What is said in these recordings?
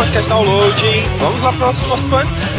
Podcast Downloading. Vamos lá para os nossos participantes.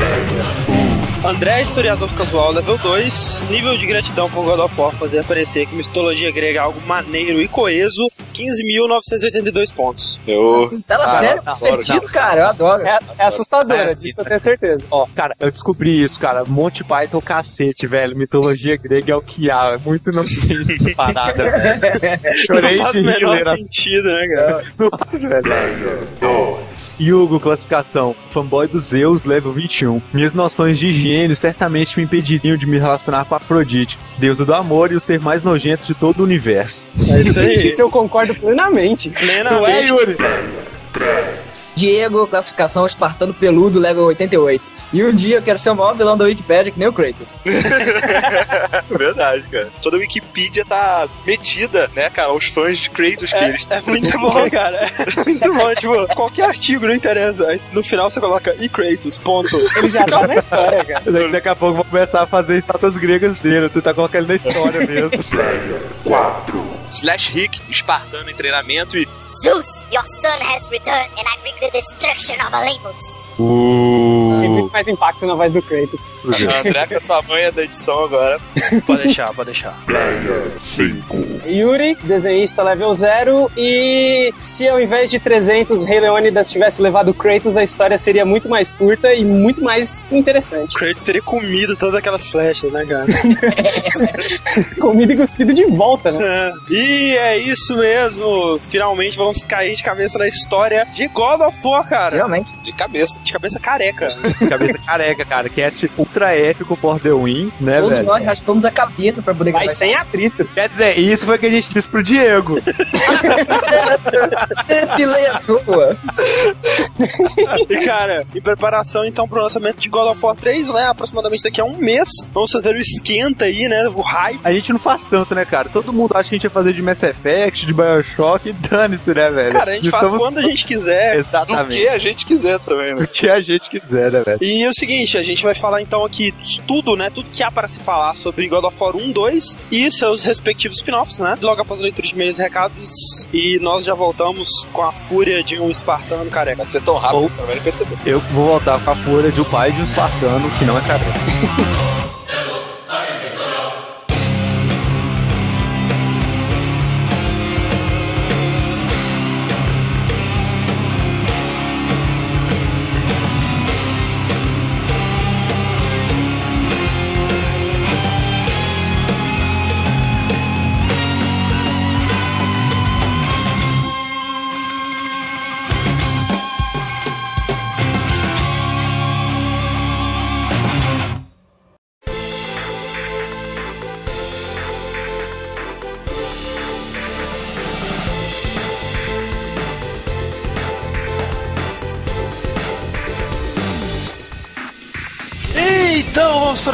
André, historiador casual, level 2. Nível de gratidão por God of War fazer aparecer que mitologia grega é algo maneiro e coeso. 15.982 pontos. Eu. Tá Ah, sério? adoro, Divertido, cara. Eu adoro. É, é assustadora, Parece disso que- eu tenho certeza. Ó, cara, eu descobri isso, cara. Monty Python cacete, velho. Mitologia grega é o que há. É muito não sei essa parada, velho. Chorei Não faz de rir sentido, né, cara? Não faz, velho. Hugo, classificação. Fanboy do Zeus, level 21. Minhas noções de higiene certamente me impediriam de me relacionar com Afrodite, deusa do amor e o ser mais nojento de todo o universo. É isso aí. Isso eu concordo plenamente. Plenamente. Yuri? Diego, classificação espartano peludo, level 88. E um dia eu quero ser o maior vilão da Wikipedia, que nem o Kratos. Verdade, cara. Toda a Wikipedia tá metida, né, cara, aos fãs de Kratos que É, eles é muito bom, cara. É muito bom. Tipo, qualquer artigo, não interessa. Aí no final você coloca e Kratos, ponto. Ele já tá na história, cara. Daqui, daqui a pouco vou começar a fazer estátuas gregas dele. Tu tá colocando na história mesmo. Slash Rick, espartano em treinamento e Zeus, your son has returned, and I bring the destruction of Olympus. Tem Uh, muito mais impacto na voz do Kratos. André sua mãe é da edição agora. Pode deixar, pode deixar. Yuri, desenhista level 0. E se ao invés de 300 Rei Leônidas tivesse levado Kratos, a história seria muito mais curta e muito mais interessante. Kratos teria comido todas aquelas flechas, né, cara? Comido e cuspido de volta, né? É. E é isso mesmo. Finalmente vamos cair de cabeça na história de God of War, cara. Realmente. De cabeça. De cabeça careca. cabeça careca, cara. Cast ultra épico por The Win, né, Todos velho? nós raspamos a cabeça pra poder Mas sem atrito. Quer dizer, isso foi o que a gente disse pro Diego. esse lento, pô. E, cara, em preparação então pro lançamento de God of War 3, né? Aproximadamente daqui a um mês. Vamos fazer o esquenta aí, né? O hype. A gente não faz tanto, né, cara? Todo mundo acha que a gente ia fazer de Mass Effect, de Bioshock, e dane-se, né, velho? Cara, a gente faz Estamos- quando a gente quiser. Do Exatamente. que a gente quiser também, né? O que a gente quiser, né, velho? E é o seguinte, a gente vai falar então aqui tudo, né? Tudo que há para se falar sobre God of War 1, 2 e seus respectivos spin-offs, né? Logo após a leitura de meios e recados. E nós já voltamos com a fúria de um espartano careca. Vai ser tão rápido que você não vai nem perceber. Eu vou voltar com a fúria de um pai de um espartano que não é careca.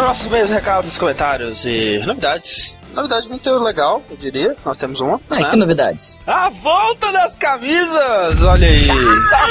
nossos meios, recados, comentários e novidades. Novidade muito legal, eu diria. Nós temos uma. Ai, né? que novidades. A volta das camisas! Olha aí! Das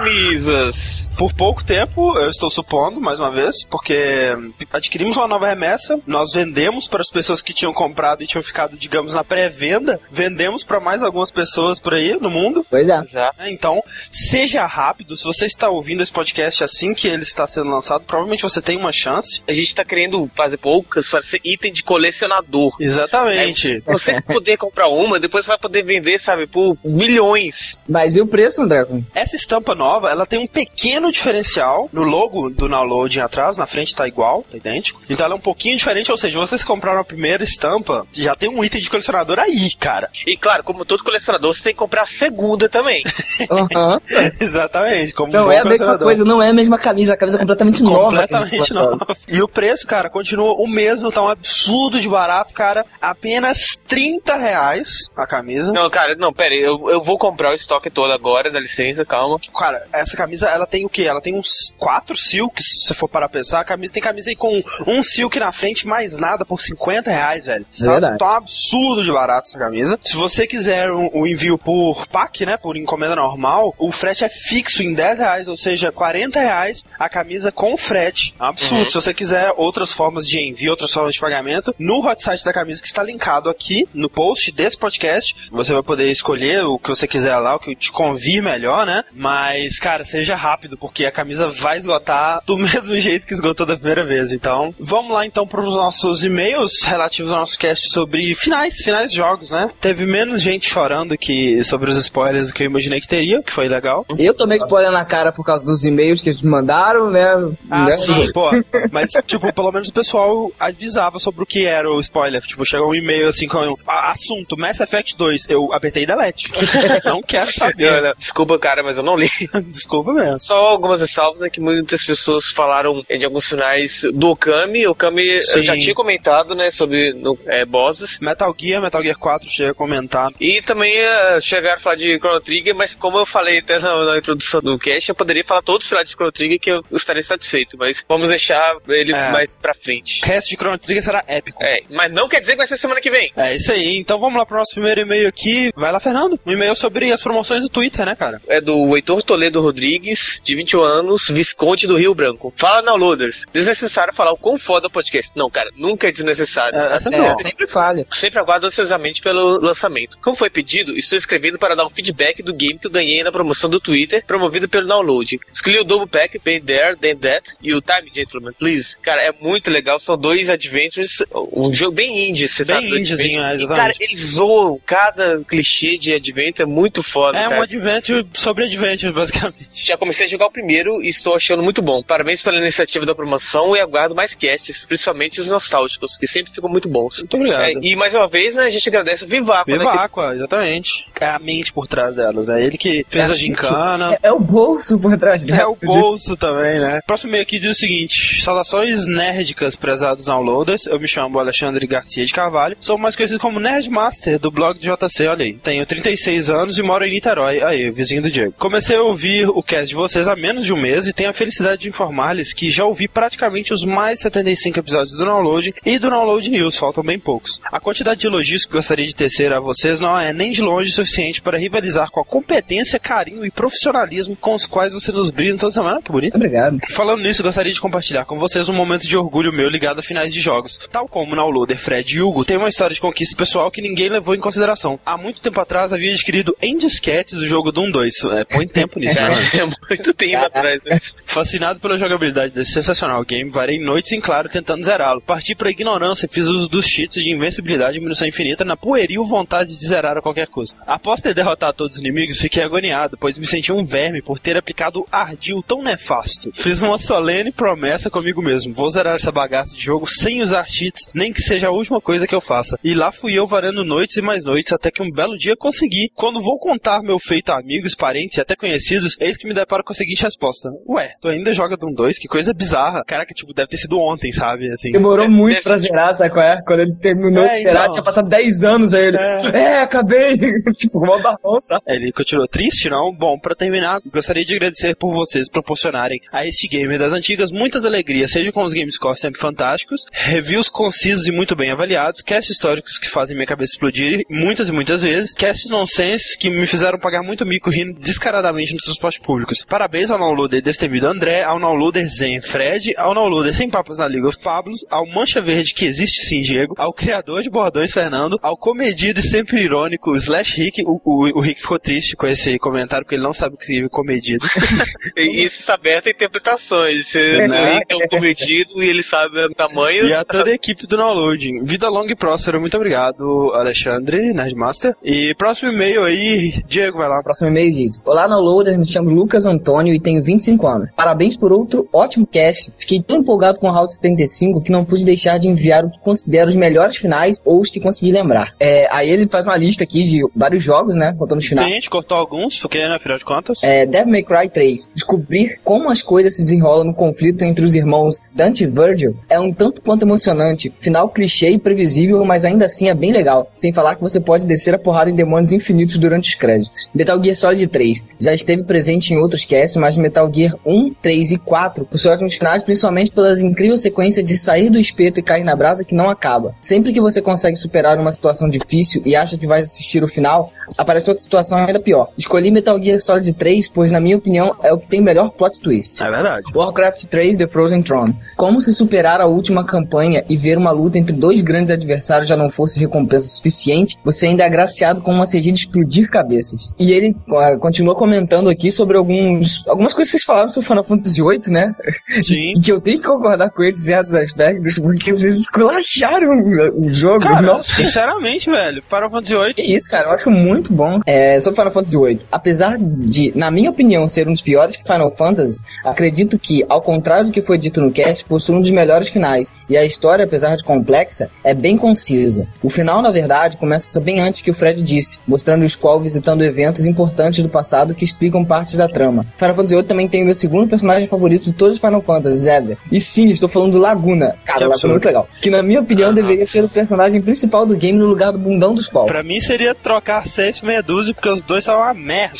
camisas! Por pouco tempo, eu estou supondo, mais uma vez, porque adquirimos uma nova remessa, nós vendemos para as pessoas que tinham comprado e tinham ficado, digamos, na pré-venda, vendemos para mais algumas pessoas por aí no mundo. Pois é. né? Então, seja rápido. Se você está ouvindo esse podcast assim que ele está sendo lançado, provavelmente você tem uma chance. A gente tá querendo fazer poucas para ser item de colecionador. Exatamente. Se você puder comprar uma, depois você vai poder vender, sabe, por milhões. Mas e o preço, André? Essa estampa nova, ela tem um pequeno diferencial no logo do downloading atrás, na frente tá igual, tá idêntico. Então ela é um pouquinho diferente, ou seja, vocês compraram a primeira estampa, já tem um item de colecionador aí, cara. E claro, como todo colecionador, você tem que comprar a segunda também. Aham. Exatamente. Como Não é a mesma coisa, não é a mesma camisa, a camisa é completamente nova. Completamente nova. E o preço, cara, continua o mesmo, tá um absurdo absurdo de barato, cara. Apenas 30 reais a camisa. Não, cara, não, pera aí, eu, eu vou comprar o estoque todo agora, dá licença, calma. Cara, essa camisa, ela tem o quê? Ela tem uns quatro silks, se você for para pensar. A camisa, tem camisa aí com um silk na frente, mais nada, por 50 reais, velho. Sabe? Verdade. Tá um absurdo de barato essa camisa. Se você quiser o um, envio por pack, né, por encomenda normal, o frete é fixo em 10 reais, ou seja, 40 reais a camisa com frete. É um absurdo. Se você quiser outras formas de envio, outras formas de pagamento, no hot site da camisa que está linkado aqui no post desse podcast, você vai poder escolher o que você quiser lá, o que te convir melhor, né? Mas, cara, seja rápido, porque a camisa vai esgotar do mesmo jeito que esgotou da primeira vez. Então, vamos lá então para os nossos e-mails relativos ao nosso cast sobre finais, finais de jogos, né? Teve menos gente chorando que sobre os spoilers do que eu imaginei que teria, que foi legal. Eu tomei spoiler na cara por causa dos e-mails que eles me mandaram, né? Ah, né? sim, pô. Mas, tipo, pelo menos o pessoal avisava sobre o que era o spoiler. Tipo, chegou um e-mail assim com "Ah, assunto Mass Effect 2. Eu apertei delete. Não quero saber. desculpa, cara, mas eu não li. Desculpa mesmo. Só algumas ressalvas, né, que muitas pessoas falaram é, de alguns finais do Okami. O Okami eu Sim. já tinha comentado, né, sobre no, é, bosses. Metal Gear, Metal Gear 4, chega a comentar. E também eh, chegaram a falar de Chrono Trigger, mas como eu falei até na, na introdução do cast, eu poderia falar todos os finais de Chrono Trigger que eu estaria satisfeito, mas vamos deixar ele É. mais pra frente. O resto de Chrono Trigger será épico. É, mas não quer dizer que vai ser semana que vem. É isso aí. Então vamos lá pro nosso primeiro e-mail aqui. Vai lá, Fernando. Um e-mail sobre as promoções do Twitter, né, cara? É do Heitor Toledo Rodrigues, de 21 anos, Visconde do Rio Branco. Fala, downloaders. Desnecessário falar o quão foda o podcast. Não, cara, nunca é desnecessário. É, essa é, É, boa. sempre falha. Sempre aguardo ansiosamente pelo lançamento. Como foi pedido, estou escrevendo para dar um feedback do game que eu ganhei na promoção do Twitter, promovido pelo download. Escolhi o Double Pack, Been There, Then That e o Time Gentleman, please. Cara, é muito legal, são dois adventures, um jogo bem indie, você Bem sabe? indiezinho, é, E, cara, eles zoam cada clichê de adventure, é muito foda, É cara. um adventure sobre adventure, basicamente. Já comecei a jogar o primeiro e estou achando muito bom. Parabéns pela iniciativa da promoção e aguardo mais casts, principalmente os nostálgicos, que sempre ficam muito bons. Muito obrigado. É, e mais uma vez, né, a gente agradece o Vivaco, né, Viva que- Aqua, exatamente. É a mente por trás delas. É ele que fez a gincana. É, é o bolso por trás dela. É o bolso também, né? Próximo e-mail aqui diz o seguinte: Saudações nerdicas, prezados downloaders. Eu me chamo Alexandre Garcia de Carvalho. Sou mais conhecido como Nerdmaster do blog do JC, olha aí. Tenho 36 anos e moro em Niterói, aí, vizinho do Diego. Comecei a ouvir o cast de vocês há menos de um mês e tenho a felicidade de informar-lhes que já ouvi praticamente os mais 75 episódios do Download e do Download News, faltam bem poucos. A quantidade de elogios que gostaria de tecer a vocês não é nem de longe suficiente para rivalizar com a competência, carinho e profissionalismo com os quais você nos brinda toda semana. Que bonito. Obrigado. Falando nisso, gostaria de compartilhar com vocês um momento de orgulho meu ligado a finais de jogos. Tal como o downloader Fred e Hugo, tem uma história de conquista pessoal que ninguém levou em consideração. Há muito tempo atrás havia adquirido em disquetes o jogo Doom 2. É, põe tempo nisso, né? É muito tempo atrás, né? Fascinado pela jogabilidade desse sensacional game, varei noites em claro tentando zerá-lo. Parti pra ignorância e fiz uso dos cheats de invencibilidade e munição infinita na pueril vontade de zerar a qualquer custo. Após ter derrotado todos os inimigos, fiquei agoniado, pois me senti um verme por ter aplicado ardil tão nefasto. Fiz uma solene promessa comigo mesmo: vou zerar essa bagaça de jogo sem usar cheats, nem que seja a última coisa que eu faça. E lá fui eu varando noites e mais noites, até que um belo dia consegui. Quando vou contar meu feito a amigos, parentes e até conhecidos, eis que me deparo com a seguinte resposta: Ué, tu ainda joga Doom 2? Que coisa bizarra. Caraca, tipo, deve ter sido ontem, sabe? Assim. Demorou muito deve pra ser- zerar, sabe qual é? Quando ele terminou É, de zerar, então. tinha passado 10 anos aí ele. É, acabei. tipo, mal da mão, sabe? Ele continuou triste, não? Bom, pra terminar, gostaria de agradecer por vocês proporcionarem a este gamer das antigas muitas alegrias, seja com os Gamescore sempre fantásticos, reviews concisos e muito bem avaliados, casts históricos que fazem minha cabeça explodir muitas e muitas vezes, casts nonsense que me fizeram pagar muito mico rindo descaradamente nos transportes públicos. Parabéns ao downloader destemido André, ao downloader Zen Fred, ao downloader Sem Papas na League of Pablos, ao Mancha Verde que existe sim, Diego, ao criador de bordões Fernando, ao comedido e sempre irônico Slash Rick, o, o, o Rick ficou triste com esse comentário porque ele não sabe o que significa comedido. E isso está aberto a interpretações. Você Né? é um cometido e ele sabe o tamanho. e a toda a equipe do Downloading. Vida longa e próspera, muito obrigado, Alexandre, Nerdmaster. E próximo e-mail aí, Diego, vai lá. Próximo e-mail diz: Olá, downloader, me chamo Lucas Antônio e tenho 25 anos. Parabéns por outro ótimo cast. Fiquei tão empolgado com o Route 75 que não pude deixar de enviar o que considero os melhores finais ou os que consegui lembrar. É, aí ele faz uma lista aqui de vários jogos, né? Contando os finais. Sim, a gente cortou alguns, porque, né, afinal de contas. É, Devil May Cry 3. Descobrir como as coisas se desenrolam no conflito entre os irmãos Dante e Virgil é um tanto quanto emocionante. Final clichê e previsível, mas ainda assim é bem legal. Sem falar que você pode descer a porrada em demônios infinitos durante os créditos. Metal Gear Solid 3. Já esteve presente em outros casts, mas Metal Gear 1, 3 e 4 possuem ótimos finais, principalmente pelas incríveis sequências de sair do espeto e cair na brasa que não acaba. Sempre que você consegue superar uma situação difícil e acha que vai assistir o final, aparece outra situação ainda pior. Escolhi Metal Gear Solid 3, pois na minha opinião é o que tem o melhor plot twist. É verdade. Warcraft 3 The Frozen Throne. Como se superar a última campanha e ver uma luta entre dois grandes adversários já não fosse recompensa suficiente, você ainda é agraciado com uma CG de explodir cabeças. E ele uh, continua comentando aqui sobre alguns algumas coisas que vocês falaram sobre Final Fantasy VIII, né? Sim. E que eu tenho que concordar com eles em certos aspectos, porque vocês esculacharam o, jogo. Cara, Nossa. sinceramente, velho, Final Fantasy VIII. Que isso, cara, eu acho muito bom. É, sobre Final Fantasy VIII, apesar de, na minha opinião, ser um dos piores Final Fantasy, acredito que, ao contrário do que foi dito no cast, possui um dos melhores finais. E a história, apesar de complexa, é bem concisa. O final, na verdade, começa bem antes que o Fred disse, mostrando o Squall visitando eventos importantes do passado que explicam partes da trama. Final Fantasy VIII também tem o meu segundo personagem favorito de todos os Final Fantasy, ever. E sim, estou falando do Laguna. Cara, Que Laguna é muito legal. Que, na minha opinião, deveria ser o personagem principal do game no lugar do bundão do Squall. Pra mim seria trocar seis por meia dúzia, porque os dois são uma merda.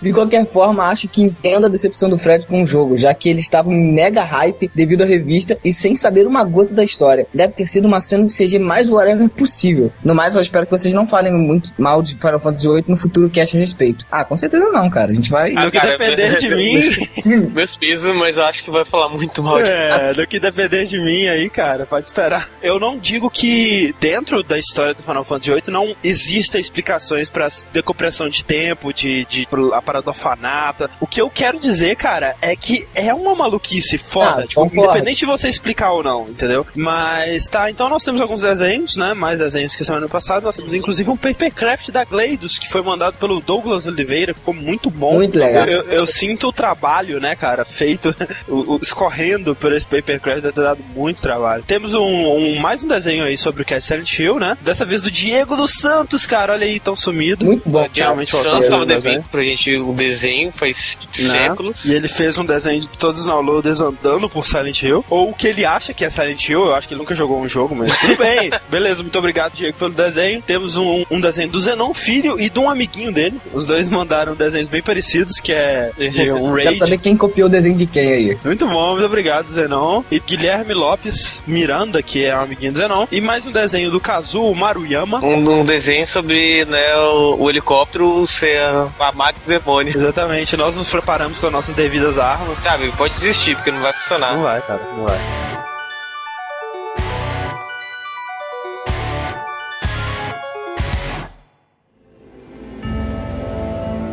De qualquer forma, acho que entendo a decepção do Fred com o jogo, já que ele estava em mega hype devido à revista e sem saber uma gota da história. Deve ter sido uma cena de CG mais whatever possível. No mais, eu espero que vocês não falem muito mal de Final Fantasy VIII no futuro cast a respeito. Ah, com certeza não, cara. A gente vai. No que cara, depender de mim. Meus pisos, mas eu acho que vai falar muito mal de É, do que depender de mim aí, cara, pode esperar. Eu não digo que dentro da história do Final Fantasy VIII não exista explicações pra decompressão de tempo, de, de a parada do orfanato. O que eu quero dizer, cara, é que é uma maluquice foda, Ah, tipo, independente de você explicar ou não, entendeu? Mas tá, então nós temos alguns desenhos, né? Mais desenhos que semana passada. Nós temos inclusive um papercraft da Gleidos, que foi mandado pelo Douglas Oliveira, que ficou muito bom. Muito legal. Eu, eu sinto o trabalho, né, cara, feito, o, o- escorrendo por esse papercraft, deve ter dado muito trabalho. Temos um, um- mais um desenho aí sobre o que é Silent Hill, né? Dessa vez do Diego dos Santos, cara, olha aí, tão sumido. Muito bom. Geralmente O volta Santos tava devendo pra gente o desenho faz né? séculos. E ele fez um desenho de todos os downloaders andando por Silent Hill. Ou o que ele acha que é Silent Hill. Eu acho que ele nunca jogou um jogo, mas tudo bem. Beleza, muito obrigado, Diego, pelo desenho. Temos um, um desenho do Zenon Filho e de um amiguinho dele. Os dois mandaram desenhos bem parecidos, que é um Quero raid. saber quem copiou o desenho de quem aí. Muito bom, muito obrigado, Zenon. E Guilherme Lopes Miranda, que é um amiguinho do Zenon. E mais um desenho do Kazuo Maruyama. Um, um desenho sobre né, o, o helicóptero ser a, a máquina do demônio. Exatamente, nós nos preparamos com as nossas devidas armas. Sabe, pode desistir, porque não vai funcionar. Não vai, cara, não vai.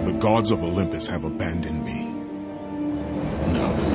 The gods of Olympus have abandoned me. Now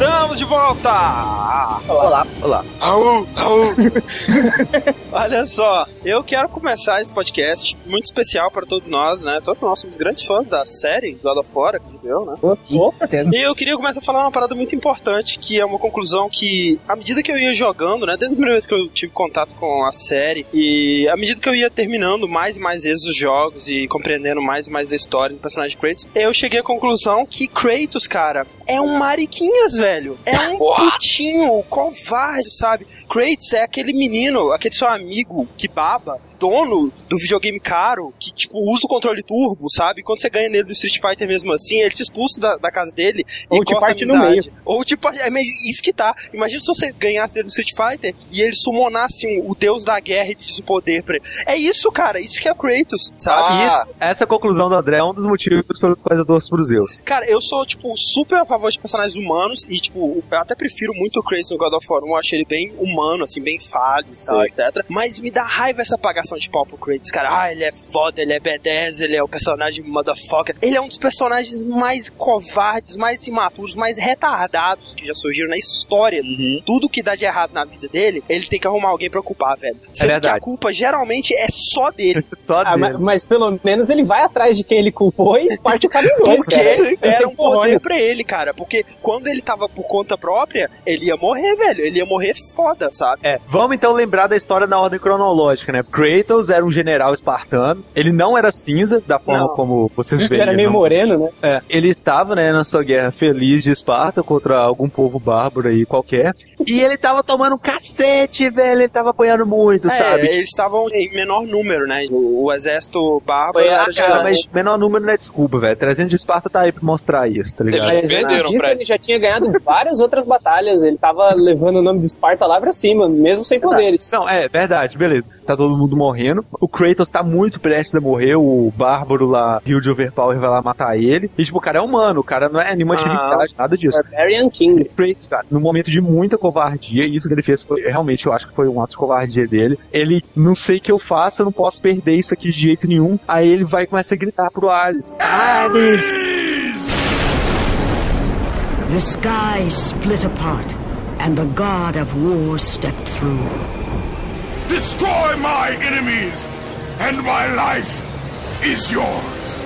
Estamos de volta! Olá. Olá. Raul, Raul. Olha só, eu quero começar esse podcast muito especial para todos nós, né? Todos nós somos grandes fãs da série God of War, acredito eu, né? Opa, E eu queria começar a falar uma parada muito importante, que é uma conclusão que, à medida que eu ia jogando, né, desde a primeira vez que eu tive contato com a série, e à medida que eu ia terminando mais e mais vezes os jogos e compreendendo mais e mais da história do personagem de Kratos, eu cheguei à conclusão que Kratos, cara, é um mariquinhas, velho. É um putinho covarde, sabe? Kratos é aquele menino, aquele seu amigo que baba, dono do videogame caro, que, tipo, usa o controle turbo, sabe? Quando você ganha nele do Street Fighter mesmo assim, ele te expulsa da, da casa dele Ou e te parte no meio. Ou tipo, é mas isso que tá. Imagina se você ganhasse dele no Street Fighter e ele summonasse um- o deus da guerra e pedisse o poder pra ele. É isso, cara. Isso que é o Kratos, sabe? Ah, Isso. Essa conclusão do André é um dos motivos pelos quais eu torço pros Zeus. Cara, eu sou, tipo, super a favor de personagens humanos e, tipo, eu até prefiro muito o Kratos no God of War 1. Eu achei ele bem humano, assim, bem fácil e tal, etc. Mas me dá raiva essa apagação de pau pro Kratos, cara. Ah, ele é foda, ele é B10, ele é o personagem motherfucker. Ele é um dos personagens mais covardes, mais imaturos, mais retardados que já surgiram na história. Tudo que dá de errado na vida dele, ele tem que arrumar alguém pra culpar, velho. Sendo que verdade. a culpa geralmente é só dele. Só Ah, dele. mas, mas pelo menos ele vai atrás de quem ele culpou e parte o caminho Porque cara. era um poder pra ele, cara. Porque quando ele tava por conta própria, ele ia morrer, velho. Ele ia morrer foda, sabe? É, vamos então lembrar da história na ordem cronológica, né? Kratos era um general espartano. Ele não era cinza, da forma Não. como vocês veem. Era meio não. moreno, né? É, ele estava, né, na sua guerra feliz de Esparta contra algum povo bárbaro aí qualquer. E ele tava tomando um cacete, velho. Ele tava apanhando muito, É, sabe? eles estavam em menor número, né? O, o exército bárbaro era Ah, cara, mas menor número não é desculpa, velho. 300 de Esparta tá aí pra mostrar isso, tá ligado? Ele- Mas Perderam disso, pra ele já tinha ganhado várias outras batalhas. Ele tava levando o nome de Esparta lá pra cima, mesmo sem poderes. Não, é verdade, beleza. Tá todo mundo morrendo. O Kratos tá muito prestes a morrer. O Bárbaro lá, Rio de Overpower, vai lá matar ele. E, tipo, o cara é humano. O cara não é nenhuma Ah. atividade, nada disso. Barbarian King. Kratos, cara, no momento de muita covardia, e isso que ele fez foi, realmente, eu acho que foi um ato de covardia dele. Ele, não sei o que eu faço, eu não posso perder isso aqui de jeito nenhum. Aí ele vai e começa a gritar pro Ares: Ares! The sky split apart, and the god of war stepped through. Destroy my enemies, and my life is yours.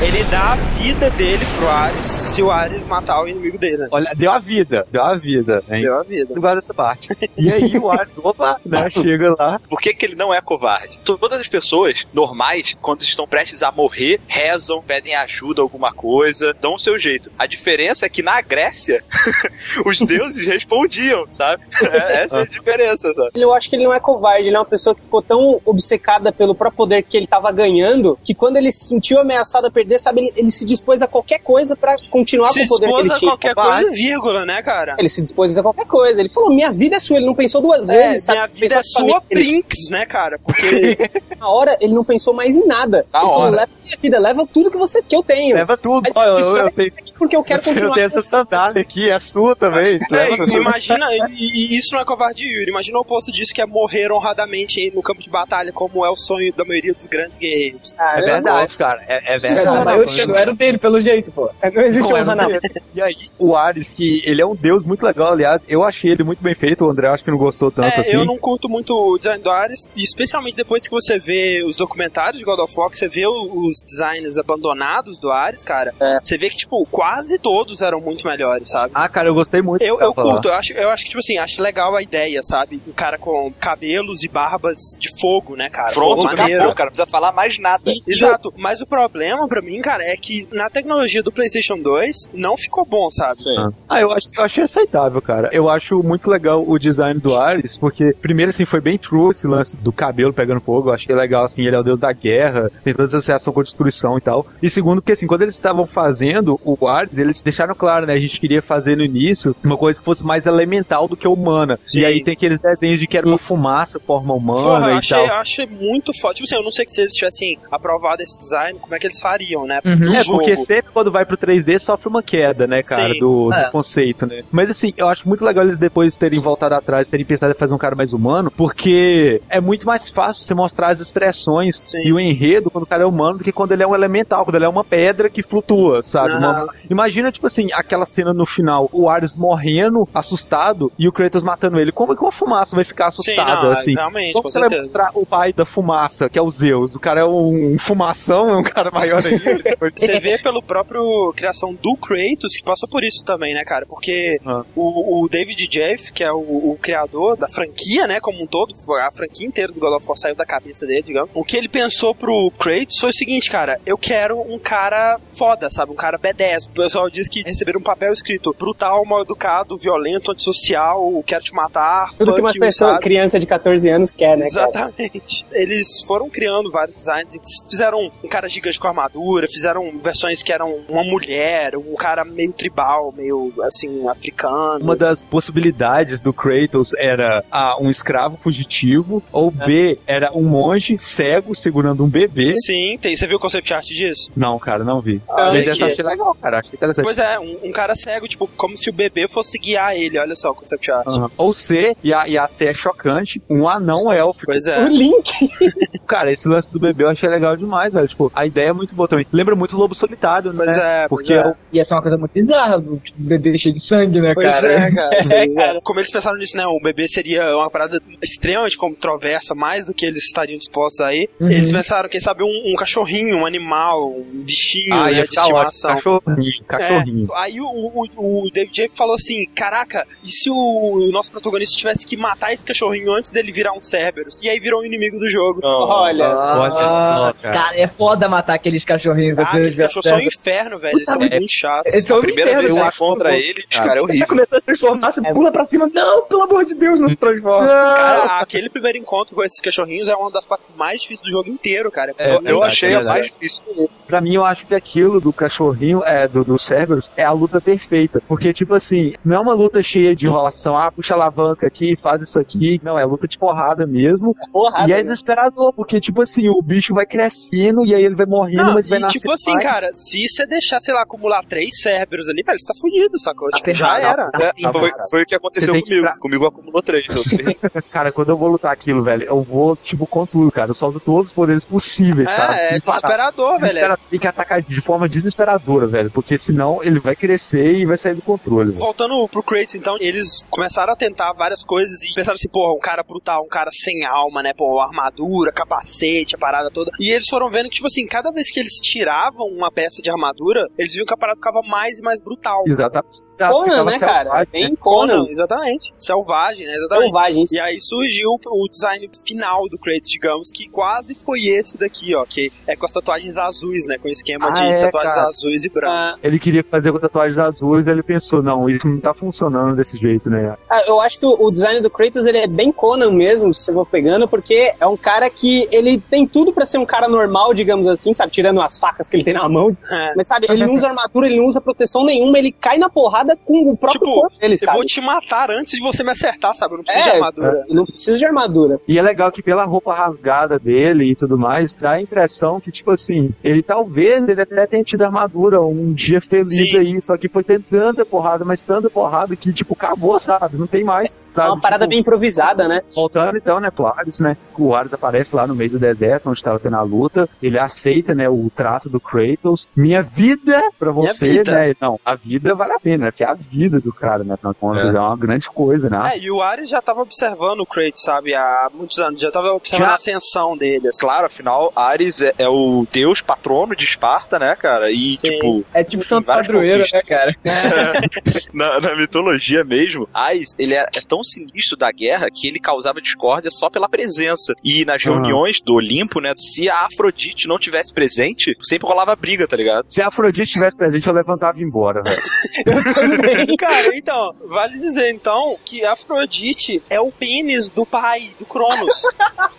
Ele dá a vida dele pro Ares se o Ares matar o inimigo dele, né? Olha, deu a vida, deu a vida, hein? Deu a vida. Eu gosto dessa parte. E aí o Ares, opa, né, chega lá. Por que, que ele não é covarde? Todas as pessoas normais, quando estão prestes a morrer, rezam, pedem ajuda, alguma coisa, dão o seu jeito. A diferença é que na Grécia, os deuses respondiam, sabe? É- essa é a diferença, sabe? Eu acho que ele não é covarde, ele é uma pessoa que ficou tão obcecada pelo próprio poder que ele tava ganhando, que quando ele se sentiu ameaçado a perder, sabe, ele, ele se dispôs a qualquer coisa pra continuar Se com o poder que ele a tinha. qualquer coisa, vírgula, né, cara? Ele se dispôs a qualquer coisa. Ele falou: minha vida é sua. Ele não pensou duas É, vezes, sabe? minha vida Pensou é sua. Brinks, né, cara? Porque Na hora, ele não pensou mais em nada. Na ele falou: hora. leva minha vida, leva tudo que você que eu tenho. Leva tudo. Mas Ó, eu, eu, é tenho, Porque eu quero eu continuar. tenho essa sandália aqui, é sua também. É, Leva tudo. imagina, e, e isso não é covardia, Yuri. Imagina o oposto disso, que é morrer honradamente no campo de batalha, como é o sonho da maioria dos grandes guerreiros. Ah, É verdade, cara. É, é verdade. Não, A maioria não era o dele, pelo jeito, pô. Não existe Não, é honra, não. E aí, o Ares, que ele é um deus muito legal, aliás, eu achei ele muito bem feito, o André acho que não gostou tanto É, assim. eu não curto muito o design do Ares, e especialmente depois que você vê os documentários de God of War, que você vê o- os designs abandonados do Ares, cara, você vê que, tipo, quase todos eram muito melhores, sabe? Ah, cara, eu gostei muito. Eu, eu falar. curto, eu acho, eu acho que, tipo assim, acho legal a ideia, sabe? Um cara com cabelos e barbas de fogo, né, cara? Pronto, Pô, acabou, cara. Não precisa falar mais nada. Exato, mas o problema pra mim, cara, é que na tecnologia do PlayStation 2 não ficou bom, sabe? Ah, Ah, eu, acho, eu achei aceitável, cara. Eu acho muito legal o design do Ares, porque, primeiro, assim, foi bem true esse lance do cabelo pegando fogo. Eu achei legal, assim, ele é o deus da guerra, tem toda essa associação com a destruição e tal. E segundo, porque, assim, quando eles estavam fazendo o Eles deixaram claro, né? A gente queria fazer no início uma coisa que fosse mais elemental do que humana. Sim. E aí tem aqueles desenhos de que era uma fumaça, forma humana Porra, eu e achei, tal. eu achei muito foda. Tipo assim, eu não sei que se eles tivessem aprovado esse design, como é que eles fariam, né? Uhum. É, jogo. porque sempre quando vai pro 3D sofre uma queda, né, cara, do, do É. conceito, né? Mas assim, eu acho muito legal eles depois terem voltado atrás, terem pensado em fazer um cara mais humano, porque é muito mais fácil você mostrar as expressões Sim. e o enredo quando o cara é humano do que quando ele é um elemental, quando ele é uma pedra que flutua, sabe? Uma- imagina, tipo assim, aquela cena no final, o Ares morrendo, assustado, e o Kratos matando ele. Como é que uma fumaça vai ficar Sim, assustada, não, assim? realmente, Como com você vai certeza. mostrar o pai da fumaça, que é o Zeus? O cara é um fumação, é um cara maior ainda. Você vê pelo próprio criação do Kratos que passou por isso também, né, cara? Porque Ah. o, o David Jeff, que é o, o criador da franquia, né, como um todo, a franquia inteira do God of War saiu da cabeça dele, digamos. O que ele pensou pro Kratos foi o seguinte, cara, eu quero um cara foda, sabe? Um cara B10, pessoal diz que receberam um papel escrito brutal, mal educado, violento, antissocial, quero te matar, Tudo que uma pessoa, sabe? criança de 14 anos quer, né, cara? Exatamente. Eles foram criando vários designs. Fizeram um cara gigante com armadura, fizeram versões que eram uma mulher, um cara meio tribal, meio assim, africano. Uma das possibilidades do Kratos era A, um escravo fugitivo, ou B, era um monge cego segurando um bebê. Sim, tem. Você viu o concept art disso? Não, cara, não vi. Ah, Mas é essa eu que- achei legal, cara. Achei interessante. Pois é, um, um cara cego, tipo, como se o bebê fosse guiar ele. Olha só o concept art. Aham. Ou C, e a, e a C é chocante, um anão élfico. Pois é. O Link. Cara, esse lance do bebê eu achei legal demais, velho. Tipo, a ideia é muito boa também. Lembra muito o Lobo Solitário, né? Pois é, Porque pois é. é o- E essa é uma coisa muito bizarra, do tipo, bebê cheio de sangue, né, Pois cara? é, cara. É, cara. Como eles pensaram nisso, né? O bebê seria uma parada extremamente controversa, mais do que eles estariam dispostos aí. Uhum. Eles pensaram, quem sabe, um, um cachorrinho, um animal, um bichinho Ah, né, ia de ficar ótimo. estimação. Cachorrinho, cachorrinho. É, aí o, o, o David J falou assim: Caraca, e se o, nosso protagonista tivesse que matar esse cachorrinho antes dele virar um Cerberus? E aí virou um inimigo do jogo. Olha só. Olha só, cara. Cara, é foda matar aqueles cachorrinhos. Ah, aqueles cachorros são um inferno, velho. Eles são Puta muito chatos. São A primeira inferno, vez que eu você encontra eles, cara, é Você horrível. começou a se transformar, você pula pra cima. Não, pelo amor de Deus, não se transforma. Cara, aquele primeiro encontro com esses cachorrinhos é uma das partes mais difíceis do jogo inteiro, cara. É, Eu, eu achei é a mais difícil. Pra mim, eu acho que aquilo do cachorrinho, é, do, do Cerberus, é a luta perfeita. Porque, tipo assim, não é uma luta cheia de enrolação, ah, puxa a alavanca aqui, faz isso aqui. Não, é luta de porrada mesmo. Porrada, e é desesperador, porque, tipo assim, o bicho vai crescendo e aí ele vai morrendo, Não, mas vai e nascer tipo assim, mais. cara, se você deixar, sei lá, acumular três Cerberus ali, velho, você tá fudido, sacou? Tipo, já era. É, foi, foi o que aconteceu que comigo. pra- Comigo acumulou três. Cara, quando eu vou lutar aquilo, velho, eu vou, tipo, com tudo, cara. Eu solto todos os poderes possíveis, sabe? É, é Sem parar. desesperador, velho. Desespera- Você tem que atacar de forma desesperadora, velho. Porque senão ele vai crescer e vai sair do controle. velho. Voltando pro Kratos, então, eles começaram a tentar várias coisas e pensaram assim, porra, um cara brutal, um cara sem alma, né? Pô, armadura, capacete, a parada toda. E eles foram vendo que, tipo assim, cada vez que eles tiravam uma peça de armadura, eles viam que a parada ficava mais e mais brutal. Exatamente. Conan, né, cara? selvagem, Bem né? Conan. exatamente. Selvagem, né? Exatamente. Selvagens. E aí surgiu o design final do Kratos, digamos, que quase foi esse daqui, ó, que é com as tatuagens azuis, né? Com esquema Ah, de é, tatuagens cara. azuis e brancas. Ah, Ele queria fazer com tatuagens azuis, ele pensou, não, isso não tá funcionando desse jeito, né? ah, eu acho que o, design do Kratos ele é bem Conan mesmo, se você for pegando, porque é um cara que ele tem tudo pra ser um cara normal, digamos assim, sabe? Tirando as facas que ele tem na mão. É. Mas sabe, ele não usa armadura, ele não usa proteção nenhuma, ele cai na porrada com o próprio Tipo, corpo dele, Eu sabe? vou te matar antes de você me acertar, sabe? Eu não preciso É, de armadura. Ele não precisa de armadura. E é legal que pela roupa rasgada dele e tudo mais, dá a impressão que, tipo assim, ele talvez ele até tenha tido armadura um dia feliz Sim. aí, só que foi ter tanta porrada, mas tanta porrada que, tipo, acabou, sabe? Não tem mais, É sabe? uma parada Tipo, bem improvisada, né? Voltando então, né, pro Ares, né? O Ares aparece lá no meio do deserto, onde tava tendo a luta. Ele aceita, né, o trato do Kratos. Minha vida pra você, vida. né? Não, a vida vale a pena, né? Porque é a vida do cara, né? De contas, é. uma grande coisa, né? É, e o Ares já tava observando o Kratos, sabe, há muitos anos. Já tava observando Já? a ascensão dele, assim. Claro, afinal, Ares é, é o deus patrono de Esparta, né, cara? E, Sim. tipo, É tipo Santo várias Padroeiro, conquistas. né, cara? na, na mitologia mesmo, Ares, ele é, é tão sinistro da guerra que ele causava discórdia só pela presença. E nas Aham. reuniões do Olimpo, né, se a Afrodite não tivesse presente, sempre rolava briga, tá ligado? Se a Afrodite estivesse presente, eu levantava e ia embora, velho. Cara, então, vale dizer, então, que Afrodite é o pênis do pai, do Cronos.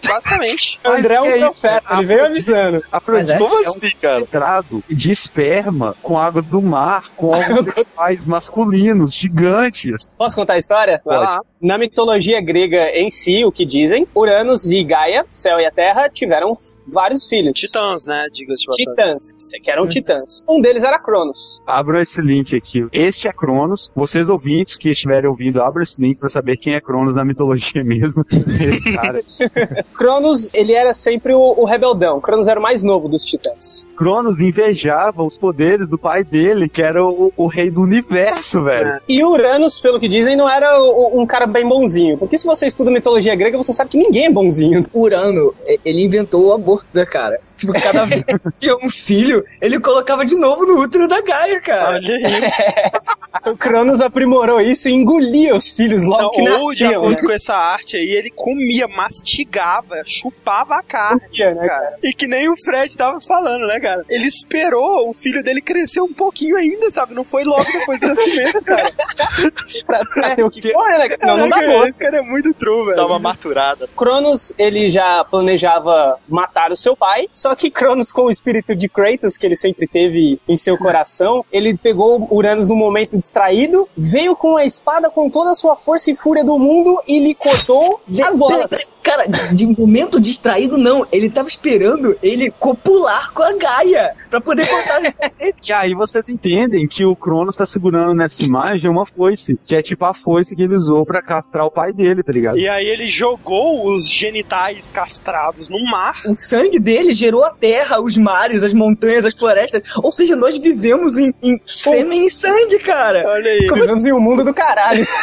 Basicamente. O André é um é profeta, ele veio avisando. Afrodite é? Como é um assim, cara? concentrado de esperma com água do mar, com órgãos sexuais masculinos, gigantes. Posso contar a história? Vai lá. Na mitologia grega em si, o que dizem, Uranus e Gaia, céu e a terra, tiveram vários filhos. Titãs, né? Diga-se. Titãs, que eram titãs. Um deles era Cronos. Abram esse link aqui. Este é Cronos. Vocês ouvintes que estiverem ouvindo, abram esse link pra saber quem é Cronos na mitologia mesmo. Esse cara. Cronos, ele era sempre o, o rebeldão. Cronos era o mais novo dos titãs. Cronos invejava os poderes do pai dele, que era o, o rei do universo, velho. É. E Uranus, pelo que dizem, não era o- um cara bem bonzinho. Porque se você estuda mitologia grega, você sabe que ninguém é bonzinho. Urano, ele inventou o aborto, né, cara? Tipo, cada vez que tinha um filho, ele colocava de novo no útero da Gaia, cara. Olha aí. O Cronos aprimorou isso e engolia os filhos logo Não, que ou, de nasciam. acordo com essa arte aí, ele comia, mastigava, chupava a carne. Comia, né, cara? E que nem o Fred tava falando, né, cara? Ele esperou o filho dele crescer um pouquinho ainda, sabe? Não foi logo depois do nascimento, cara. pra, pra ter o que comer, né? Senão dá Caraca, gosto. Esse cara é muito true, velho. Dá uma maturada. Cronos, ele já planejava matar o seu pai, só que Cronos, com o espírito de Kratos que ele sempre teve em seu coração, ele pegou Uranus no momento distraído, veio com a espada com toda a sua força e fúria do mundo e lhe cortou as bolas. Cara, de momento distraído, não. Ele tava esperando ele copular com a Gaia pra poder contar. E aí vocês entendem que o Cronos tá segurando nessa imagem uma foice, que é tipo a foice que ele usou pra castrar o pai dele, tá ligado? E aí ele jogou os genitais castrados no mar. o sangue dele gerou a terra, os mares, as montanhas, as florestas. Ou seja, nós vivemos em, em sêmen e sangue, cara. Olha aí. Vivemos em um mundo do caralho.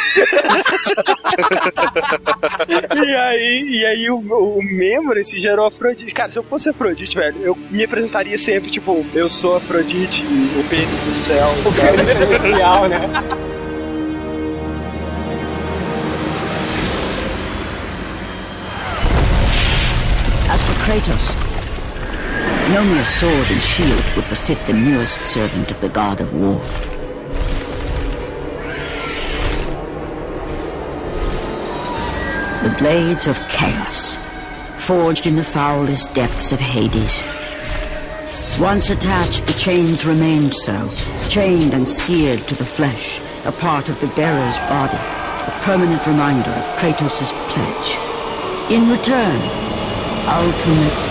E aí, e aí o, o Memory se gerou Afrodite. Cara, se eu fosse Afrodite, velho, eu me apresentaria sempre, tipo, eu sou Afrodite, o pênis do céu. O cara celestial, né? As for Kratos, no mere sword and shield would befit the newest servant of the god of war. The blades of chaos, forged in the foulest depths of Hades. Once attached, the chains remained so, chained and seared to the flesh, a part of the bearer's body, a permanent reminder of Kratos' pledge. In return, ultimate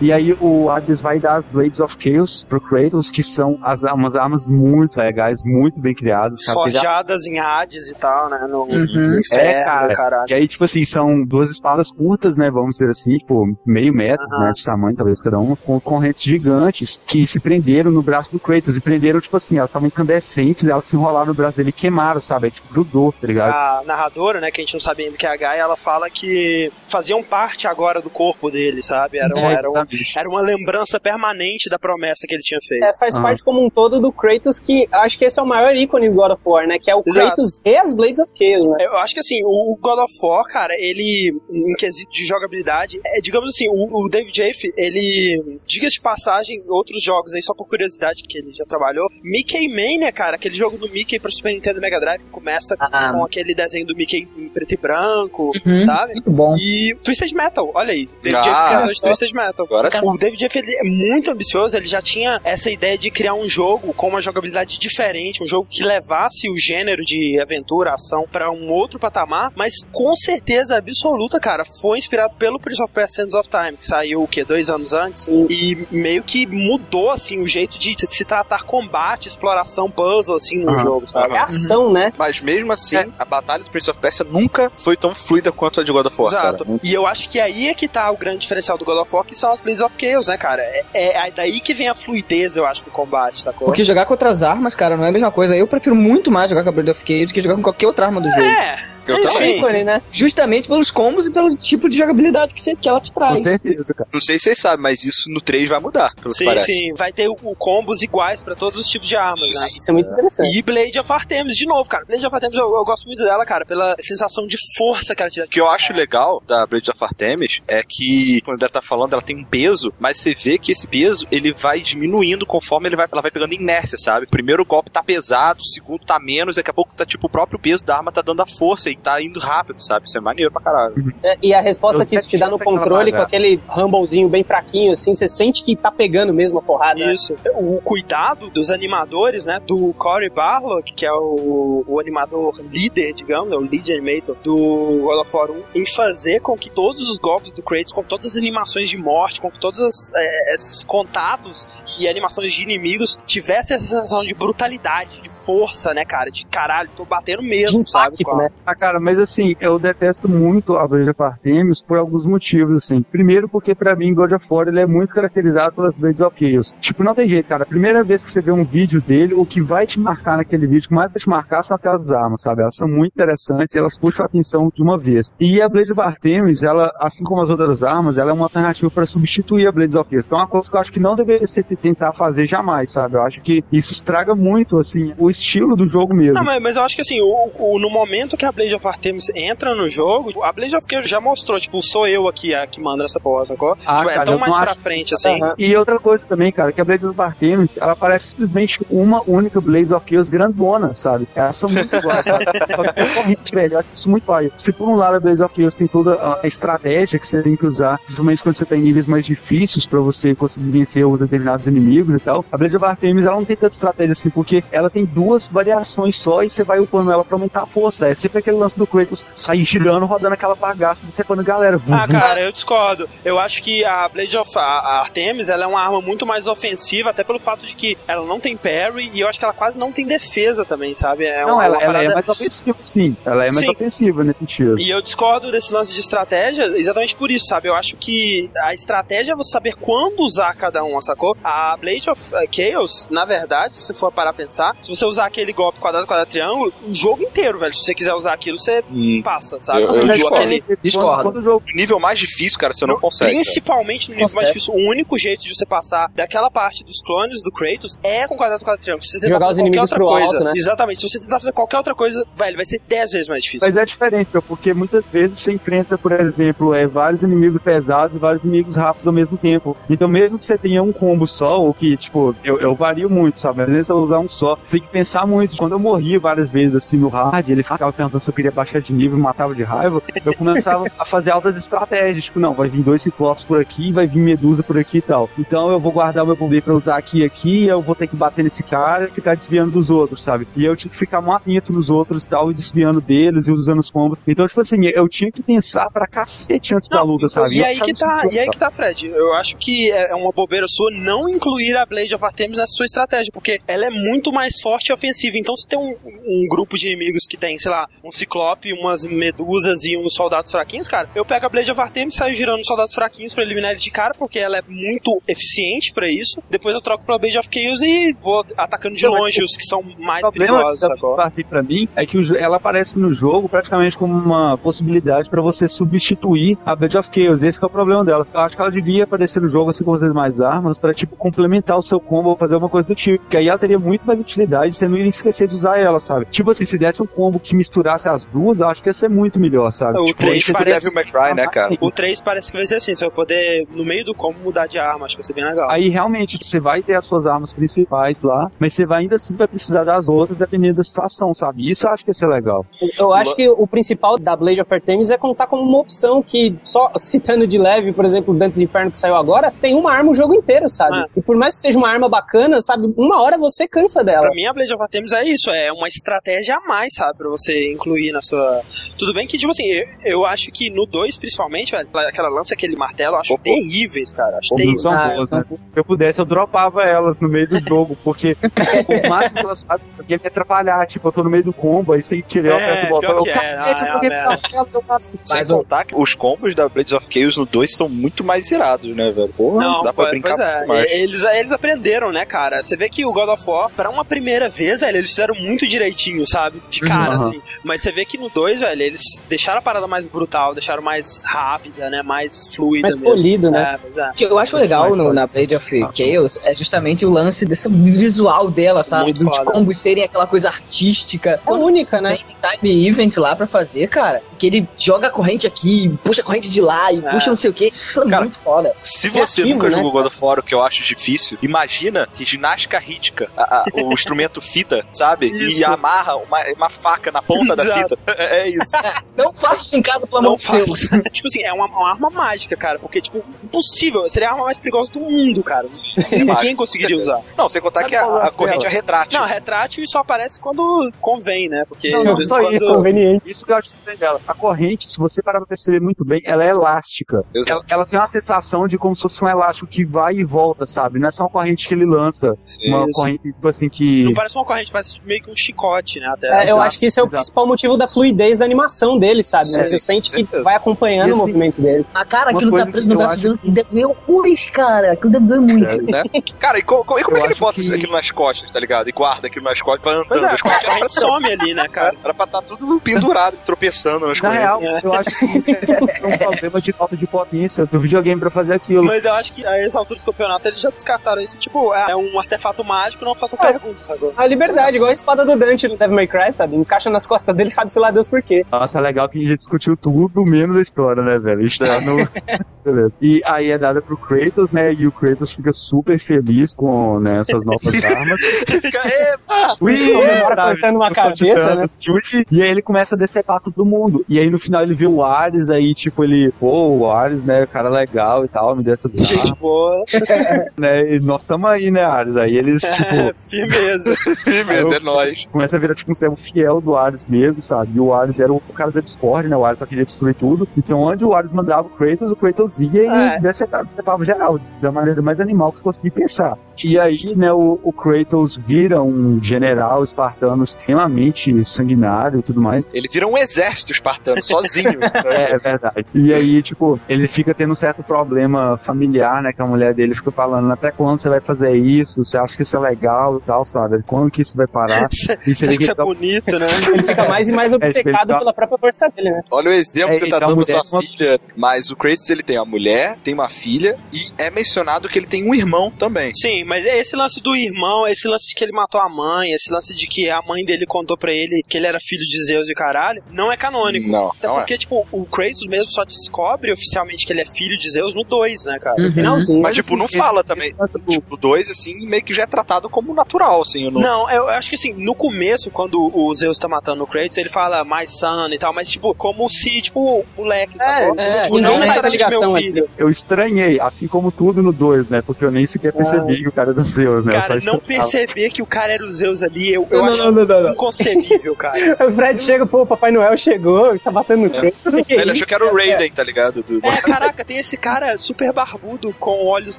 E aí o Hades vai dar as Blades of Chaos pro Kratos, que são as, umas armas muito legais, muito bem criadas. cara, que já- Forjadas em Hades e tal, né? No, Uhum. no inferno, É, cara. caralho. E aí, tipo assim, são duas espadas curtas, né? Vamos dizer assim, tipo, meio metro, Aham. né? De tamanho, talvez, cada uma, com correntes gigantes que se prenderam no braço do Kratos. E prenderam, tipo assim, elas estavam incandescentes, elas se enrolaram no braço dele e queimaram, sabe? Aí, tipo, grudou, tá ligado? A narradora, né, que a gente não sabe ainda que é a Gaia, ela fala que faziam parte agora do corpo dele, sabe? Era, um- É, era, exatamente. Era uma lembrança permanente da promessa que ele tinha feito. É, faz Ah. parte como um todo do Kratos, que acho que esse é o maior ícone do God of War, né? Que é o Exato. Kratos e as Blades of Chaos, né? Eu acho que assim, o God of War, cara, ele, em quesito de jogabilidade, é, digamos assim, o, o David Jaffe, ele, diga de passagem, outros jogos aí, só por curiosidade, que ele já trabalhou, Mickey Mania, cara, aquele jogo do Mickey pro Super Nintendo Mega Drive, que começa Ah. com aquele desenho do Mickey em preto e branco, Uhum, sabe? Muito bom. E Twisted Metal, olha aí. David Ah, Jaffe. Twisted Metal. Agora sim. O David Jaffe ele é muito ambicioso, ele já tinha essa ideia de criar um jogo com uma jogabilidade diferente, um jogo que levasse o gênero de aventura, ação pra um outro patamar, mas com certeza absoluta, cara, foi inspirado pelo Prince of Persia Sands of Time, que saiu o quê? Dois anos antes, e meio que mudou, assim, o jeito de se tratar combate, exploração, puzzle, assim, no Aham. jogo, sabe? É ação, né? Mas mesmo assim, a batalha do Prince of Persia nunca foi tão fluida quanto a de God of War, Exato. cara. E eu acho que aí é que tá o grande diferencial do God of War, que são as Blades of Chaos, né, cara? É, é daí que vem a fluidez, eu acho, do combate, sacou? Porque jogar com outras armas, cara, não é a mesma coisa. Eu prefiro muito mais jogar com a Blade of Chaos do que jogar com qualquer outra arma do jogo. É, Eu enfim. também. Ícone, né? Justamente pelos combos e pelo tipo de jogabilidade que, você, que ela te Com traz. certeza, cara. Não sei se vocês sabem, mas isso no 3 vai mudar, pelo que Sim, parece. sim, vai ter o, o combos iguais pra todos os tipos de armas, né? Isso é muito interessante. E Blade of Artemis, de novo, cara. Blade of Artemis, eu, eu gosto muito dela, cara, pela sensação de força que ela te dá. O que eu acho legal da Blade of Artemis é que, quando ela tá falando, ela tem um peso, mas você vê que esse peso ele vai diminuindo conforme ele vai, ela vai pegando inércia, sabe? O primeiro golpe tá pesado, o segundo tá menos, daqui a pouco tá tipo o próprio peso da arma tá dando a força e tá indo rápido, sabe? Isso é maneiro pra caralho. É, E a resposta Eu que isso te dá no controle, com aquele rumblezinho bem fraquinho, assim, você sente que tá pegando mesmo a porrada. né? Isso. O cuidado dos animadores, né? Do Corey Barlog, que é o, o animador líder, digamos, né, o lead animator do God of War 1, em fazer com que todos os golpes do Kratos, com todas as animações de morte, com todos as, é, esses contatos e animações de inimigos tivessem essa sensação de brutalidade, de força, né, cara? De caralho, tô batendo mesmo, De sabe? impacto, né? Ah, cara, mas assim, eu detesto muito a Blade of Artemis por alguns motivos, assim. Primeiro, porque pra mim, God of War, ele é muito caracterizado pelas Blades of Chaos. Tipo, não tem jeito, cara. A primeira vez que você vê um vídeo dele, o que vai te marcar naquele vídeo, o que mais vai te marcar são aquelas armas, sabe? Elas são muito interessantes, elas puxam a atenção de uma vez. E a Blade of Artemis, ela, assim como as outras armas, ela é uma alternativa para substituir a Blades of Chaos. Que é uma coisa que eu acho que não deveria ser tentar fazer jamais, sabe? Eu acho que isso estraga muito, assim, o estilo do jogo mesmo. Não, mas, mas eu acho que assim, o, o- no momento que a Blade of Artemis entra no jogo, a Blade of Chaos já mostrou, tipo, sou eu aqui a que manda essa porra, sacou? Ah, Tipo, é cara, tão eu mais pra acho- frente, assim. Aham. E outra coisa também, cara, que a Blades of Artemis, ela parece simplesmente uma única Blades of Chaos grandona, sabe? Elas são muito iguais, sabe? Só que é corrente, velho, eu acho isso muito paia. Se por um lado a Blades of Chaos tem toda a estratégia que você tem que usar, principalmente quando você tá em níveis mais difíceis pra você conseguir vencer os determinados inimigos e tal, a Blade of Artemis, ela não tem tanta estratégia assim, porque ela tem duas variações só e você vai upando ela pra aumentar a força. É sempre aquele lance do Kratos sair girando, rodando aquela bagaça, decepando galera. Ah, cara, eu discordo. Eu acho que a Blade of a- Artemis ela é uma arma muito mais ofensiva, até pelo fato de que ela não tem parry e eu acho que ela quase não tem defesa também, sabe? É Não, uma, ela, uma ela é parada- mais ofensiva, sim. Ela é mais Sim. ofensiva nesse sentido. E eu discordo desse lance de estratégia exatamente por isso, sabe? Eu acho que a estratégia é você saber quando usar cada uma, sacou? A Blade of eh, Chaos, na verdade, se for parar a pensar, se você usar aquele golpe quadrado, quadrado, triângulo, o jogo inteiro, velho. Se você quiser usar aquilo, você Hum. passa, sabe? Eu- eu discordo. aquele- Discordo. Quando, quando o jogo No nível mais difícil, cara, você não consegue. cara. Principalmente no nível mais Consegue. difícil, o único jeito de você passar daquela parte dos clones do Kratos é com quadrado, quadrado, triângulo. Se você tentar Jogar fazer os qualquer outra coisa, alto, né? exatamente. Se você tentar fazer qualquer outra coisa, velho, vai ser 10 vezes mais difícil. Mas é diferente, porque muitas vezes você enfrenta, por exemplo, é, vários inimigos pesados e vários inimigos rápidos ao mesmo tempo. Então, mesmo que você tenha um combo só, ou que, tipo, eu, eu vario muito, sabe? Às vezes eu usar um só, você tem que pensar muito. Quando eu morria várias vezes assim no hard, ele ficava perguntando se eu queria baixar de nível e matava de raiva, eu começava a fazer altas estratégias. Tipo, não, vai vir dois ciclopes por aqui, vai vir medusa por aqui e tal. Então eu vou guardar o meu poder pra usar aqui e aqui, eu vou ter que bater nesse cara e ficar desviando dos outros, sabe? E eu tinha que ficar muito atento nos outros e tal, e desviando deles e usando os combos. Então, tipo assim, eu tinha que pensar pra cacete antes da luta, sabe? E Eu aí achava que tá, e aí que tá, Fred. Eu acho que é uma bobeira sua não incluir a Blade of Artemis nessa sua estratégia, porque ela é muito mais forte e ofensiva. Então, se tem um, um grupo de inimigos que tem, sei lá, um ciclope, umas medusas e uns soldados fraquinhos, cara, eu pego a Blade of Artemis, saio girando os soldados fraquinhos pra eliminar eles de cara, porque ela é muito eficiente pra isso. Depois eu troco pra Blade of Chaos e vou atacando de longe os que são mais O perigosos, parte pra mim é que ela aparece no jogo praticamente como uma possibilidade pra você substituir a Blade of Chaos. Esse é o problema dela. Eu acho que ela devia aparecer no jogo assim como as demais armas pra tipo complementar o seu combo ou fazer uma coisa do tipo. Que aí ela teria muito mais utilidade, você não iria esquecer de usar ela, sabe? Tipo assim, se desse um combo que misturasse as duas, eu acho que ia ser muito melhor, sabe? O tipo, três aí você parece- Devil May Cry, né, cara? O 3 parece que vai ser assim, você vai poder, no meio do combo, mudar de arma, acho que vai ser bem legal. Aí realmente você vai ter as suas armas principais lá, mas você vai ainda assim vai precisar das outras dependendo da situação, sabe? Isso eu acho que ia ser legal. Eu acho que o principal da Blade of Artemis é contar como uma opção que, só citando de leve, por exemplo, o Dantes Inferno que saiu agora, tem uma arma o jogo inteiro, sabe? Ah. E por mais que seja uma arma bacana, sabe, uma hora você cansa dela. Pra mim, a Blade of Artemis é isso, é uma estratégia a mais, sabe? Pra você incluir na sua. Tudo bem que, tipo assim, eu, eu acho que no 2, principalmente, velho, aquela lança, aquele martelo, eu acho pô. terríveis, cara. Acho terríveis. são Ah, boas, né? Se eu pudesse, eu dropava elas no meio do jogo, porque o máximo que elas fazem é me atrapalhar. Tipo, eu tô no meio do combo, aí você tirei o É, aperto do botão. Eu, é, é, eu passo. Sem Mas o- contar que os combos da Blades of Chaos no 2 são muito mais irados, né, velho? Porra, Não, dá pra pô, brincar pois é. mais. Eles, eles aprenderam, né, cara? Você vê que o God of War, pra uma primeira vez, velho, eles fizeram muito direitinho, sabe? De cara, Uhum. assim. Mas você vê que no 2, velho, eles deixaram a parada mais brutal, deixaram mais rápida, né? Mais fluida Mais mesmo. polido, né? É, é. O que eu acho legal no- na Blade of Chaos é justamente o lance desse visual dela, sabe? Muito Dos foda. combos serem aquela coisa artística. É única, né? Tem time event lá pra fazer, cara, que ele joga a corrente aqui, puxa a corrente de lá e É. puxa não sei o que. É Cara, muito foda. Se você Criativo, nunca né, jogou God of War, o que eu acho difícil, imagina que ginástica rítmica, a- a- o instrumento fita, sabe? E Isso. amarra uma, uma faca na ponta da fita. É, é isso. Não faça isso em casa, pelo Não amor de Deus. tipo assim, é uma, uma arma mágica, cara. Porque, tipo, impossível. Seria a arma mais perigosa do mundo, cara. Ninguém mágico, conseguiria usar. Não, sem contar que a, o a corrente é retrátil. Não, retrátil só aparece quando convém, né? Porque Não, não, só quando- isso. Conveniente. Isso que eu acho estranho dela. A corrente, se você parar pra perceber muito bem, ela é elástica. Exato. Ela, ela tem uma sensação de como se fosse um elástico que vai e volta, sabe? Não é só uma corrente que ele lança. Uma Isso. corrente, tipo assim, que. Não parece uma corrente, parece meio que um chicote, né? Até. É, eu Exato, acho que esse é o exato. principal motivo da fluidez da animação dele, sabe? né? Você sente que vai acompanhando E o assim- movimento dele. A cara, aquilo tá preso que no braço dele, deve doer horrores, cara. Aquilo deve doer muito. né? Cara, e, co- co- e como Eu é que ele bota que- aquilo nas costas, tá ligado? E guarda aquilo nas costas, vai andando é, nas a costas. corrente some ali, né, cara? Era pra estar tudo pendurado, tropeçando nas Na correntes. real, É. eu acho que isso é um problema de falta de potência do videogame pra fazer aquilo. Mas eu acho que a essa altura do campeonato eles já descartaram isso. Tipo, é um artefato mágico, não façam É. perguntas agora. A liberdade, igual a espada do Dante no Devil May Cry, sabe? Encaixa nas costas dele, sabe se lá Deus por quê. Nossa, é legal que a gente já discutiu tudo, menos a história, né, velho? Está no... Beleza. E aí é dada pro Kratos, né? E o Kratos fica super feliz com né, essas novas armas. Fica, "Eba!" Ui, Comemora sabe? cortando uma cabeça, né? chute, E aí ele começa a decepar todo mundo. E aí no final ele vê o Ares, aí tipo ele, pô, o Ares, né, cara legal e tal, me deu essas Gente armas, boa, né? E nós tamo aí, né, Ares? Aí eles, tipo, firmeza. É nóis. começa a virar tipo um servo fiel do Ares mesmo, sabe? E o Ares era o cara da Discord, né? O Ares só queria destruir tudo. Então onde o Ares mandava o Kratos, o Kratos ia É. e decepava, decepava geral, da maneira mais animal que você conseguir pensar. E aí, né, o, o Kratos vira um general espartano extremamente sanguinário e tudo mais. Ele vira um exército espartano, sozinho. É, é verdade. E aí, tipo, ele fica tendo um certo problema familiar, né? Que a mulher dele fica falando, até quando você vai fazer isso? Você acha que isso é legal e tal, sabe? Quando que isso vai parar? Acho você que isso é bonito, né? Ele fica mais e mais obcecado tá- pela própria força dele, né? Olha o exemplo É, que você tá então dando sua é uma- filha. Mas o Kratos, ele tem uma mulher, tem uma filha, e é mencionado que ele tem um irmão também. Sim, mas é esse lance do irmão, esse lance de que ele matou a mãe, esse lance de que a mãe dele contou pra ele que ele era filho de Zeus e caralho, não é canônico. Não, Até não é. porque, tipo, o Kratos mesmo só descobre oficialmente que ele é filho de Zeus no 2, né, cara? No finalzinho. Mas, tipo, não fala também. Tipo, o 2, assim, meio que já é tratado como natural, assim. Não... Não, eu acho que assim, no começo, quando o Zeus tá matando o Kratos, ele fala mais son e tal, mas tipo, como se, tipo, moleque, sacou? é, tipo, e não necessariamente ligação meu filho. Eu estranhei, assim como tudo no 2, né? Porque eu nem sequer percebi que o cara era do Zeus, né? Cara, não perceber que o cara era o Zeus ali, eu, eu Não, acho não, não, não, não. inconcebível, cara. O Fred chega, pô, o Papai Noel chegou, tá batendo no Kratos. Que que é Ele achou que era o Raiden, tá ligado? Do... É, caraca, tem esse cara super barbudo com olhos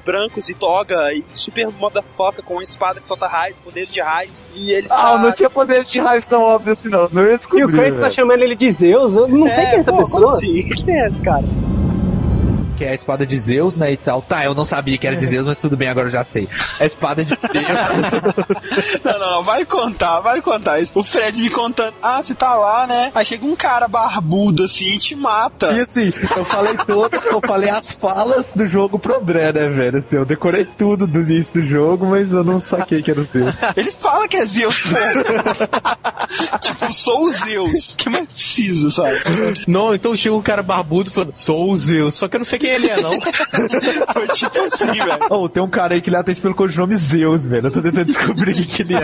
brancos e toga e super motherfucker com uma espada que solta raios, poderes de raios. E ele Ah, está... não tinha poder de raios tão óbvio assim, não. Não ia E descobrir. o Kratos tá velho. chamando ele de Zeus, eu não sei quem é essa pô, pessoa. Como assim? Quem é esse cara? Que é a espada de Zeus, né, e tal. Tá, eu não sabia que era de Zeus, mas tudo bem, agora eu já sei. É a espada de Zeus. Não, não, não, vai contar, vai contar. Isso, o Fred me contando, ah, você tá lá, né? Aí chega um cara barbudo assim e te mata. E assim, eu falei todo, eu falei as falas do jogo pro André, né, velho? Assim, eu decorei tudo do início do jogo, mas eu não saquei que era o Zeus. Ele fala que é Zeus, pô. tipo, sou o Zeus. O que mais precisa, sabe? Não, então chega um cara barbudo falando, sou o Zeus, só que eu não sei quem ele é, não. Foi tipo assim, velho. Oh, tem um cara aí que ele atende pelo codinome Zeus, velho. Eu tô tentando descobrir o que, que ele é.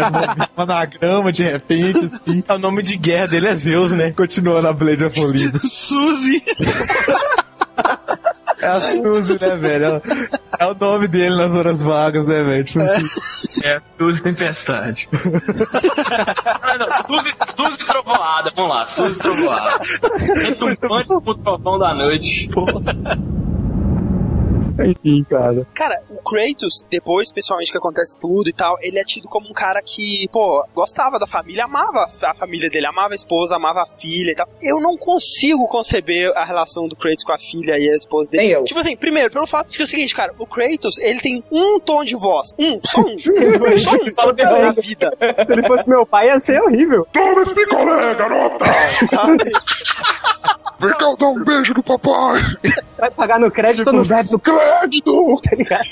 Um anagrama, de repente, assim. O nome de guerra dele é Zeus, né? Continua na Blade of Olympus. Suzy. É a Suzy, né, velho? É o nome dele nas horas vagas, né, velho? Tipo assim. É, Suzy Tempestade. ah, não, Suzy, Suzy Trovoada, vamos lá, Suzy Trovoada. Retumbante com o trovão da noite. Enfim, cara. Cara, o Kratos, depois, pessoalmente, que acontece tudo e tal, ele é tido como um cara que, pô, gostava da família, amava a família dele, amava a esposa, amava a filha e tal. Eu não consigo conceber a relação do Kratos com a filha e a esposa dele. Nem eu. Tipo assim, primeiro, pelo fato de que é o seguinte, cara, o Kratos, ele tem um tom de voz. Um, só um. só um, só um na vida. Se ele fosse meu pai, ia ser horrível. Toma esse picolé, garota! sabe? Vem cá dar um beijo do papai! Vai pagar no crédito ou no débito? Crédito! Tá ligado?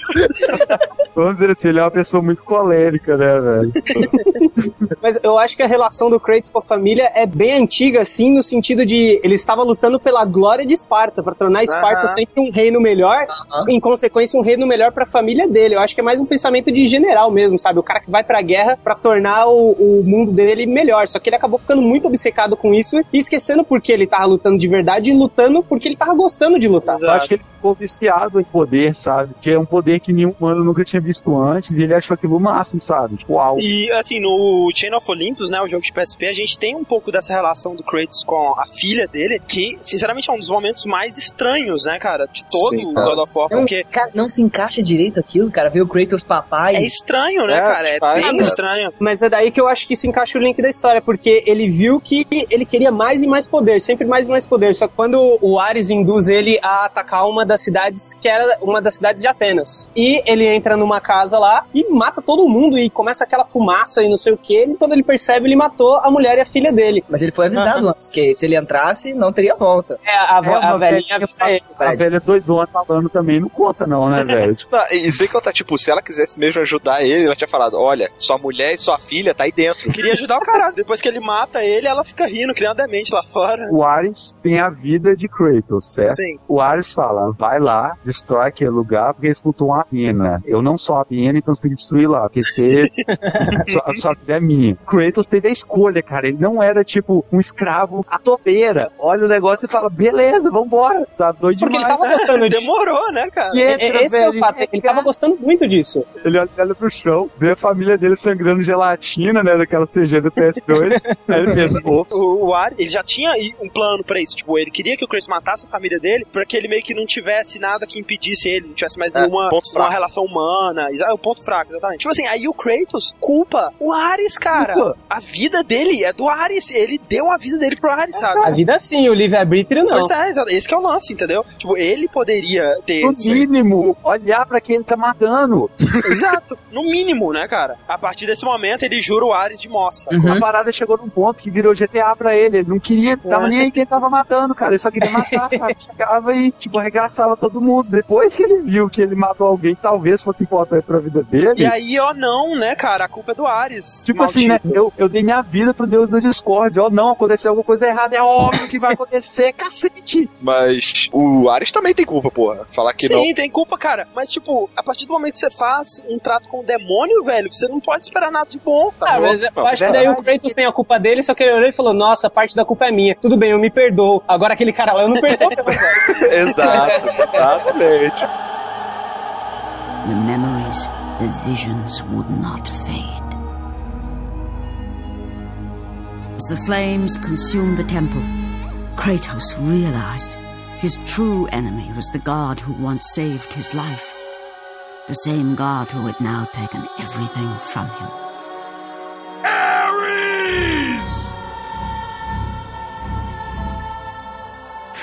Vamos dizer assim, ele é uma pessoa muito colérica, né, velho? Mas eu acho que a relação do Kratos com a família é bem antiga, assim, no sentido de ele estava lutando pela glória de Esparta, para tornar Esparta Aham. sempre um reino melhor, em consequência, um reino melhor pra família dele. Eu acho que é mais um pensamento de general mesmo, sabe? O cara que vai pra guerra pra tornar o, o mundo dele melhor. Só que ele acabou ficando muito obcecado com isso e esquecendo porque ele tava lutando de verdade lutando porque ele tava gostando de lutar. Eu acho que ele ficou viciado em poder, sabe? Que é um poder que nenhum humano nunca tinha visto antes e ele achou aquilo o máximo, sabe? Tipo, uau. E assim, no Chain of Olympus, né, o jogo de PSP, a gente tem um pouco dessa relação do Kratos com a filha dele, que, sinceramente, é um dos momentos mais estranhos, né, cara, de todo Sim, o cara. God of War, Não, porque cara, não se encaixa direito aquilo, cara. Ver o Kratos papai. é estranho, né, É, cara? É bem estranho. Mas é daí que eu acho que se encaixa o link da história, porque ele viu que ele queria mais e mais poder, sempre mais e mais poder. Só que quando o Ares induz ele a atacar uma das cidades, que era uma das cidades de Atenas. E ele entra numa casa lá e mata todo mundo e começa aquela fumaça e não sei o que. E quando ele percebe, ele matou a mulher e a filha dele. Mas ele foi avisado antes, que se ele entrasse, não teria volta. É, a, É, a velhinha avisa ele. A velha doidona falando também não conta, não, né, velho? Não, e sem contar, tipo, se ela quisesse mesmo ajudar ele, ela tinha falado: olha, sua mulher e sua filha tá aí dentro. Queria ajudar o cara. Depois que ele mata ele, ela fica rindo, criando demente lá fora. o Ares tem a vida de Kratos, certo? Sim. O Ares fala, vai lá, destrói aquele lugar, porque eles botou uma pena. Eu não sou a pena, então você tem que destruir lá, porque você... sua, sua vida é minha. Kratos teve a escolha, cara. Ele não era, tipo, um escravo à topeira. Olha o negócio e fala, beleza, vambora, sabe? Doido Porque ele demais. tava gostando disso. Demorou, né, cara? Que É, entra, esse que é o velho, fato. Ele tava gostando muito disso. Ele olha, olha pro chão, vê a família dele sangrando gelatina, né, daquela CG do PS2. aí ele pensa, ops. O, o Ares, ele já tinha um plano pra isso. Tipo, ele queria que o Kratos matasse a família dele pra que ele meio que não tivesse nada que impedisse ele, não tivesse mais É, nenhuma ponto fraco. uma relação humana. É o ponto fraco, exatamente. Tipo assim, aí o Kratos culpa o Ares, cara. Culpa. A vida dele é do Ares. Ele deu a vida dele pro Ares, sabe? A vida sim, o livre-arbítrio não. Pois é, esse que é o lance, entendeu? Tipo, ele poderia ter. No mínimo, olhar pra quem ele tá matando. Exato. No mínimo, né, cara? A partir desse momento, ele jura o Ares de moça. A parada chegou num ponto que virou GTA pra ele. Ele não queria, tava É. nem aí quem tava matando, cara. Ele só queria matar, sabe? Chegava e, tipo, arregaçava todo mundo. Depois que ele viu que ele matou alguém, talvez fosse importante pra vida dele. E aí, ó, não, né, cara? A culpa é do Ares. Tipo assim, né? maldito. Eu, eu dei minha vida pro Deus do Discord. Ó, não, aconteceu alguma coisa errada. É óbvio que vai acontecer, cacete. Mas o Ares também tem culpa, porra. Falar que não. Sim, tem culpa, cara. Mas, tipo, a partir do momento que você faz um trato com o demônio, velho, você não pode esperar nada de bom. Tá Ah, mas eu acho que daí o Kratos tem a culpa dele, só que ele olhou e falou: Nossa, parte da culpa é minha. Tudo bem, eu me perdoo. Agora aquele cara lá, eu não perdoo. Exato, exatamente. The memories, the visions would not fade. As the flames consumed the temple, Kratos realized his true enemy was the god who once saved his life. The same god who had now taken everything from him.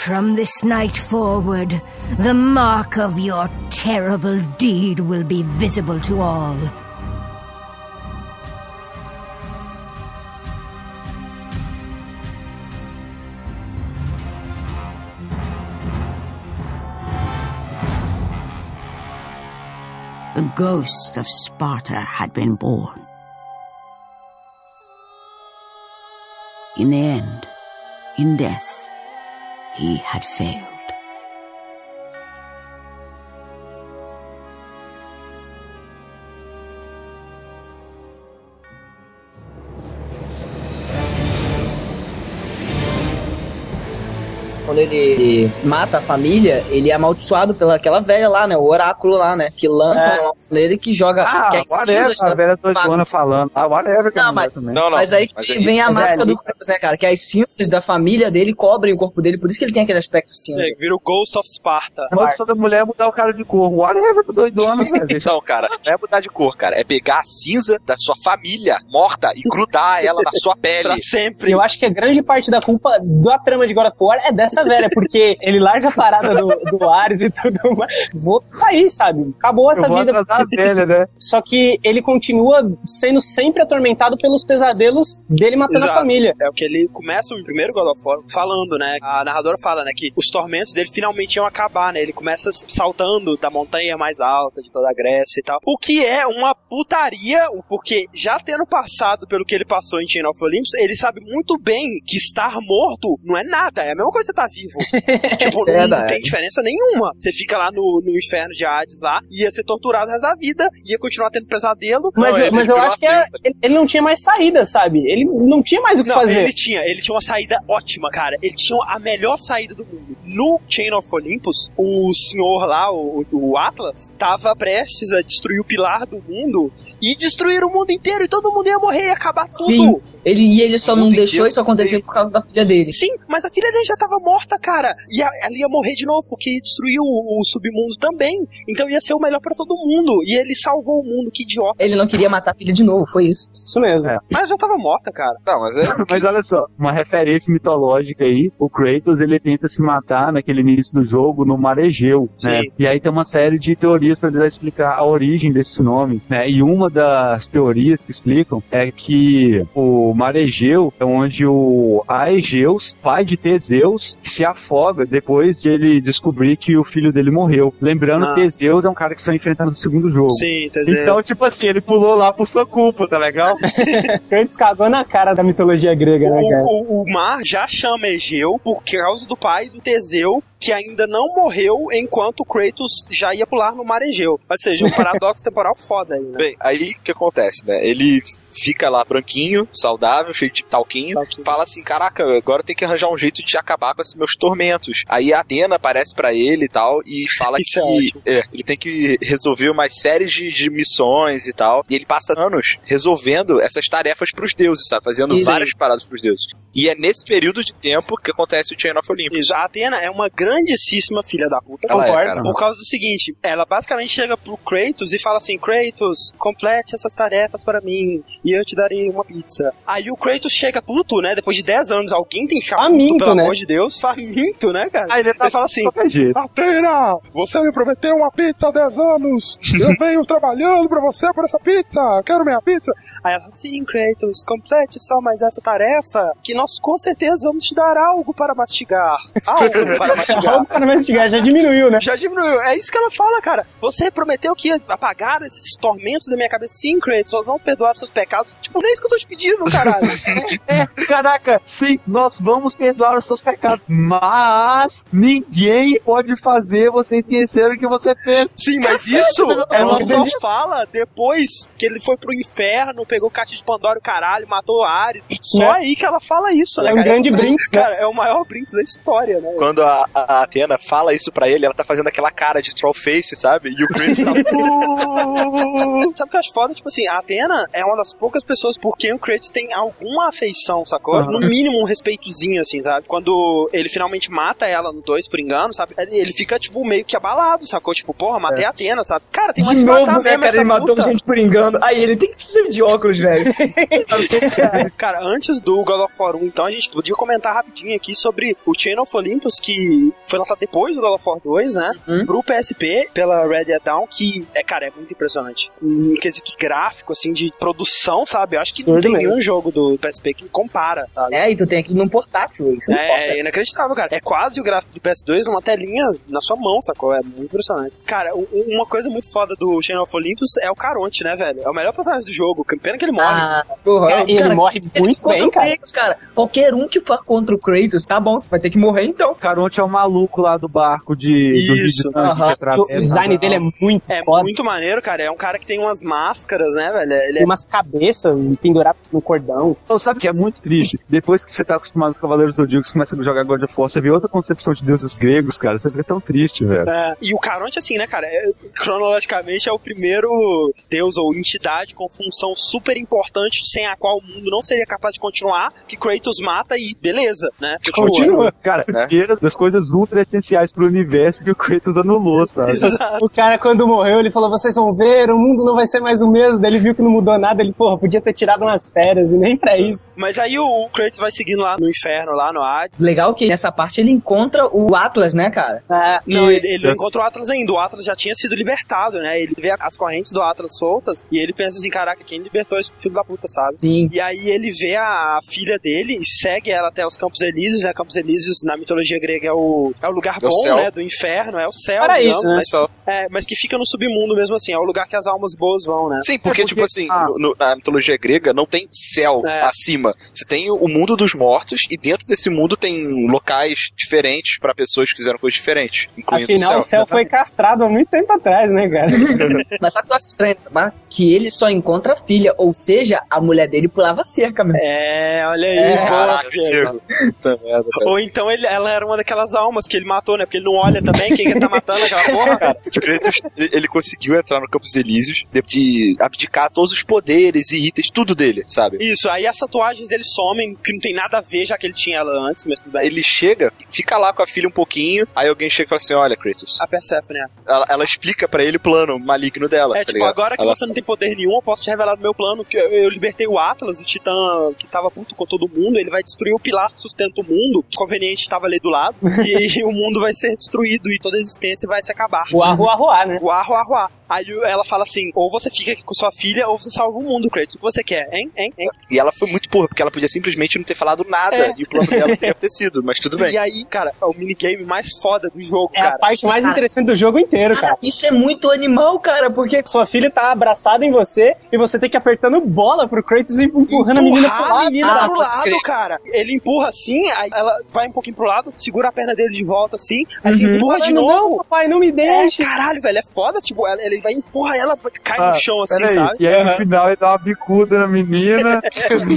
From this night forward, the mark of your terrible deed will be visible to all. The ghost of Sparta had been born. In the end, in death, he had failed. Quando ele, ele mata a família, ele é amaldiçoado pela aquela velha lá, né? O oráculo lá, né? Que lança É. um maldição nele que joga. Ah, que é whatever, cinzas a velha doidona falando. Ah, whatever que Não, a mas- também. mas aí que vem a mas é máscara ali- do Kratos, né, cara? Que as cinzas da família dele cobrem o corpo dele, por isso que ele tem aquele aspecto cinza. É, vira o Ghost of Sparta. A maldição da mulher é mudar o cara de cor. Whatever, doidona, velho. Não, cara, não é mudar de cor, cara. É pegar a cinza da sua família morta e grudar ela na sua pele. Pra sempre. Eu acho que a grande parte da culpa da trama de God of War é dessa velha, porque ele larga a parada do, do Ares e tudo mais. Vou sair, sabe? Acabou essa Eu vida. a velha, né? Só que ele continua sendo sempre atormentado pelos pesadelos dele matando Exato. a família. É o que ele começa o primeiro God of War falando, né? A narradora fala, né? Que os tormentos dele finalmente iam acabar, né? Ele começa saltando da montanha mais alta de toda a Grécia e tal. O que é uma putaria, porque já tendo passado pelo que ele passou em Chain of Olympus, ele sabe muito bem que estar morto não é nada. É a mesma coisa que você tá vivo. tipo, não, não Verdade. tem diferença nenhuma. Você fica lá no, no inferno de Hades lá, ia ser torturado o resto da vida, ia continuar tendo pesadelo. Mas, Não, eu, mas eu acho que é- ele, ele não tinha mais saída, sabe? Ele não tinha mais o que Não, fazer. ele tinha, ele tinha uma saída ótima, cara. Ele tinha a melhor saída do mundo. No Chain of Olympus, o senhor lá, o, o Atlas, tava prestes a destruir o pilar do mundo e destruir o mundo inteiro e todo mundo ia morrer e acabar Sim, tudo. ele, e ele só não deixou isso acontecer por causa da filha dele. Sim, mas a filha dele já tava morta, cara. E a- ela ia morrer de novo, porque ia destruir o, o submundo também. Então ia ser o melhor pra todo mundo. E ele salvou o mundo, que idiota. Ele não queria matar a filha de novo, foi isso. Isso mesmo. Mas já tava morta, cara. Não, mas é. Mas olha só, uma referência mitológica aí, o Kratos ele tenta se matar naquele início do jogo no mar Egeu, né? E aí tem uma série de teorias para tentar explicar a origem desse nome, né? E uma das teorias que explicam é que o mar Egeu é onde o Aegeus, pai de Teseus, se afoga depois de ele descobrir que o filho dele morreu. Lembrando, Ah. Teseus é um cara que só enfrenta no segundo jogo. Sim, Teseus. Então, tipo assim, ele pulou lá por sua culpa, tá legal? Kratos cagou na cara da mitologia grega, né, cara? O, o, o mar já chama Egeu por causa do pai do Teseu, que ainda não morreu enquanto Kratos já ia pular no mar Egeu. Ou seja, um paradoxo temporal foda aí, né? Bem, aí o que acontece, né? Ele fica lá branquinho, saudável, cheio de talquinho, fala assim: caraca, agora tem que arranjar um jeito de acabar com esses meus tormentos. Aí a Atena aparece pra ele e tal, e fala é que ótimo. é, ele tem que resolver umas séries de, de missões e tal. E ele passa anos resolvendo essas tarefas pros deuses, sabe? Fazendo Sim. várias paradas pros deuses. E é nesse período de tempo que acontece o Chain of Olympus. Isso, a Atena é uma grandíssima filha da puta, Ela é, concordo. cara. por causa do seguinte, ela basicamente chega pro Kratos e fala assim, Kratos, complete essas tarefas para mim e eu te darei uma pizza. Aí o Kratos chega puto, né, depois de 10 anos, alguém tem que ficar puto, Faminto, pelo né? amor de Deus, faminto, né, cara? Aí ele tá fala assim. Atena, você me prometeu uma pizza há 10 anos. Eu venho trabalhando pra você por essa pizza. Quero minha pizza. Aí ela fala assim, Kratos, complete só mais essa tarefa, que nós com certeza vamos te dar algo para mastigar. Algo para mastigar. Algo para investigar, já diminuiu, né? Já diminuiu. É isso que ela fala, cara. Você prometeu que ia apagar esses tormentos da minha cabeça. Sim, Kratos, nós vamos perdoar os seus pecados. Tipo, não é isso que eu tô te pedindo, caralho. É, caraca, sim, nós vamos perdoar os seus pecados, mas ninguém pode fazer você esquecer o que você fez. Sim, mas isso É ela uma só fala depois que ele foi pro inferno, pegou o caixa de Pandora, o caralho, matou Ares. Só Né? aí que ela fala isso, né, É um cara? grande brinks, né? Cara, é o maior brinks da história, né? Quando a, a Atena fala isso pra ele, ela tá fazendo aquela cara de troll face, sabe? E o Kratos tá Sabe o que eu acho foda? Tipo assim, a Atena é uma das poucas pessoas por quem o Kratos tem alguma afeição, sacou? Aham. No mínimo um respeitozinho, assim, sabe? Quando ele finalmente mata ela no 2 por engano, sabe? Ele fica, tipo, meio que abalado, sacou? Tipo, porra, matei a Atena, sabe? Cara, tem mais De novo, né, cara? Ele matou puta. gente por engano. Aí ele tem que precisar de óculos, velho. Cara, antes do God of War 1, então a gente podia comentar rapidinho aqui sobre o Chain of Olympus, que foi lançado depois do God of War 2, né? Pro PSP, pela Red Dead Down, que, é, cara, é muito impressionante. Em quesito gráfico, assim, de produção, sabe? Eu acho que não Absurdo tem mesmo. nenhum jogo do PSP que compara, sabe? É, e tu tem aquilo num portátil, isso não É, importa. é inacreditável, cara. É quase o gráfico do PS2 numa telinha na sua mão, sacou? É muito impressionante. Cara, uma coisa muito foda do Chain of Olympus é o Caronte, né, velho? É o melhor personagem do jogo. Que Pena que ele morre. Ah, porra, Cara, e ele morre muito contra bem, o cara. Kratos, cara. Qualquer um que for contra o Kratos, tá bom, tu vai ter que morrer então. O Caronte é o maluco lá do barco de. do Isso, de Sangue que O design dele é muito É foda. muito maneiro, cara. É um cara que tem umas máscaras, né, velho? Ele Tem é umas cabeças penduradas no cordão. Então, sabe o que é muito triste? Depois que você tá acostumado com Cavaleiros do Zodíaco, você começa a jogar God of War, você vê outra concepção de deuses gregos, cara. Você fica tão triste, velho. É, e o Caronte, assim, né, cara, é- cronologicamente é o primeiro deus ou entidade com função super importante sem a qual o mundo não seria capaz de continuar, que Kratos mata e beleza, né? Continua. Cara, Né? primeira das coisas ultra essenciais pro universo que o Kratos anulou, sabe? O cara, quando morreu, ele falou: vocês vão ver, o mundo não vai ser mais o mesmo. Daí ele viu que não mudou nada. Ele, porra, podia ter tirado umas férias e nem pra isso. Mas aí o, o Kratos vai seguindo lá no inferno, lá no Hades. Legal que nessa parte ele encontra o Atlas, né, cara? Ah, Não, ele, ele não encontrou o Atlas ainda. O Atlas já tinha sido libertado, né? Ele vê as correntes do Atlas soltas e ele pensa assim: caraca, quem libertou esse filho da puta, sabe? Sim. E aí ele vê a filha dele e segue ela até os Campos Elíseos, né? Campos Elíseos na mitologia grega é o é o lugar É o bom, céu. né? Do inferno, é o céu. Paraíso, digamos, né? Mas, Céu. é, mas que fica no submundo mesmo assim, é o lugar que as almas boas vão, né? Sim, porque, É porque- tipo assim, ah. no- no- na mitologia grega não tem céu É. acima. Você tem o mundo dos mortos e dentro desse mundo tem locais diferentes pra pessoas que fizeram coisas diferentes, incluindo Afinal, o céu foi castrado há muito tempo atrás, né, cara? Mas sabe o que eu acho estranho nessa parte? Que ele só encontra a filha, ou seja, a mulher dele pulava a cerca mesmo. É, olha aí. É, Caraca, Diego. Merda, cara. Ou então ele, ela era uma daquelas almas que ele matou, né? Porque ele não olha também quem que tá matando aquela porra, cara. O ele conseguiu entrar no Campos Elíseos de- de abdicar todos os poderes e itens, tudo dele, sabe? Isso, aí as tatuagens dele somem, que não tem nada a ver, já que ele tinha ela antes, mas tudo bem. Ele chega, fica lá com a filha um pouquinho, aí alguém chega e fala assim, olha, Kratos, A Persephone, é. ela, ela explica pra ele o plano maligno dela, É, tá tipo, ligado? agora que Ela- você não tem poder nenhum, eu posso te revelar do meu plano, que eu, eu libertei o Atlas, o titã que tava puto com todo mundo, ele vai destruir o pilar que sustenta o mundo, conveniente estava ali do lado, e o mundo vai ser destruído e toda a existência vai se acabar. O arruá, arruá, né? O arro, arro, arro. Aí ela fala assim, ou você fica aqui com sua filha, ou você salva o mundo, Kratos. O que você quer, hein? Hein? Hein? E ela foi muito porra, porque ela podia simplesmente não ter falado nada, É. e o plano dela teria ter sido, mas tudo bem. E aí, cara, é o minigame mais foda do jogo, É a cara. parte mais Cara. interessante do jogo inteiro, cara. Cara, isso é muito animal, cara, porque Sua filha tá abraçada em você e você tem que ir apertando bola pro Kratos e empurrando a menina pro Empurrar a lado. menina Ah, pro lado, crer. cara. Ele empurra assim, aí ela vai um pouquinho pro lado, segura a perna dele de volta assim, aí você Uhum. empurra de novo. Não, papai, não me É, deixe. caralho, velho, é foda, tipo, ele vai empurra ela, cai Ah, no chão assim, Peraí, sabe? E aí no final ele dá uma bicuda na menina,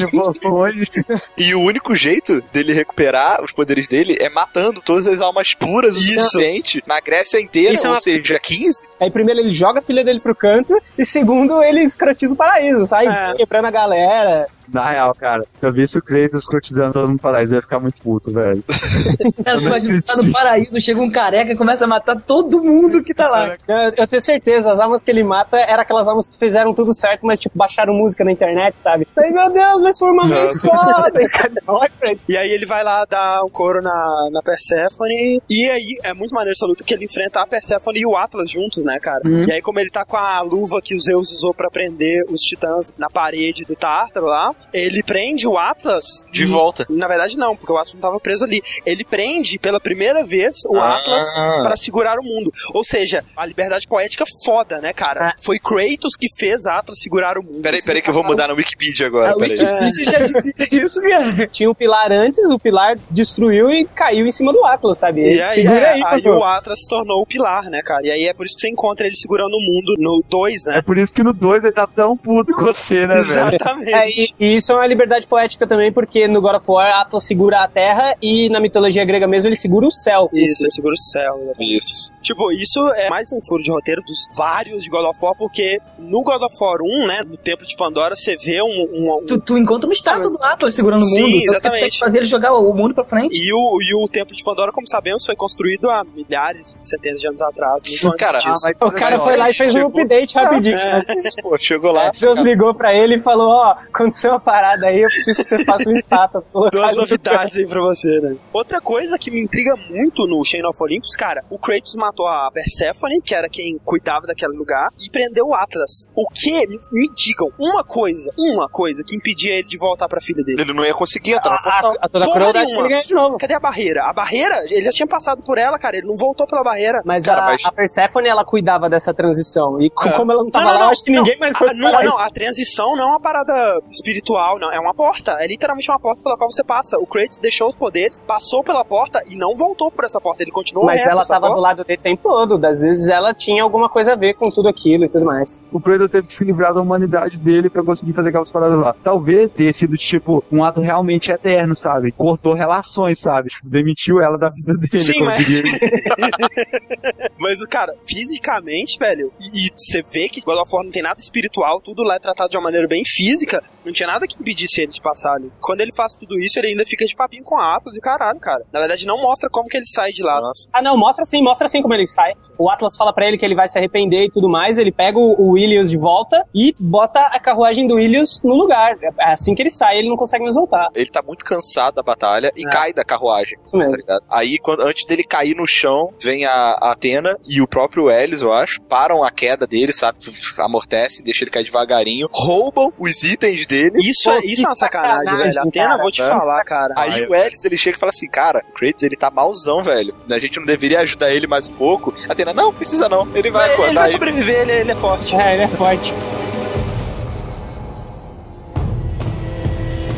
longe. E o único jeito dele recuperar os poderes dele é matando todas as almas puras o suficiente na Grécia inteira, Isso é ou uma- seja, 15. Aí primeiro ele joga a filha dele pro canto e segundo ele escrotiza o paraíso, sai É. quebrando a galera. Na real, cara, se eu visse o Kratos escrotizando todo mundo no paraíso, eu ia ficar muito puto, velho. cara, imagina, tá no paraíso, chega um careca e começa a matar todo mundo que tá lá. Eu, eu tenho certeza, as almas que ele mata eram aquelas almas que fizeram tudo certo, mas tipo, baixaram música na internet, sabe? Aí, meu Deus, mas foi uma vez só! Kratos. E aí ele vai lá dar um couro na, na Persephone. E aí é muito maneiro essa luta que ele enfrenta a Persephone e o Atlas juntos, né, cara? Uhum. E aí, como ele tá com a luva que o Zeus usou pra prender os titãs na parede do Tártaro lá, ele prende o Atlas De e- volta. Na verdade, não, porque o Atlas não tava preso ali. Ele prende pela primeira vez o Ah. Atlas pra segurar o mundo. Ou seja, a liberdade poética foda, né, cara? Ah. Foi Kratos que fez Atlas segurar o mundo. Peraí, peraí que eu vou mudar no Wikipedia agora, A peraí. Wikipedia já disse isso, cara. Tinha o pilar antes, o pilar destruiu e caiu em cima do Atlas, sabe? E aí, Segura é, aí, aí o Atlas se tornou o pilar, né, cara? E aí é por isso que você encontra ele segurando o mundo no 2, né? É por isso que no 2 ele tá tão puto com você, né, velho? Exatamente. É, e, e isso é uma liberdade poética também, porque no God of War Atlas segura a terra e na mitologia grega mesmo ele segura o céu. Isso, ele segura o céu. exatamente. Isso. Tipo, isso é mais um furo de roteiro dos vários de God of War, porque no God of War 1, né, no Templo de Pandora, você vê um... um- um- Tu, tu encontra uma estátua do Atlas segurando o Sim, mundo. Então tu tem exatamente. que fazer ele jogar o mundo pra frente. E o, e o Templo de Pandora, como sabemos, foi construído há milhares, centenas de anos atrás. Muito antes Cara, disso. O cara foi lá e fez um Chegou- update rapidinho. É. Pô, chegou lá. Zeus ligou pra ele e falou, ó, aconteceu uma parada aí, eu preciso que você faça uma estátua. Pô, Duas novidades aí pra você, né? Outra coisa que me intriga muito no Chain of Olympus, cara, o Kratos matou a Persephone, que era quem cuidava daquele lugar, e prendeu o Atlas. O que? Me, me digam uma coisa, uma coisa que impedia ele de voltar pra filha dele. Ele não ia conseguir entrar a, portal. a, a toda crueldade que ele ganha de novo. Cadê a barreira? A barreira, ele já tinha passado por ela, cara, ele não voltou pela barreira. Mas, Cara, a, mas- a Persephone, ela cuidava dessa transição. E É. como ela não tava lá, eu acho que ninguém mais foi a, não, não, a transição não é uma parada espiritual, não. É uma porta. É literalmente uma porta pela qual você passa. O Kratos deixou os poderes, passou pela porta e não voltou por essa porta. Ele continuou Mas reto, ela tava sacou? do lado dele o tempo todo. Das vezes ela tinha alguma coisa a ver com tudo aquilo e tudo mais. O Kratos teve que se livrar da humanidade dele pra conseguir fazer aquelas paradas lá. Talvez tenha sido, tipo, um ato realmente eterno, sabe? Cortou relações, sabe? Tipo, demitiu ela da vida dele, Sim, como mas- diria. Mas, cara, fisicamente, velho, e, e você vê que God of War não tem nada espiritual, tudo lá é tratado de uma maneira bem física, não tinha nada que impedisse ele de passar ali. Quando ele faz tudo isso, ele ainda fica de papinho com a Atlas e caralho, cara. Na verdade, não mostra como que ele sai de lá. Nossa. Ah, não, mostra sim, mostra sim como ele sai. O Atlas fala pra ele que ele vai se arrepender e tudo mais. Ele pega o, o Williams de volta e bota a carruagem do Williams no lugar. É assim que ele sai, ele não consegue mais voltar. Ele tá muito cansado da batalha e É. cai da carruagem. Isso mesmo. Tá ligado? Aí, quando, antes dele cair no chão, vem a, a Atena e o próprio Helios, eu acho, param a queda dele, sabe? Amortece, deixa ele cair devagarinho, roubam os itens dele Isso, é, isso é uma sacanagem, velho. Atena, vou te Nossa. falar, cara. Aí o Ellis, ele chega e fala assim, cara, o Kratos, ele tá malzão, velho. A gente não deveria ajudar ele mais um pouco. Atena, não, precisa não. Ele vai Ele, ele acordar vai aí. sobreviver, ele, ele é forte. É, ele é forte.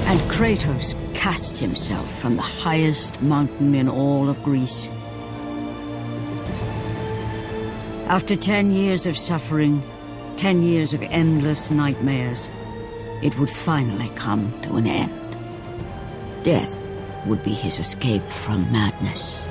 And Kratos cast himself from the highest mountain in all of Greece. After ten years of suffering, ten years of endless nightmares, it would finally come to an end. Death would be his escape from madness.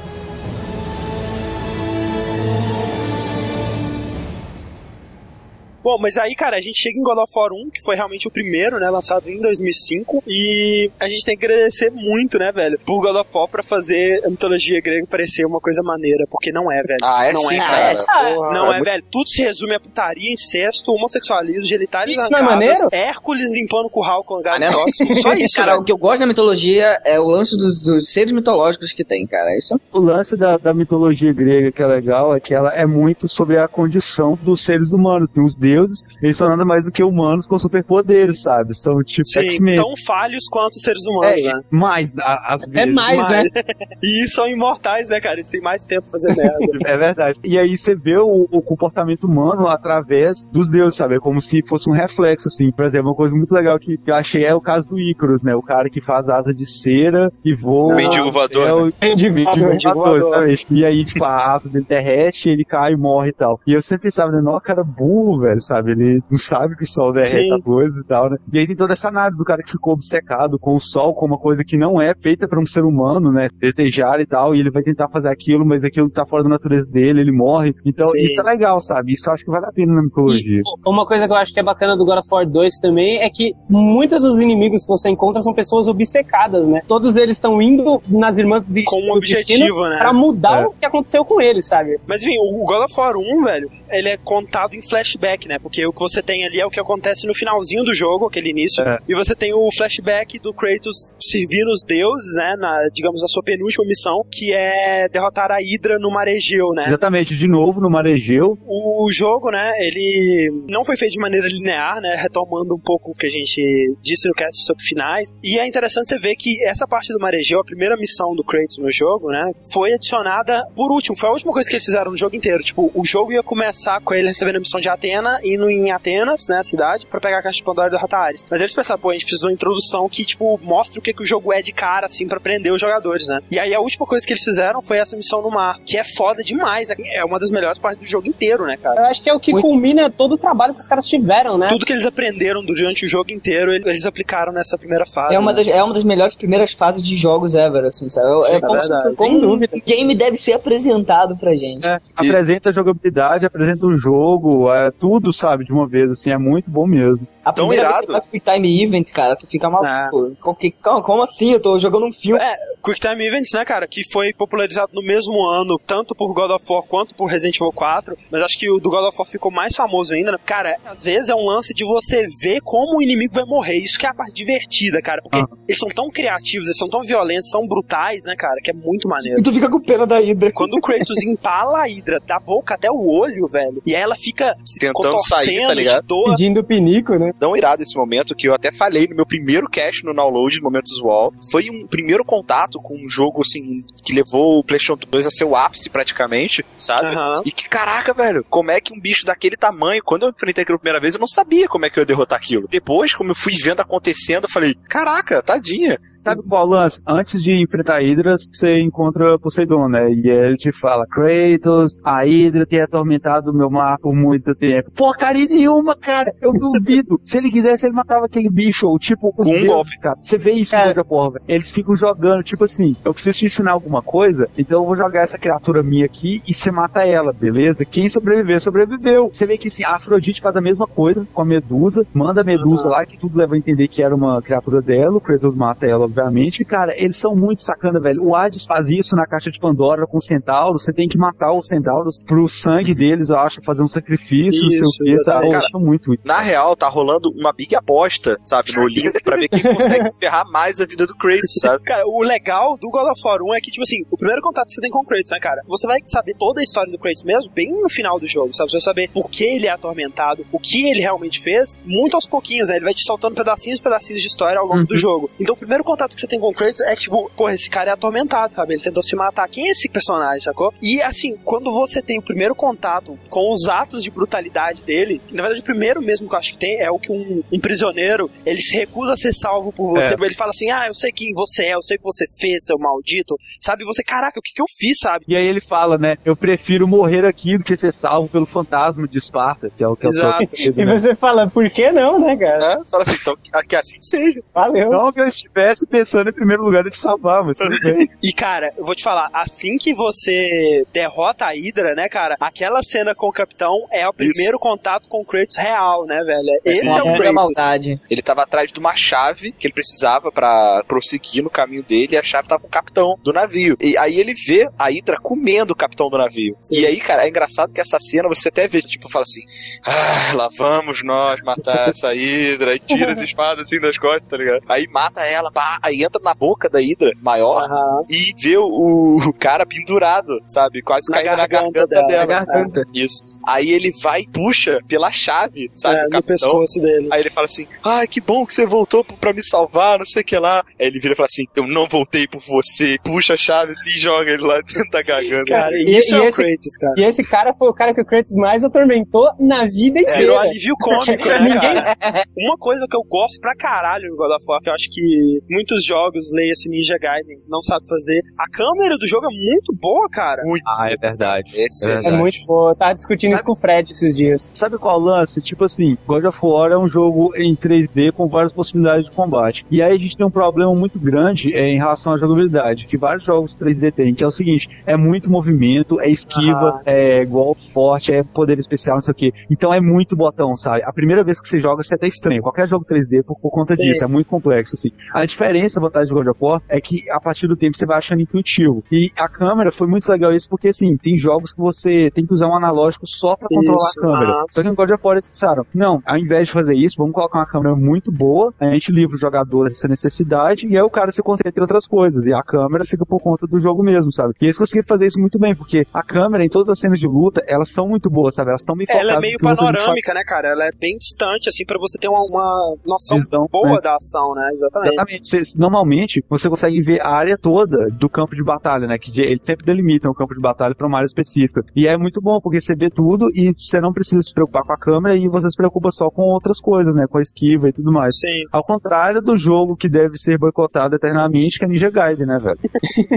Bom, mas aí, cara, a gente chega em God of War 1, que foi realmente o primeiro, né, lançado em 2005, e a gente tem que agradecer muito, né, velho, por God of War pra fazer a mitologia grega parecer uma coisa maneira, porque não é, velho. Ah, é não sim, é, cara. Não Porra. é, É muito- velho. Tudo se resume a putaria, incesto, homossexualismo, genitales Isso não é maneiro? Hércules limpando o curral com gás Ah, não. tóxico. Só isso, cara, velho. o que eu gosto da mitologia é o lance dos, dos seres mitológicos que tem, cara. Isso O lance da, da mitologia grega que é legal é que ela é muito sobre a condição dos seres humanos. Tem os deuses, eles são nada mais do que humanos com superpoderes, sabe? São tipo X-Men. tão falhos quanto os seres humanos, É, né? mais, a- às vezes. Mais. e são imortais, né, cara? Eles têm mais tempo pra fazer merda. É verdade. E aí você vê o, o comportamento humano através dos deuses, sabe? É como se fosse um reflexo, assim. Por exemplo, uma coisa muito legal que eu achei é o caso do Ícaros, né? O cara que faz asa de cera e voa. Mendigo no voador, céu. né? Mendigo, Mendigo voador, exatamente. E aí, tipo, a asa dele derrete, ele cai e morre e tal. E eu sempre pensava, né? Não, cara burro, velho, sabe? Ele não sabe que o sol derrete Sim. a coisa e tal, né? E aí tem toda essa análise do cara que ficou obcecado com o sol, com uma coisa que não é feita para um ser humano, né? Desejar e tal, e ele vai tentar fazer aquilo, mas aquilo tá fora da natureza dele, ele morre. Então Sim. isso é legal, sabe? Isso eu acho que vale a pena na mitologia. Uma coisa que eu acho que é bacana do God of War 2 também é que muitos dos inimigos que você encontra são pessoas obcecadas, né? Todos eles estão indo nas irmãs do, Com um objetivo, né? pra mudar É. o que aconteceu com eles, sabe? Mas enfim, o God of War 1, velho, ele é contado em flashback, né? Porque o que você tem ali é o que acontece no finalzinho do jogo, aquele início. É. E você tem o flashback do Kratos servindo os deuses, né? Na, digamos, a sua penúltima missão, que é derrotar a Hydra no Maregeu, né? Exatamente, de novo no Maregeu. O jogo, né, ele não foi feito de maneira linear, né, retomando um pouco o que a gente disse no cast sobre finais. E é interessante você ver que essa parte do Maregeu, a primeira missão do Kratos no jogo, né, foi adicionada por último. Foi a última coisa que eles fizeram no jogo inteiro. Tipo, o jogo ia começar com ele recebendo a missão de Atena, indo em Atenas, né, a cidade, pra pegar a caixa de Pandora e derrotar Ares. Mas eles pensaram, pô, a gente precisa de uma introdução que, tipo, mostre o que, que o jogo é de cara, assim, pra prender os jogadores, né. E aí a última coisa que eles fizeram foi essa missão no mar, que é foda demais, né? É uma das melhores partes do jogo inteiro, né, cara? Eu acho que é o que culmina todo o trabalho que os caras tiveram, né? Tudo que eles aprenderam durante o jogo inteiro, eles aplicaram nessa primeira fase. É uma, né? das, é uma das melhores primeiras fases de jogos ever, assim, sabe? Sim, é é como, verdade. se- como um game deve ser apresentado pra gente. É, apresenta a jogabilidade, apresenta o jogo, é tudo, sabe, de uma vez, assim, é muito bom mesmo. A primeira vez que você faz Quick Time Event, cara, tu fica maluco. Como, que- como- como assim? Eu tô jogando um filme. É, Quick Time Events, né, cara, que foi popularizado no mesmo ano, tanto por God of War quanto por Resident Evil 4, mas acho que o do God of War ficou mais famoso ainda, né? Cara, às vezes é um lance de você ver como o inimigo vai morrer, isso que é a parte divertida, cara, porque eles são tão criativos, eles são tão violentos, são brutais, né, cara, que é muito maneiro. E tu fica com pena da Hydra. Quando o Kratos empala a Hydra da boca até o olho, velho, e aí ela fica se Tentando sair, tá ligado? Pedindo pinico, né? Tão irado esse momento que eu até falei no meu primeiro cast no Download, no Momentos Wall. Foi um primeiro contato com um jogo, assim, que levou o PlayStation 2 a seu ápice praticamente, sabe? Aham. E que caraca, velho, como é que um bicho daquele tamanho, quando eu enfrentei aquilo a primeira vez, eu não sabia como é que eu ia derrotar aquilo. Depois, como eu fui vendo acontecendo, eu falei, caraca, tadinha. Sabe qual é lance? Antes de enfrentar a Hydra, você encontra Poseidon, né? E ele te fala, Kratos, a Hydra tem atormentado o meu mar por muito tempo. Porcaria nenhuma, cara! Eu duvido. Se ele quisesse, ele matava aquele bicho, ou tipo, os um deuses, golpe. cara. Você vê isso outra porra, velho. Eles ficam jogando, tipo assim, eu preciso te ensinar alguma coisa, então eu vou jogar essa criatura minha aqui e você mata ela, beleza? Quem sobreviver, sobreviveu. Você vê que assim, a Afrodite faz a mesma coisa com a Medusa, manda a Medusa lá, que tudo leva a entender que era uma criatura dela, o Kratos mata ela, obviamente. Cara, eles são muito sacana, velho. O Hades faz isso na caixa de Pandora com o Centauro. Você tem que matar os Centauros pro sangue deles, eu acho, fazer um sacrifício, sei o Isso, sabe? Eles são muito isso. Na real, tá rolando uma big aposta, sabe, no Olimpo, pra ver quem consegue ferrar mais a vida do Kratos, sabe? Cara, o legal do God of War 1 é que, tipo assim, o primeiro contato que você tem com o Kratos, né, cara? Você vai saber toda a história do Kratos mesmo bem no final do jogo, sabe? Você vai saber por que ele é atormentado, o que ele realmente fez, muito aos pouquinhos, né? Ele vai te soltando pedacinhos, pedacinhos de história ao longo Uhum. do jogo. Então, o primeiro contato que você tem com o Kratos é que, tipo, porra, esse cara é atormentado, sabe? Ele tentou se matar. Quem é esse personagem, sacou? E, assim, quando você tem o primeiro contato com os atos de brutalidade dele, na verdade, o primeiro mesmo que eu acho que tem é o que um, um prisioneiro, ele se recusa a ser salvo por você. É. Ele fala assim, ah, eu sei quem você é, eu sei o que você fez, seu maldito. Sabe? E você, caraca, o que que eu fiz, sabe? E aí ele fala, né? Eu prefiro morrer aqui do que ser salvo pelo fantasma de Esparta, que é o que é Exato. apelido, E né? você fala, por que não, né, cara? É, fala assim, então que- que assim seja. Valeu. Não que eu estivesse pensando em primeiro lugar de te salvar, mas tudo bem. E, cara, eu vou te falar, assim que você derrota a Hydra, né, cara, aquela cena com o capitão é o primeiro contato com o Kratos real, né, velho? Esse é, o Kratos. maldade. Ele tava atrás de uma chave que ele precisava pra prosseguir no caminho dele e a chave tava com o capitão do navio. E aí ele vê a Hydra comendo o capitão do navio. E aí, cara, é engraçado que essa cena você até vê, tipo, fala assim: Ah, lá vamos nós matar essa Hydra. Aí tira as espadas assim das costas, tá ligado? Aí mata ela, pá, aí entra na boca da Hydra maior e vê o, o cara pendurado, sabe? Quase Na caindo na garganta garganta dela. dela. Na garganta. Isso. Aí ele vai e puxa pela chave, sabe? É, no capitão. pescoço dele. Aí ele fala assim: Ai, que bom que você voltou pra me salvar, não sei o que lá. Aí ele vira e fala assim: Eu não voltei por você. Puxa a chave assim e joga ele lá dentro da garganta. Cara, E- isso e é o esse- Kratos, cara. E esse cara foi o cara que o Kratos mais atormentou na vida inteira. Virou alívio cômico, né, Ninguém-? Uma coisa que eu gosto pra caralho no God of War, que eu acho que muitos jogos, leia-se Ninja Gaiden, não sabe fazer, a câmera do jogo é muito boa, cara. Muito. Ah, é verdade. Esse É muito boa. Eu tava discutindo isso com o Fred esses dias. Sabe qual é o lance? Tipo assim, God of War é um jogo em 3D com várias possibilidades de combate. E aí a gente tem um problema muito grande é, em relação à jogabilidade, que vários jogos 3D têm, que é o seguinte, é muito movimento, é esquiva, é golpe forte, é poder especial, não sei o quê. Então é muito botão, sabe? A primeira vez que você joga, você até estranha. Qualquer jogo 3D por, por conta Sim. disso, é muito complexo, assim. A diferença, a vantagem do God of War é que a partir do tempo você vai achando intuitivo. E a câmera foi muito legal isso, porque assim, tem jogos que você tem que usar um analógico só pra controlar Isso, a câmera. ah. Só que no God of War eles pensaram, não, ao invés de fazer isso, vamos colocar uma câmera muito boa, a gente livra o jogador dessa necessidade e aí o cara se concentra em outras coisas. E a câmera fica por conta do jogo mesmo, sabe? E eles conseguiram fazer isso muito bem, porque a câmera em todas as cenas de luta, elas são muito boas, sabe? Elas estão bem focadas Ela é meio panorâmica, né, cara? Ela é bem distante, assim, pra você ter uma, uma noção Visão, boa né? da ação, né? Exatamente. Exatamente. Você- normalmente, você consegue ver a área toda do campo de batalha, né? Que eles sempre delimitam o campo de batalha para uma área específica. E é muito bom, porque você vê tudo e você não precisa se preocupar com a câmera e você se preocupa só com outras coisas, né? Com a esquiva e tudo mais. Sim. Ao contrário do jogo que deve ser boicotado eternamente, que é Ninja Gaiden, né, velho?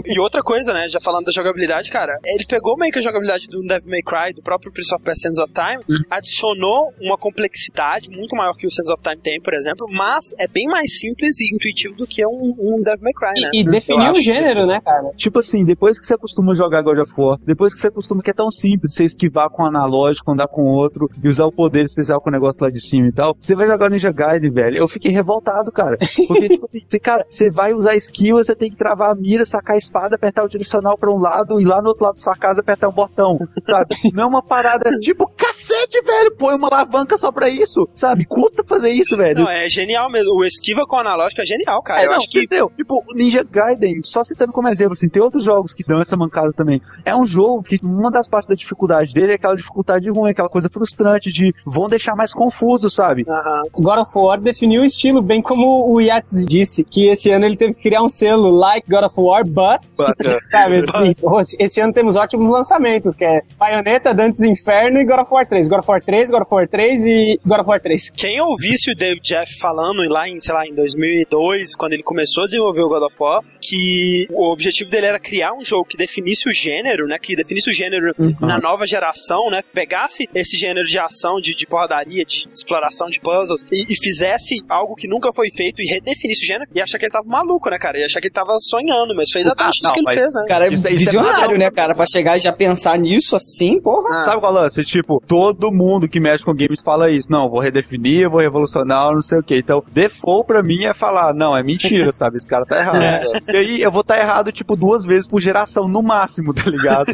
E outra coisa, né, já falando da jogabilidade, cara, ele pegou meio que a jogabilidade do Devil May Cry, do próprio Prince of Persia Sands of Time, adicionou uma complexidade muito maior que o Sands of Time tem, por exemplo, mas é bem mais simples e intuitivo do que um, um Devil May Cry, né? E, e Eu definiu o gênero, né, cara? Tipo assim, depois que você acostuma a jogar God of War, depois que você acostuma que é tão simples, você esquivar com o analógico, andar com o outro e usar o poder especial com o negócio lá de cima e tal, você vai jogar Ninja Gaiden, velho. Eu fiquei revoltado, cara. Porque, tipo assim, você, cara, você vai usar skill, você tem que travar a mira, sacar a espada, apertar o direcional pra um lado e lá no outro lado da sua casa apertar um botão, sabe? Não é uma parada tipo, cacete, velho, põe uma alavanca só pra isso, sabe? Custa fazer isso, velho. Não, é genial mesmo. O esquiva com analógico é genial, cara. É, eu não, acho que entendeu? Tipo, o Ninja Gaiden, só citando como exemplo, assim, tem outros jogos que dão essa mancada também. É um jogo que uma das partes da dificuldade dele é aquela dificuldade ruim, aquela coisa frustrante de vão deixar mais confuso, sabe? O God of War definiu o estilo, bem como o Yates disse, que esse ano ele teve que criar um selo like God of War, but. sabe, assim, esse ano temos ótimos lançamentos, que é Bayonetta, Dantes Inferno e God of War 3. God of War 3, God of War 3 e God of War 3. Quem ouvisse o David Jeff falando lá em, sei lá, em 2002, quando ele começou a desenvolver o God of War, que o objetivo dele era criar um jogo que definisse o gênero, né? Que definisse o gênero na nova geração, né? Pegasse esse gênero de ação, de, de porradaria, de exploração de puzzles e, e fizesse algo que nunca foi feito e redefinisse o gênero e achar que ele tava maluco, né, cara? E achar que ele tava sonhando, mas foi exatamente isso que ele fez, né? Cara, é é visionário, padrão. né, cara? Pra chegar e já pensar nisso assim, porra. Sabe qual é o lance? Tipo, todo todo mundo que mexe com games fala isso. Não, vou redefinir, vou revolucionar, não sei o que. Então, default pra mim é falar, não, é mentira, sabe? Esse cara tá errado. É. E aí eu vou estar errado, tipo, duas vezes por geração, no máximo, tá ligado?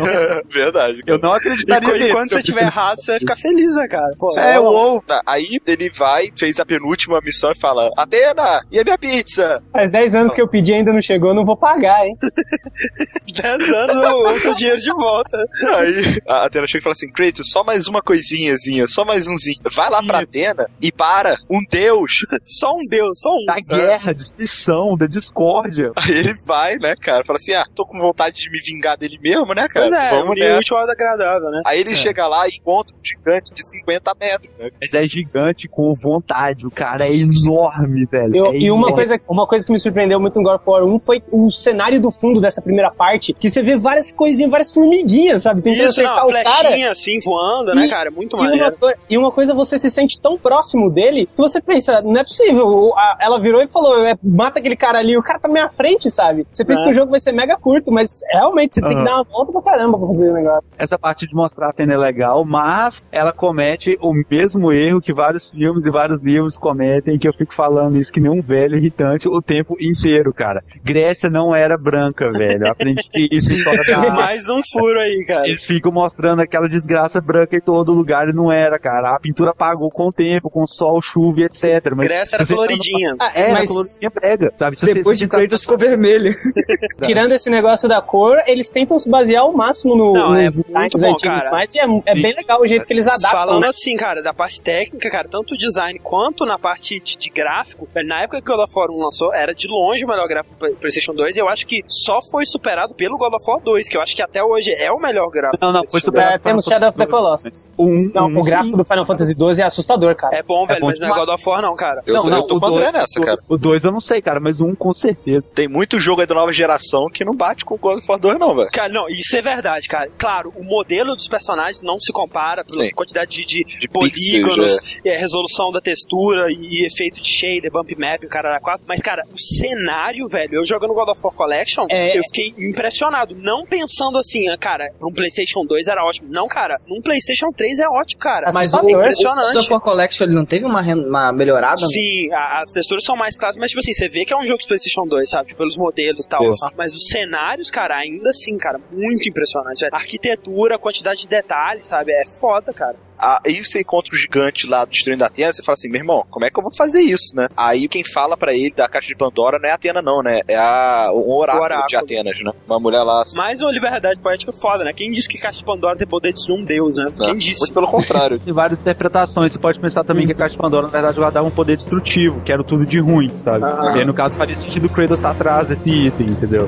Verdade. Eu não acreditaria E, nisso. quando você tiver errado, você vai ficar feliz, né, cara? Pô, É, uou. Tá, Aí ele vai, fez a penúltima missão e fala: Atena, e a minha pizza? Faz 10 anos que eu pedi e ainda não chegou, eu não vou pagar, hein? 10 anos o seu dinheiro de volta. Aí a Atena chega e fala assim: Kratos, só mais uma coisinhazinha, só mais umzinho. Vai lá pra Atena e para. Um deus. Só um deus, só um. Da guerra, destruição, da discórdia. Aí ele vai, né, cara? Fala assim: ah, tô com vontade de me vingar dele mesmo, né, cara? Pois é, Vamos um útil hora agradável, né? Aí ele É. chega lá e encontra um gigante de 50 metros, né? Mas é gigante com vontade. O cara é enorme, velho. Eu- É e uma enorme. coisa, uma coisa que me surpreendeu muito no God of War 1 foi o cenário do fundo dessa primeira parte, que você vê várias coisinhas, várias formiguinhas, sabe? Isso, não, acertar o cara. flechinha assim, voando, né, E- cara? Muito E e uma coisa, você se sente tão próximo dele que você pensa, não é possível. Ela virou e falou, é, mata aquele cara ali, o cara tá na minha frente, sabe? Você pensa É. que o jogo vai ser mega curto, mas realmente você tem que dar uma volta pra caramba pra fazer o negócio. Essa parte de mostrar a Atena é legal, mas ela comete o mesmo erro que vários filmes e vários livros cometem, que eu fico falando isso que nem um velho irritante o tempo inteiro, cara. Grécia não era branca, velho. Eu aprendi isso em história da. Mais um furo aí, cara. Eles ficam mostrando aquela desgraça branca em todo lugar e não era, cara. A pintura apagou com o tempo, com sol, chuva e etc. Mas Grécia era tá coloridinha. numa- É, era mas- coloridinha prega, sabe? Se Depois de tá- Kratos ficou vermelho. Tirando esse negócio da cor, eles tentam se basear ao máximo no, Não, nos é designs muito bom, antigos, cara. mas é, é bem legal o jeito que eles adaptam. Falando né? assim, cara, da parte técnica, cara, tanto o design quanto na parte de, de gráfico, na época que o God of War 1 lançou, era de longe o melhor gráfico do PlayStation 2 e eu acho que só foi superado pelo God of War 2, que eu acho que até hoje é o melhor gráfico. Não, não, foi superado É, temos Shadow of the Colossus. Um, Não, um, o gráfico do Final Fantasy XII é assustador, cara. 2. É bom, velho, bom mas não é. God of War não, cara. Eu, tô- eu tô o com o André nessa, o- cara. O 2 eu não sei, cara, mas o 1 um, com certeza. Tem muito jogo aí da nova geração que não bate com o God of War 2, não, velho. Cara, não, isso é verdade, cara. Claro, o modelo dos personagens não se compara pela Sim. quantidade de, de, De polígonos, pixels, é, resolução da textura e, efeito de shader, bump map, o cara era 4. Mas, cara, o cenário, velho, eu jogando God of War Collection, É. eu fiquei impressionado. Não pensando assim, ah, cara, pra um PlayStation 2 era ótimo. Não, cara, num PlayStation 3 é ótimo, cara. Mas o- o- O impressionante. Of War Collection ele não teve uma, uma melhorada? Sim, a- as texturas são mais claras, mas tipo assim, você vê que é um jogo de PlayStation 2, sabe? Tipo, pelos modelos e tal. Isso. Mas os cenários, cara, ainda assim, cara, muito impressionantes, velho. A arquitetura, a quantidade de detalhes, sabe? É foda, cara. Aí você encontra o gigante lá destruindo a Atena, você fala assim, meu irmão, como é que eu vou fazer isso, né? Aí quem fala pra ele da caixa de Pandora não é a Atena, não, né? É a, um oráculo, O oráculo. de Atenas, né? Uma mulher lá. Mais uma liberdade poética foda, né? Quem disse que Caixa de Pandora tem poder de destruir um deus, né? Quem disse? Muito pelo contrário. Tem várias interpretações. Você pode pensar também que a Caixa de Pandora, na verdade, guardava um poder destrutivo, que era tudo de ruim, sabe? Ah. E aí, no caso, faria sentido o Kratos estar atrás desse item, entendeu?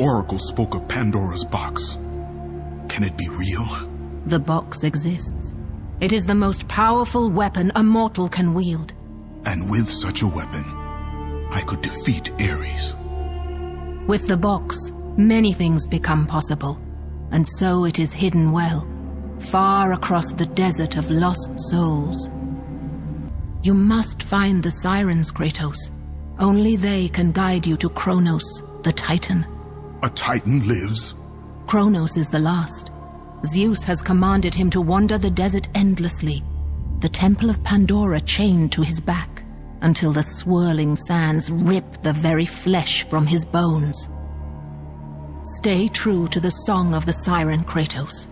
Oracle spoke of Pandora's box. Can it be real? The box exists. It is the most powerful weapon a mortal can wield. And with such a weapon, I could defeat Ares. With the box, many things become possible, and so it is hidden well, far across the desert of lost souls. You must find the sirens, Kratos. Only they can guide you to Kronos, the Titan. A Titan lives? Kronos is the last. Zeus has commanded him to wander the desert endlessly, the temple of Pandora chained to his back, until the swirling sands rip the very flesh from his bones. Stay true to the song of the siren Kratos.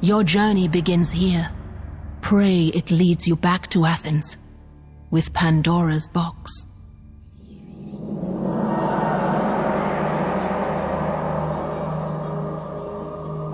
Your journey begins here. Pray it leads you back to Athens with Pandora's box.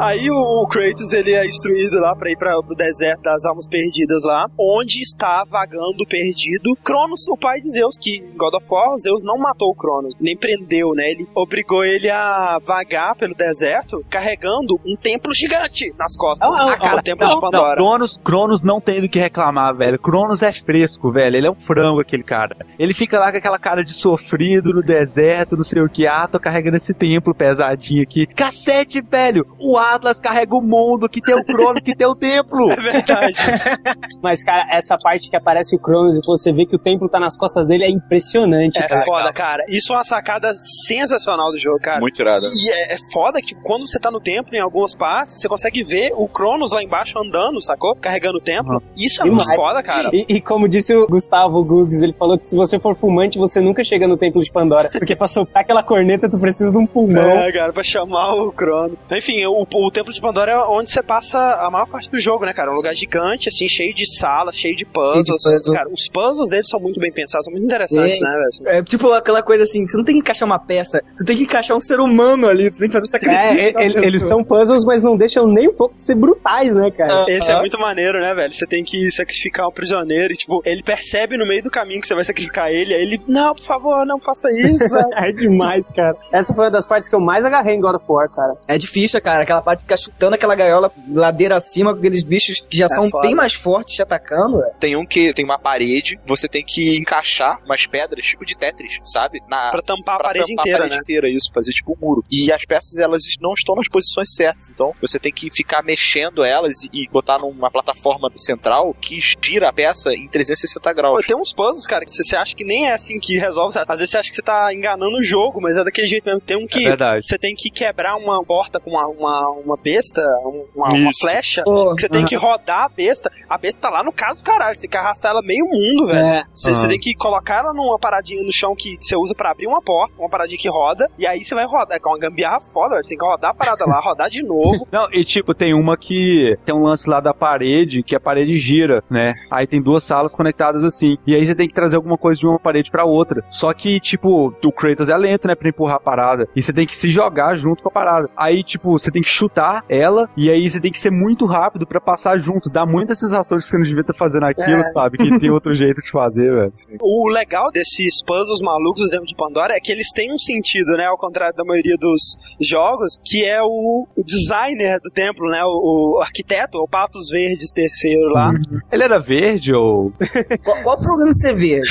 Aí o, Kratos ele é instruído lá pra ir pra, pro deserto das almas perdidas lá, onde está vagando perdido Cronos, o pai de Zeus, que God of War, Zeus não matou o Cronos, nem prendeu, né? Ele obrigou ele a vagar pelo deserto carregando um templo gigante nas costas. Ah, ah, Ah, cara, ah, o templo Não, de não, Pandora. Cronos, Cronos não tem do que reclamar, velho. Cronos é fresco, velho. Ele é um frango, aquele cara. Ele fica lá com aquela cara de sofrido no deserto, não sei o que. Ah, tô carregando esse templo pesadinho aqui. Cacete, velho! O Atlas carrega o mundo, que tem o Cronos, que tem o templo. É verdade. Mas, cara, essa parte que aparece o Cronos e você vê que o templo tá nas costas dele é impressionante, É cara. foda, cara. Isso é uma sacada sensacional do jogo, cara. Muito irado. E é, é foda que tipo, quando você tá no templo, em algumas partes, você consegue ver o Cronos lá embaixo andando, sacou? Carregando o templo. Isso é muito Demais. foda, cara. E, e como disse o Gustavo Guggs, ele falou que se você for fumante, você nunca chega no templo de Pandora. Porque pra soltar aquela corneta, tu precisa de um pulmão. É, cara, pra chamar o Cronos. Enfim, o, o Templo de Pandora é onde você passa a maior parte do jogo, né, cara? É um lugar gigante, assim, cheio de salas, cheio de puzzles. Cheio de puzzle. Cara, os puzzles deles são muito bem pensados, são muito interessantes, É. né, velho? É tipo aquela coisa assim, você não tem que encaixar uma peça, tu tem que encaixar um ser humano ali, tu tem que fazer um É, sacrifício. e- ele- eles são puzzles, mas não deixam nem um pouco de ser brutais, né, cara? Esse é muito maneiro, né, velho? Você tem que sacrificar um prisioneiro e, tipo, ele percebe no meio do caminho que você vai sacrificar ele, aí ele, não, por favor, não faça isso. é demais, cara. Essa foi uma das partes que eu mais agarrei em God of War, cara. É difícil, cara, aquela parte de ficar chutando aquela gaiola ladeira acima com aqueles bichos que já É são foda. bem mais fortes te atacando. é. Tem um que tem uma parede, você tem que encaixar umas pedras, tipo de Tetris, sabe? Na, pra tampar a pra parede tampar inteira, a parede né? inteira, isso, fazer tipo um muro. E as peças, elas não estão nas posições certas, então você tem que ficar mexendo elas e, e botar numa plataforma central que gira a peça em 360 graus. Pô, tem uns puzzles, cara, que você você acha que nem é assim que resolve. sabe? Às vezes você acha que você tá enganando o jogo, mas é daquele jeito mesmo. Tem um que É verdade. você tem que quebrar uma porta com uma, uma, uma besta, um- uma, uma flecha. Que você tem aham. que rodar a besta. A besta tá lá no caso do caralho. Você tem que arrastar ela meio mundo, velho. É. Você, você Aham. tem que colocar ela numa paradinha no chão que você usa pra abrir uma porta, uma paradinha que roda, e aí você vai rodar. É uma gambiarra foda, velho. Você tem que rodar a parada lá, rodar de novo. Não, e tipo, tem uma que tem um lance lá da parede, que a parede gira, né? Aí tem duas salas conectadas assim. E aí você tem que trazer alguma coisa de uma parede pra outra. Só que, tipo, o Kratos é lento, né? Pra empurrar a parada. E você tem que se jogar junto com a parada. Aí, tipo, você tem que chutar ela. E aí você tem que ser muito rápido pra passar junto. Dá muita sensação de que você não devia estar fazendo aquilo, É. sabe? Que tem outro jeito de fazer, velho. O legal desses puzzles malucos do Templo de Pandora é que eles têm um sentido, né? Ao contrário da maioria dos jogos, que é o, o designer do templo, né? O, o arquiteto, o Patos Verdes terceiro lá. Ele era verde ou. Qual, qual o problema de ser verde?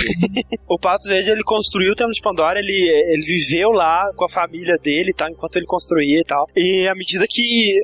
O Patos Verde, ele construiu o Templo de Pandora, ele, ele viveu lá com a família dele, tá? Enquanto ele construía e tal. E à medida que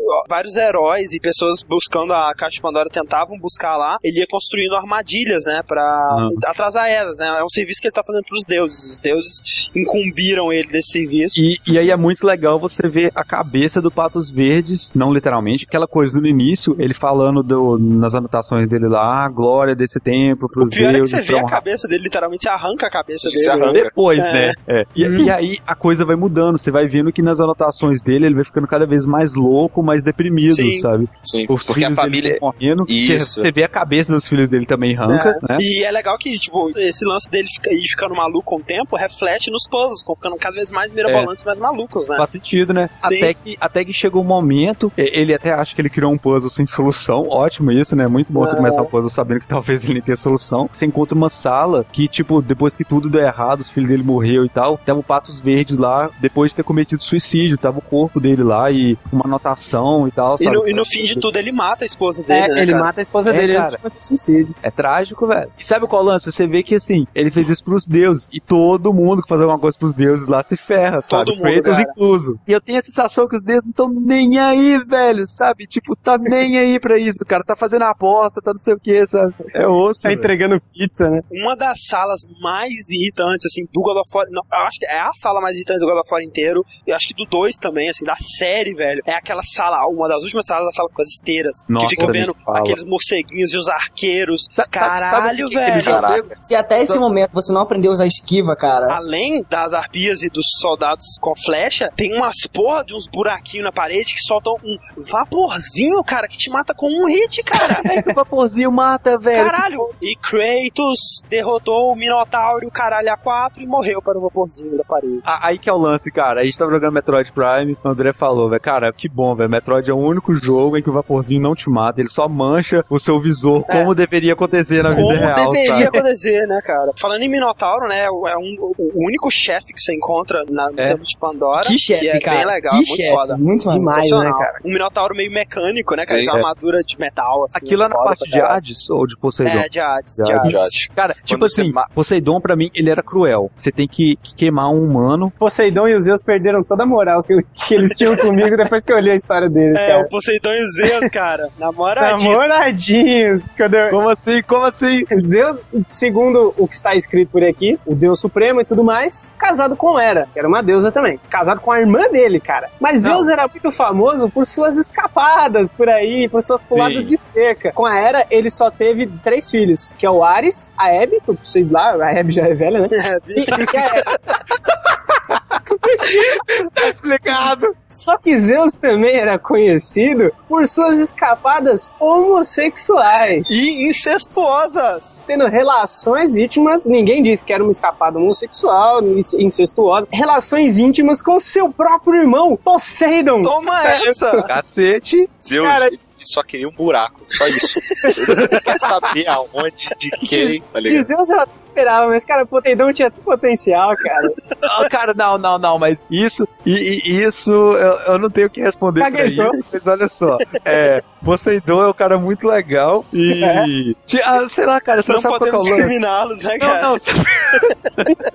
ó, vários heróis e pessoas buscando a Caixa de Pandora tentavam buscar lá, ele ia construindo armadilhas, né? Pra atrasar elas, né? É um serviço que ele tá fazendo pros deuses. Os deuses incumbiram ele desse serviço. E, e aí é muito legal você ver a cabeça do Patos Verdes, não literalmente, aquela coisa no início, ele falando do- nas anotações dele lá, a glória desse templo pros O pior é que deuses. você vê a cabeça dele, literalmente, você arranca a cabeça dele. arranca. Depois, É. né? É. E, e aí a coisa vai mudando. Você vai vendo que nas anotações dele ele vai ficando cada vez mais louco, mais deprimido, Sim. sabe? Sim, Os porque a família. morrendo. Isso. Você vê a cabeça dos filhos dele também arranca, É. né? E é legal que, tipo, esse lance dele fica, ir ficando maluco com o tempo reflete nos puzzles, ficando cada vez mais mirabolantes, mais malucos, né? Faz sentido, né? Sim. Até que, até que chegou um momento, ele até acha que ele criou um puzzle sem solução. Ótimo isso, né? Muito bom você É. começar um puzzle sabendo que talvez ele nem tenha solução. Você encontra uma sala que, tipo, depois que tudo deu errado, os filhos dele morreu e tal, tava o Patos Verdes lá, depois de ter cometido suicídio, tava o corpo dele lá e uma anotação e tal, E no, e no fim de tudo ele mata a esposa dele, É, né, ele cara? mata a esposa É, dele cara. antes de suicídio. É trágico, velho. E sabe qual lance? Você vê que assim, ele fez isso pros deuses. E todo mundo que faz alguma coisa pros deuses lá se ferra, Todo sabe? mundo, Kratos cara. incluso. E eu tenho a sensação que os deuses não estão nem aí, velho, sabe? Tipo, tá nem aí pra isso. O cara tá fazendo aposta, tá não sei o que, sabe? É osso. Tá velho. entregando pizza, né? Uma das salas mais irritantes, assim, do God of War. Não, eu acho que é a sala mais irritante do God of War inteiro. E acho que do 2 também, assim, da série, velho. É aquela sala, uma das últimas salas da sala com as esteiras. Nossa, que fica nem vendo aqueles morceguinhos e os arqueiros. Sa- sabe- sabe Caralho, que que velho. Caraca. Se até esse momento você não aprendeu a usar esquiva, cara. Além das arpias e dos soldados com flecha, tem umas porra de uns buraquinhos na parede que soltam um vaporzinho, cara, que te mata com um hit, cara. É que o vaporzinho mata, velho. Caralho! E Kratos derrotou o Minotauro e o caralho A4 e morreu para o vaporzinho da parede. A- Aí que é o lance, cara. A gente tava jogando Metroid Prime, o André falou, velho, cara, que bom, velho. Metroid é o único jogo em que o vaporzinho não te mata, ele só mancha o seu visor, É. como deveria acontecer na Como vida real, deveria sabe? acontecer, né, cara? Falando em Minotauro, né, é um, o único chefe que você encontra na, no É. Templo de Pandora. Que chefe, é cara. bem legal, Que muito chefe. foda. Muito. Demais, né, cara? Um Minotauro meio mecânico, né, cara? Sim. Uma É. armadura de metal, assim. Aquilo é na parte de. Hades ou de Poseidon? É, de Hades, de De Hades. Hades. Cara, tipo Quando você assim, ma- Poseidon pra mim, ele era cruel. Você tem que, que queimar um humano. Poseidon e os Zeus perderam toda a moral que, que eles tinham comigo depois que eu eu li a história deles, É, cara. o Poseidon e Zeus, cara. Namoradinhos. Namoradinhos. Eu- Como assim? Como assim? Zeus, segundo o que está escrito por aqui, o Deus Supremo e tudo mais, casado com Hera, que era uma deusa também. Casado com a irmã dele, cara. Mas Não. Zeus era muito famoso por suas escapadas por aí, por suas puladas Sim. de cerca. Com a Hera, ele só teve três filhos, que é o Ares, a Hebe, eu sei lá, a Hebe já é velha, né? E, e a Hera. Tá explicado. Só que Zeus também era conhecido por suas escapadas homossexuais. E incestuosas. Tendo relações íntimas, ninguém disse que era uma escapada homossexual, inc- incestuosa. Relações íntimas com seu próprio irmão, Poseidon. Toma essa! Cacete. Zeus, Cara- só queria um buraco, só isso. Ele não quer saber aonde, de quem, tá De ligado? Zeus eu até esperava, mas cara, Poseidon tinha potencial, cara. Ah, cara, não, não, não, mas isso, e, e isso, eu, eu não tenho o que responder pra Gaguejou. isso, mas olha só, é, Poseidon é um cara muito legal e, ti- ah, sei lá, cara, você Não sabe é o podemos lance? discriminá-los, né, Não, cara? não,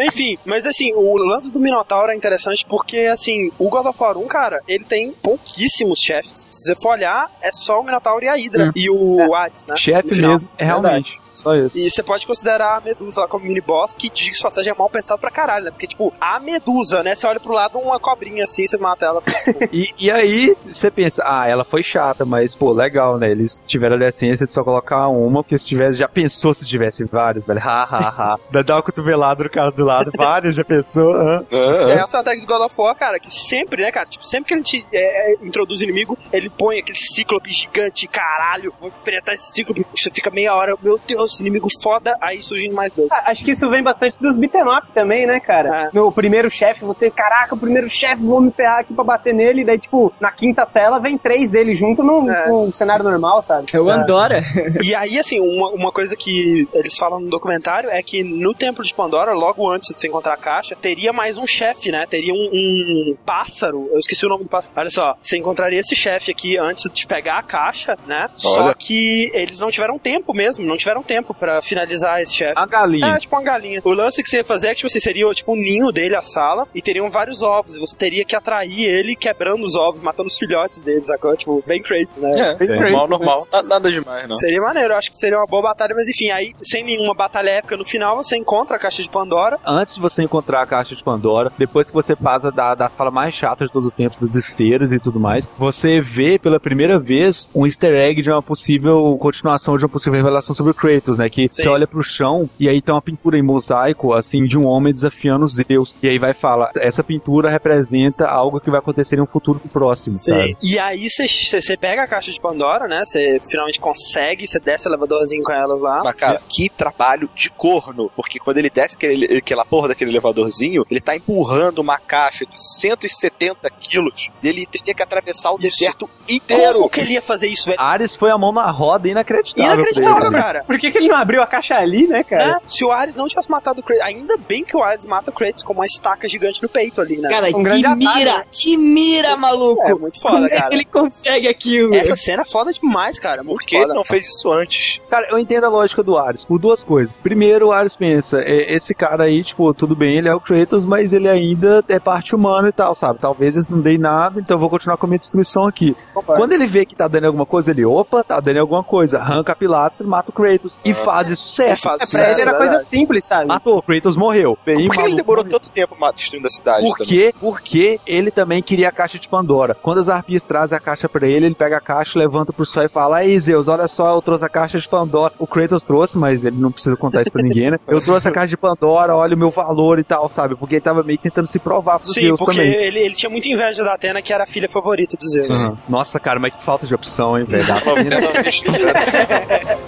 Enfim, mas assim, o lance do Minotauro é interessante porque, assim, o God of War 1, cara, ele tem pouquíssimos chefes. Se você for olhar, é só o Minotauro e a Hydra. Hum. E o Hades, né? chefe mesmo, é realmente, só isso. E você pode considerar a Medusa lá como mini boss, que diga de passagem é mal pensado pra caralho, né? Porque, tipo, a Medusa, né? Você olha pro lado, uma cobrinha assim, você mata ela. E, e aí, você pensa, ah, ela foi chata, mas, pô, legal, né? Eles tiveram a decência de só colocar uma, porque se tivesse, já pensou se tivesse várias, velho? Ha, ha, ha. Dá uma cotovelada no cara do lado, várias, já pensou? E aí, essa tag do God of War, cara, que sempre, né, cara? Tipo, sempre que a gente é, é, introduz o inimigo, ele põe aquele cíclope gigante, caralho, vou enfrentar esse cíclope. Você fica meia hora, meu Deus, inimigo foda, aí surgem mais dois. Ah, Acho que isso vem bastante dos beat'em up também, né, cara? No primeiro chefe, você, caraca, o primeiro chefe, vou me ferrar aqui pra bater nele, e daí, tipo, na quinta tela vem três dele junto num, num cenário normal, sabe? É o Andorra. E aí, assim, uma, uma coisa que eles falam no documentário é que no Templo de Pandora, logo antes de você encontrar a caixa, teria mais um chefe, né? Teria um, um pássaro, eu esqueci o nome do pássaro. Olha só, você encontraria esse chefe aqui antes de pegar a caixa, né? Só Olha. que eles não tiveram tempo mesmo, não tiveram tempo pra finalizar esse chefe. A galinha. É, tipo uma galinha. O lance que você ia fazer é que, tipo assim, seria tipo o ninho dele, a sala, e teriam vários ovos, e você teria que atrair ele quebrando os ovos, matando os filhotes deles, agora, tipo, bem Kratos, né? É, bem normal, normal. Na- Nada demais, não. Seria maneiro, eu acho que seria uma boa batalha, mas enfim, aí, sem nenhuma batalha épica no final, você encontra a caixa de Pandora. Antes de você encontrar a caixa de Pandora, depois que você passa da, da sala mais chata de todos os tempos, das esteiras e tudo mais, você vê pela primeira vez um easter egg de uma possível continuação, de uma possível revelação sobre o Kratos, né? Que você olha pro chão e aí tem uma pintura em mosaico, assim, de um homem desafiando os Zeus. E aí vai falar, essa pintura representa algo que vai acontecer em um futuro próximo, sabe? E aí você pega a caixa de Pandora, né? Você finalmente consegue, você desce o elevadorzinho com elas lá. Mas, cara, que trabalho de corno. Porque quando ele desce aquele, aquela porra daquele elevadorzinho, ele tá empurrando uma caixa de 170 quilos. Ele teria que atravessar o deserto inteiro. Como que ele ia fazer isso, velho? Ares foi a mão na roda inacreditável. Inacreditável, ele, né? cara. Por que, que ele não abriu a caixa ali, né, cara? Né? Se o Ares não tivesse matado o Kratos, ainda bem que o Ares mata o Kratos com uma estaca gigante no peito ali, né? Cara, Um que mira, né? que mira, maluco. É muito foda, Como é cara. que ele consegue aquilo? Essa cena é foda demais, cara. Muito Por que foda. ele não fez isso antes? Cara, eu entendo a lógica do Ares por duas coisas. Primeiro, o Ares pensa, é, esse cara aí, tipo, tudo bem, ele é o Kratos, mas ele ainda é parte humana e tal, sabe? Talvez eles não deem nada, então eu vou continuar com a minha destruição aqui. Quando ele vê que tá dando alguma coisa, ele, opa, tá dando alguma coisa, arranca a Pilatos e mata o Kratos. E faz isso certo. faz É, pra ele era coisa simples, sabe? Matou, o Kratos morreu. Bem, Por que ele demorou morreu. tanto tempo destruindo a cidade? Por também? quê? Porque ele também queria a caixa de Pandora. Quando as arpias trazem a caixa pra ele, ele pega a caixa, levanta pro céu e fala: Aí, Zeus, olha só, eu trouxe a caixa de Pandora. O Kratos trouxe, mas ele não precisa contar isso pra ninguém, né? Eu trouxe a caixa de Pandora, olha o meu valor e tal, sabe? Porque ele tava meio que tentando se provar Sim, Zeus porque também. ele, ele tinha muita inveja da Atena, que era a filha favorita dos Zeus. Aham. Nossa, cara, mas que falta de opção, hein, velho? Da Ela- Atena. ela fez tudo, né?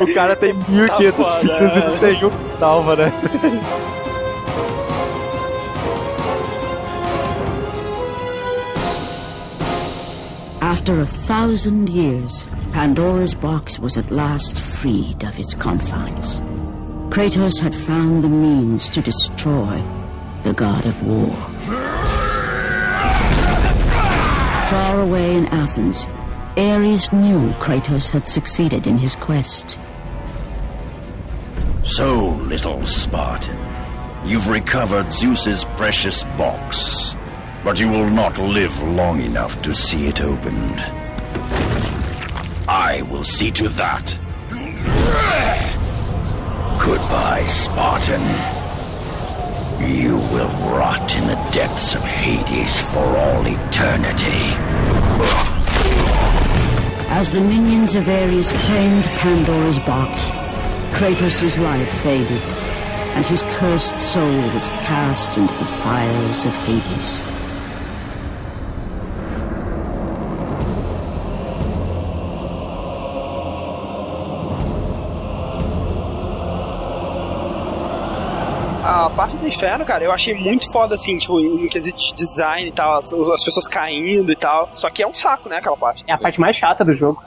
o cara tem 1.500 Tá foda, filhos e não tem um que salva, né? After a thousand years, Pandora's box was at last freed of its confines. Kratos had found the means to destroy the god of war. Far away in Athens, Ares knew Kratos had succeeded in his quest. So, little Spartan, you've recovered Zeus's precious box. but you will not live long enough to see it opened. I will see to that. Goodbye, Spartan. You will rot in the depths of Hades for all eternity. As the minions of Ares claimed Pandora's box, Kratos' life faded, and his cursed soul was cast into the fires of Hades. Do inferno, cara, eu achei muito foda, assim, tipo, em quesito de design e tal, as, as pessoas caindo e tal. Só que é um saco, né, aquela parte. É a parte mais chata do jogo.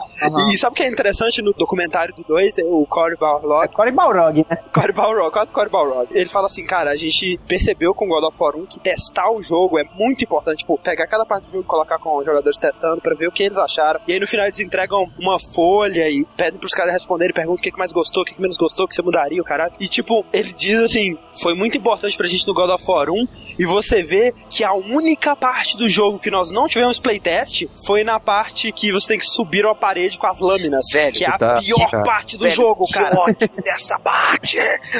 E sabe o que é interessante no documentário do 2? O Cory Balrog. É Cory Balrog, né? Cory Balrog, quase Cory Balrog. Ele fala assim, cara, a gente percebeu com God of War 1 que testar o jogo é muito importante. Tipo, pegar cada parte do jogo e colocar com os jogadores testando pra ver o que eles acharam. E aí no final eles entregam uma folha e pedem pros caras responderem, perguntam o que, que mais gostou, o que, que menos gostou, o que você mudaria, o caralho. E tipo, ele diz assim, foi muito importante pra gente no God of War 1 e você vê que a única parte do jogo que nós não tivemos playtest foi na parte que você tem que subir uma parede com as lâminas. Velho, que é a tá- pior cara. parte do Velho, jogo, que cara. dessa parte.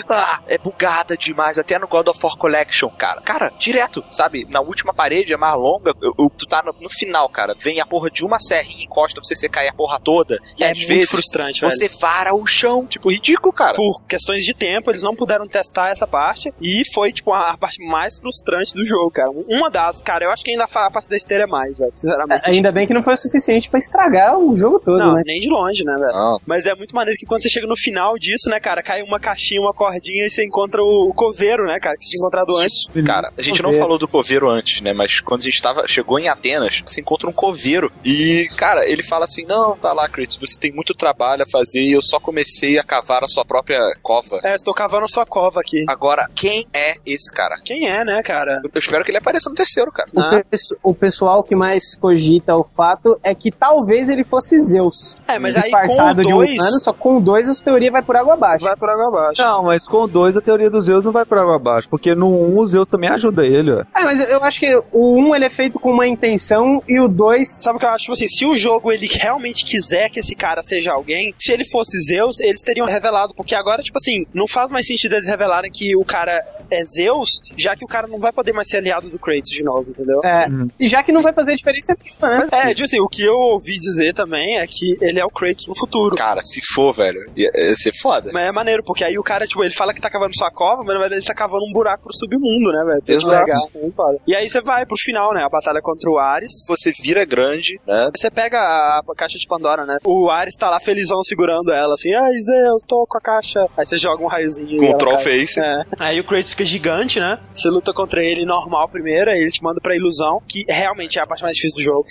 Ah, é bugada demais, até no God of War Collection, cara. Cara, direto, sabe? Na última parede é mais longa, eu- eu- tu tá no, no final, cara. Vem a porra de uma serrinha, encosta pra você, você cair a porra toda. E É às muito vezes frustrante, você velho. vara o chão. Tipo, ridículo, cara. Por questões de tempo, eles não puderam testar essa parte. E foi, tipo, a, a parte mais frustrante do jogo, cara. Uma das, cara, eu acho que ainda a, a parte da esteira é mais, velho. Sinceramente. Ainda bem que não foi o suficiente pra estragar o jogo todo, Não, né? nem de longe, né, velho? Mas é muito maneiro que quando você chega no final disso, né, cara, cai uma caixinha, uma cordinha e você encontra o, o coveiro, né, cara, que você tinha encontrado antes. Cara, a gente não falou do coveiro antes, né? Mas quando a gente tava, chegou em Atenas, você encontra um coveiro. E, cara, ele fala assim: Não, tá lá, Kratos, você tem muito trabalho a fazer e eu só comecei a cavar a sua própria cova. É, estou cavando a sua cova aqui. Agora, quem é esse cara? Quem é, né, cara? Eu espero que ele apareça no terceiro, cara. O, pes- o pessoal que mais cogita o fato é que talvez ele fosse Zeus. É, mas aí disfarçado com o de dois- um humano, só com dois essa teoria vai por água abaixo. Vai por água abaixo. Não, mas com dois a teoria dos Zeus não vai pra água abaixo, porque no 1 um, o Zeus também ajuda ele, ó. É, mas eu acho que o um ele é feito com uma intenção e o dois Sabe o que eu acho? Tipo assim, se o jogo ele realmente quiser que esse cara seja alguém, se ele fosse Zeus, eles teriam revelado. Porque agora, tipo assim, não faz mais sentido eles revelarem que o cara é Zeus, já que o cara não vai poder mais ser aliado do Kratos de novo, entendeu? É, e já que não vai fazer diferença nenhuma, né? É, tipo assim, o que eu ouvi dizer também é que ele é o Kratos no futuro. Cara, se for, velho, ia, ia ser foda. Mas é maneiro, porque aí o cara, tipo, ele fala que tá cavando sua cova, mas na verdade ele tá cavando um buraco pro submundo, né, velho? Exato. legal, muito foda. E aí você vai pro final, né? A batalha contra o Ares. Você vira grande, né? Você pega a, a caixa de Pandora, né? O Ares tá lá felizão segurando ela, assim, ai Zeus, tô com a caixa. Aí você joga um raiozinho. Com o Troll cai. Face. É. Aí o Kratos fica gigante, né? Você luta contra ele normal primeiro, aí ele te manda pra ilusão, que realmente é a parte mais difícil do jogo.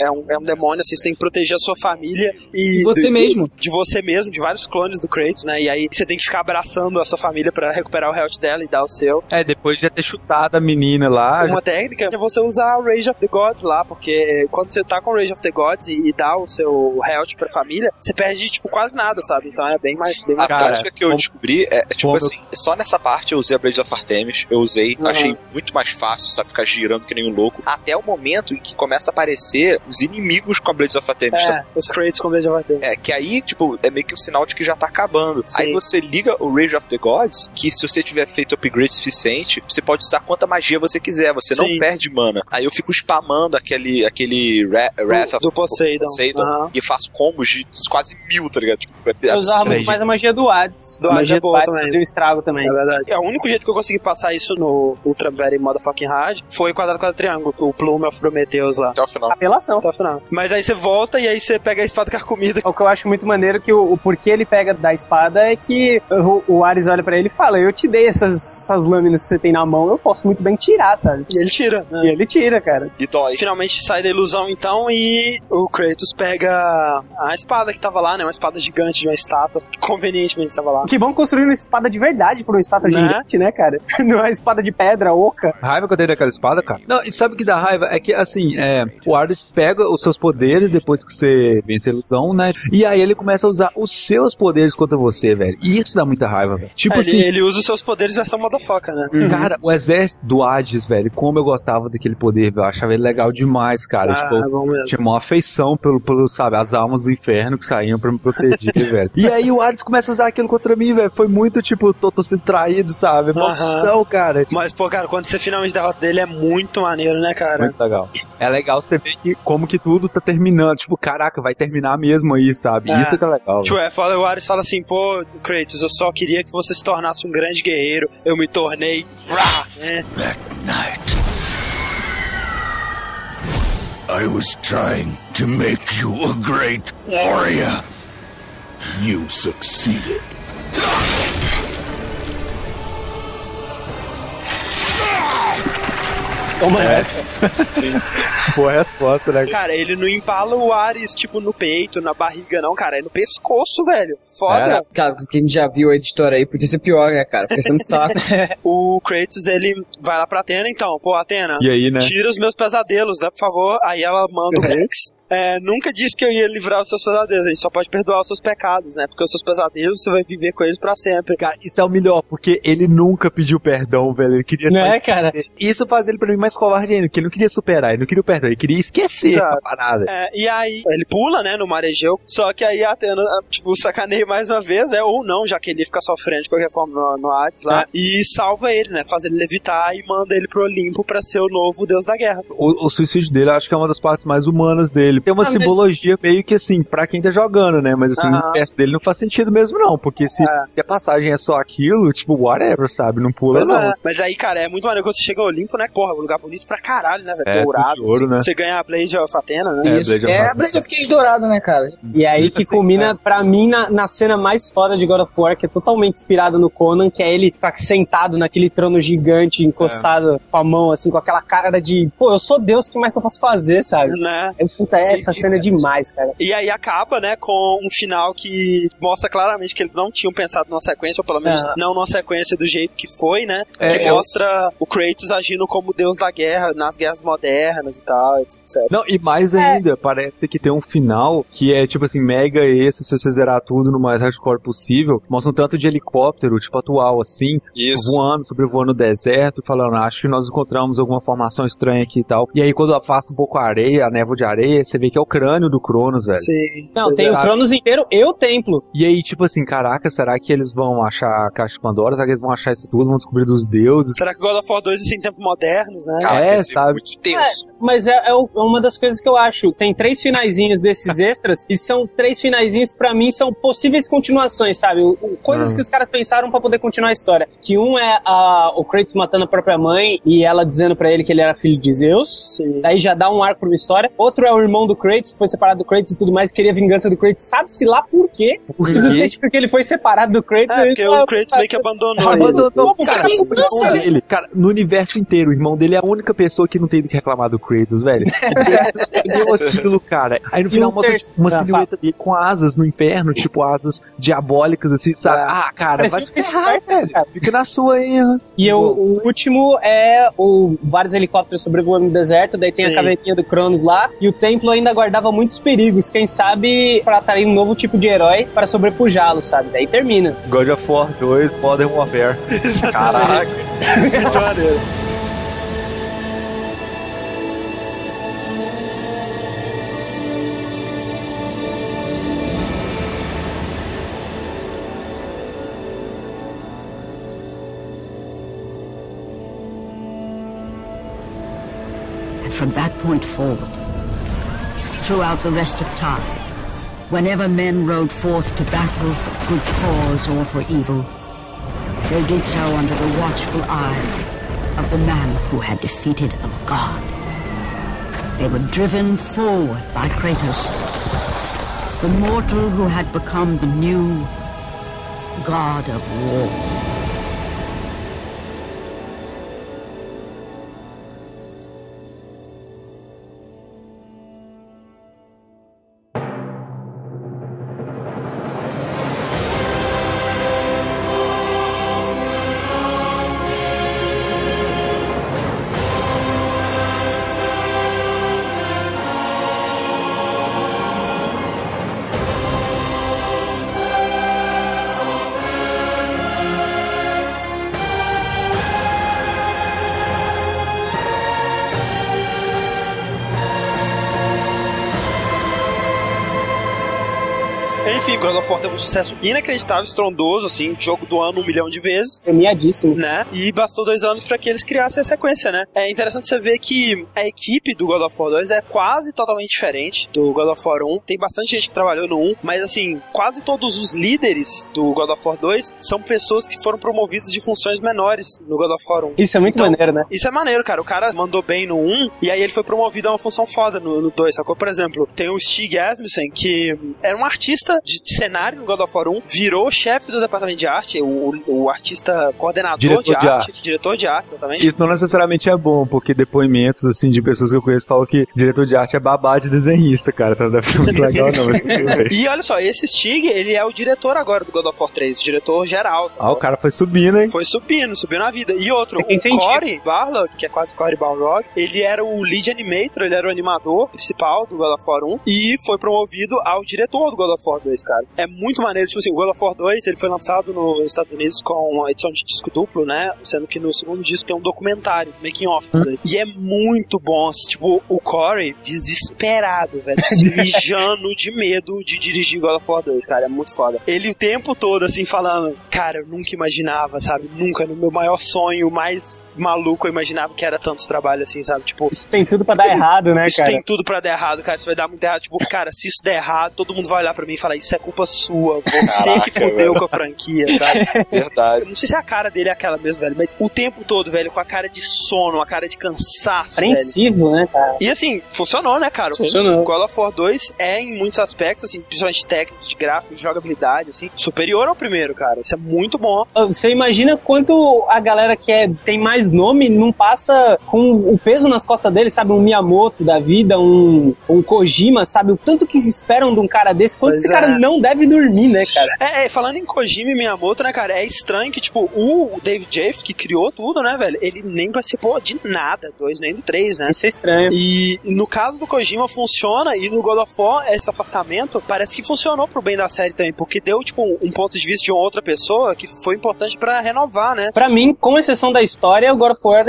É, um, é um demônio, assim, você tem que proteger a sua família e. De você do- mesmo. De você mesmo, de vários clones do Kratos, né? E aí você tem que ficar abraçando a sua família pra recuperar o health dela e dar o seu. É, depois de já ter chutado a menina lá. Uma técnica é você usar o Rage of the Gods lá, porque quando você tá com o Rage of the Gods e, e dá o seu health pra família, você perde, tipo, quase nada, sabe? Então é bem mais, bem A mais tática que eu descobri é, é tipo como- assim, só nessa parte eu usei a Blade of Artemis, eu usei, Uhum. achei muito mais fácil, sabe, ficar girando que nem um louco, até o momento em que começa a aparecer os inimigos com a Blade of Artemis. É, os Kratos com Rage of Artemis. É, que aí, tipo, é meio que um sinal de que já tá acabando. Sim. Aí você liga o Rage of the Gods, que se você tiver feito upgrade suficiente, você pode usar quanta magia você quiser, você não Sim. perde mana. Aí eu fico spamando aquele, aquele Ra- Wrath of do Poseidon. Aham. e eu faço combos de quase mil, tá ligado? Tipo, é Eu usava muito mais a magia do Hades. Do a magia é boa Hades também. fazia um estrago também. É verdade. É, o único jeito que eu consegui passar isso no Ultra Very Motherfucking Hard foi quadrado quadrado triângulo, o Plume of Prometheus lá. Até o final. Apelação. Até o final. Mas aí você volta e aí você pega a espada carcomida. O que eu acho muito maneiro é que o, o porquê ele pega da espada é que o, o Ares olha pra ele e fala: Eu te dei essas, essas lâminas que você tem na mão, eu posso muito bem tirar, sabe? E ele tira, né? E ele tira, cara. E dói. Finalmente sai da ilusão então e o Kratos pega a espada que tava lá, né? Uma espada gigante de uma estátua, que convenientemente estava lá. Que bom construir uma espada de verdade pra uma espada Né? gigante, né, cara? Não é uma espada de pedra. oca. A raiva que eu tenho daquela espada, cara. Não, e sabe o que dá raiva? É que, assim, é, o Ares pega os seus poderes depois que você vence a ilusão, né? E aí ele começa a usar os seus poderes contra você, velho. E isso dá muita raiva, velho. Tipo É, assim. ele, ele usa os seus poderes versão motherfucker, né? Cara, o exército do Hades, velho, como eu gostava daquele poder, velho. Eu achava ele legal demais, cara. Ah, tipo, é tinha uma afeição pelo, pelo, sabe, as almas do inferno que saíam pra me proteger, velho. E aí o Hades começa a usar aquilo contra mim, velho. Foi muito, tipo, tô, tô sendo traído, sabe? Aham. opção, cara. Mas, pô, cara, quando você finalmente derrota dele é muito maneiro, né, cara? Muito legal. É legal você ver que, como que tudo tá terminando. Tipo, caraca, vai terminar mesmo aí, sabe? É. Isso que é legal. Tipo, é, fala, o Ares fala assim, pô, Kratos, eu só queria que você se tornasse um grande guerreiro. Eu me tornei. Vrá, né? That night, I was trying to make you a great warrior. You succeeded. Toma É. essa. Boa resposta, né? Cara, ele não empala o Ares, tipo, no peito, na barriga, não, cara. É no pescoço, velho. Foda. É, cara, porque a gente já viu a editora aí, podia ser pior, né, cara? Fica sendo saco. o Kratos, ele vai lá pra Atena, então. Pô, Atena, E aí, né? tira os meus pesadelos, né, por favor. Aí ela manda o Rex. É, nunca disse que eu ia livrar os seus pesadelos. A gente só pode perdoar os seus pecados, né? Porque os seus pesadelos você vai viver com eles pra sempre. Cara, isso é o melhor, porque ele nunca pediu perdão, velho. Ele queria Não é, cara? Isso faz ele pra mim mais covarde ainda, porque ele não queria superar, ele não queria o perdão, ele queria esquecer Exato. a parada. É, e aí, ele pula, né, no mar Egeu, só que aí a Atena, tipo, sacaneia mais uma vez, é, ou não, já que ele fica sofrendo de qualquer forma no, no Hades lá, É. e salva ele, né, faz ele levitar e manda ele pro Olimpo pra ser o novo deus da guerra. O, o suicídio dele, eu acho que é uma das partes mais humanas dele. Tem uma Ah, mas- simbologia meio que assim, pra quem tá jogando, né? Mas assim, no Aham. universo dele não faz sentido mesmo, não. Porque se, se a passagem é só aquilo, tipo, whatever, sabe? Não pula, não. é. Mas aí, cara, é muito maneiro quando você chega ao Olimpo, né, porra, um lugar bonito pra caralho, né, velho, É, dourado. ouro, assim. né? Você ganha a Blade of Athena, né? É, Isso. Blade of É, a. Blade of Cage dourado, né, cara? E aí que culmina, pra mim, na, na cena mais foda de God of War, que é totalmente inspirada no Conan, que é ele tá sentado naquele trono gigante, encostado com a mão, assim, com aquela cara de, pô, eu sou Deus, o que mais que eu posso fazer, sabe? Né? É, essa cena é demais, cara. E aí acaba, né, com um final que mostra claramente que eles não tinham pensado numa sequência, ou pelo menos Ah. não numa sequência do jeito que foi, né? É, que eu- mostra o Kratos agindo como deus da guerra, nas guerras modernas e tal, etc. Não, e mais É. ainda, parece que tem um final que é tipo assim, mega esse, se você zerar tudo no mais hardcore possível, mostra um tanto de helicóptero, tipo atual, assim, Isso. voando, sobrevoando o deserto, falando, acho que nós encontramos alguma formação estranha aqui e tal. E aí quando afasta um pouco a areia, a névoa de areia, você vê que é o crânio do Cronos, velho. Sim. Não, tem o Exato. Cronos inteiro e o templo. E aí, tipo assim, caraca, será que eles vão achar a caixa de Pandora? Será que eles vão achar isso tudo? Vão descobrir dos deuses? Será que God of War 2 é em tempos modernos, né? É, quer dizer, sabe? muito tenso. Mas é, é o- é uma das coisas que eu acho. Tem três finaizinhos desses extras e são três finaizinhos pra mim são possíveis continuações, sabe? O- o- coisas Hum. que os caras pensaram pra poder continuar a história. Que um é a, o Kratos matando a própria mãe e ela dizendo pra ele que ele era filho de Zeus. Sim. Daí já dá um arco pra uma história. Outro é o irmão do Kratos, que foi separado do Kratos e tudo mais, queria vingança do Kratos. Sabe-se lá por quê? Por quê? Simplesmente porque ele foi separado do Kratos. É, ele porque o Kratos meio que abandonou ele. Abandonou, Como cara, cara, o irmão dele. Cara, no universo inteiro, o irmão dele é a única pessoa que não tem do que reclamar do Kratos, velho. Deu aquilo, cara. Aí no final um mostra uma Ah, silhueta dele com asas no inferno, tipo asas diabólicas, assim, sabe? Ah, cara, vai ferrar, velho. Fica na sua aí. ó. E o, o último é o vários helicópteros sobrevoando no deserto, daí tem Sim. a caveirinha do Cronos lá, e o templo ainda guardava muitos perigos. Quem sabe trataria um novo tipo de herói para sobrepujá-lo, sabe? Daí termina. God of War 2, Modern Warfare. Caraca. From that point forward, throughout the rest of time, whenever men rode forth to battle for good cause or for evil, they did so under the watchful eye of the man who had defeated a god. They were driven forward by Kratos, the mortal who had become the new god of war. Um sucesso inacreditável, estrondoso, assim, jogo do ano um milhão de vezes. Premiadíssimo. Né? E bastou dois anos pra que eles criassem a sequência, né? É interessante você ver que a equipe do God of War 2 é quase totalmente diferente do God of War 1. Tem bastante gente que trabalhou no 1, mas assim, quase todos os líderes do God of War 2 são pessoas que foram promovidas de funções menores no God of War 1. Isso é muito Então, maneiro, né? Isso é maneiro, cara. O cara mandou bem no 1 e aí ele foi promovido a uma função foda no, no 2, sacou? Por exemplo, tem o Stig Asmussen, que era um artista de cenário no God of War 1, virou chefe do departamento de arte, o, o artista coordenador Diretor de, de arte, arte. diretor de arte, exatamente. Isso não necessariamente é bom, porque depoimentos, assim, de pessoas que eu conheço falam que diretor de arte é babá de desenhista, cara. Então não deve ser muito legal, não. E olha só, esse Stig, ele é o diretor agora do God of War 3, o diretor geral. Ah, o cara foi subindo, hein? Foi subindo, subiu na vida. E outro, Tem o sentido. Corey Barlog, que é quase Corey Balrog, ele era o lead animator, ele era o animador principal do God of War 1 e foi promovido ao diretor do God of War 2, cara. É muito maneiro, tipo assim, o God of War 2, ele foi lançado nos Estados Unidos com uma edição de disco duplo, né? Sendo que no segundo disco tem um documentário, making off. do dois. E é muito bom, assim, tipo, o Corey desesperado, velho, se mijando de medo de dirigir God of War 2, cara, é muito foda. Ele o tempo todo, assim, falando, cara, eu nunca imaginava, sabe? Nunca, no meu maior sonho, mais maluco, eu imaginava que era tanto trabalho assim, sabe? Tipo, Isso tem tudo pra dar errado, né, isso cara? tem tudo pra dar errado, cara. Isso vai dar muito errado. Tipo, cara, se isso der errado, todo mundo vai olhar pra mim e falar: Isso é culpa sua. Você Caraca, que fudeu velho. com a franquia, sabe? Eu Verdade. não sei se a cara dele é aquela mesmo, velho, mas o tempo todo, velho, com a cara de sono, a cara de cansaço. Apreensivo, né, cara? E assim, funcionou, né, cara? Funcionou. O God of War 2 é, em muitos aspectos, assim, principalmente técnicos, de gráficos, de jogabilidade, assim, superior ao primeiro, cara. Isso é muito bom. Você imagina quanto a galera que é, tem mais nome não passa com o peso nas costas dele, sabe? Um Miyamoto da vida, um, um Kojima, sabe? O tanto que se esperam de um cara desse, quanto Pois esse é. cara não deve dormir, né, cara? É, é, falando em Kojima e Miyamoto, né, cara, é estranho que, tipo, o David Jeff, que criou tudo, né, velho, ele nem participou de nada, dois nem do três, né? Isso é estranho. E no caso do Kojima funciona, e no God of War, esse afastamento, parece que funcionou pro bem da série também, porque deu, tipo, um ponto de vista de uma outra pessoa que foi importante pra renovar, né? Pra mim, com exceção da história, o God of War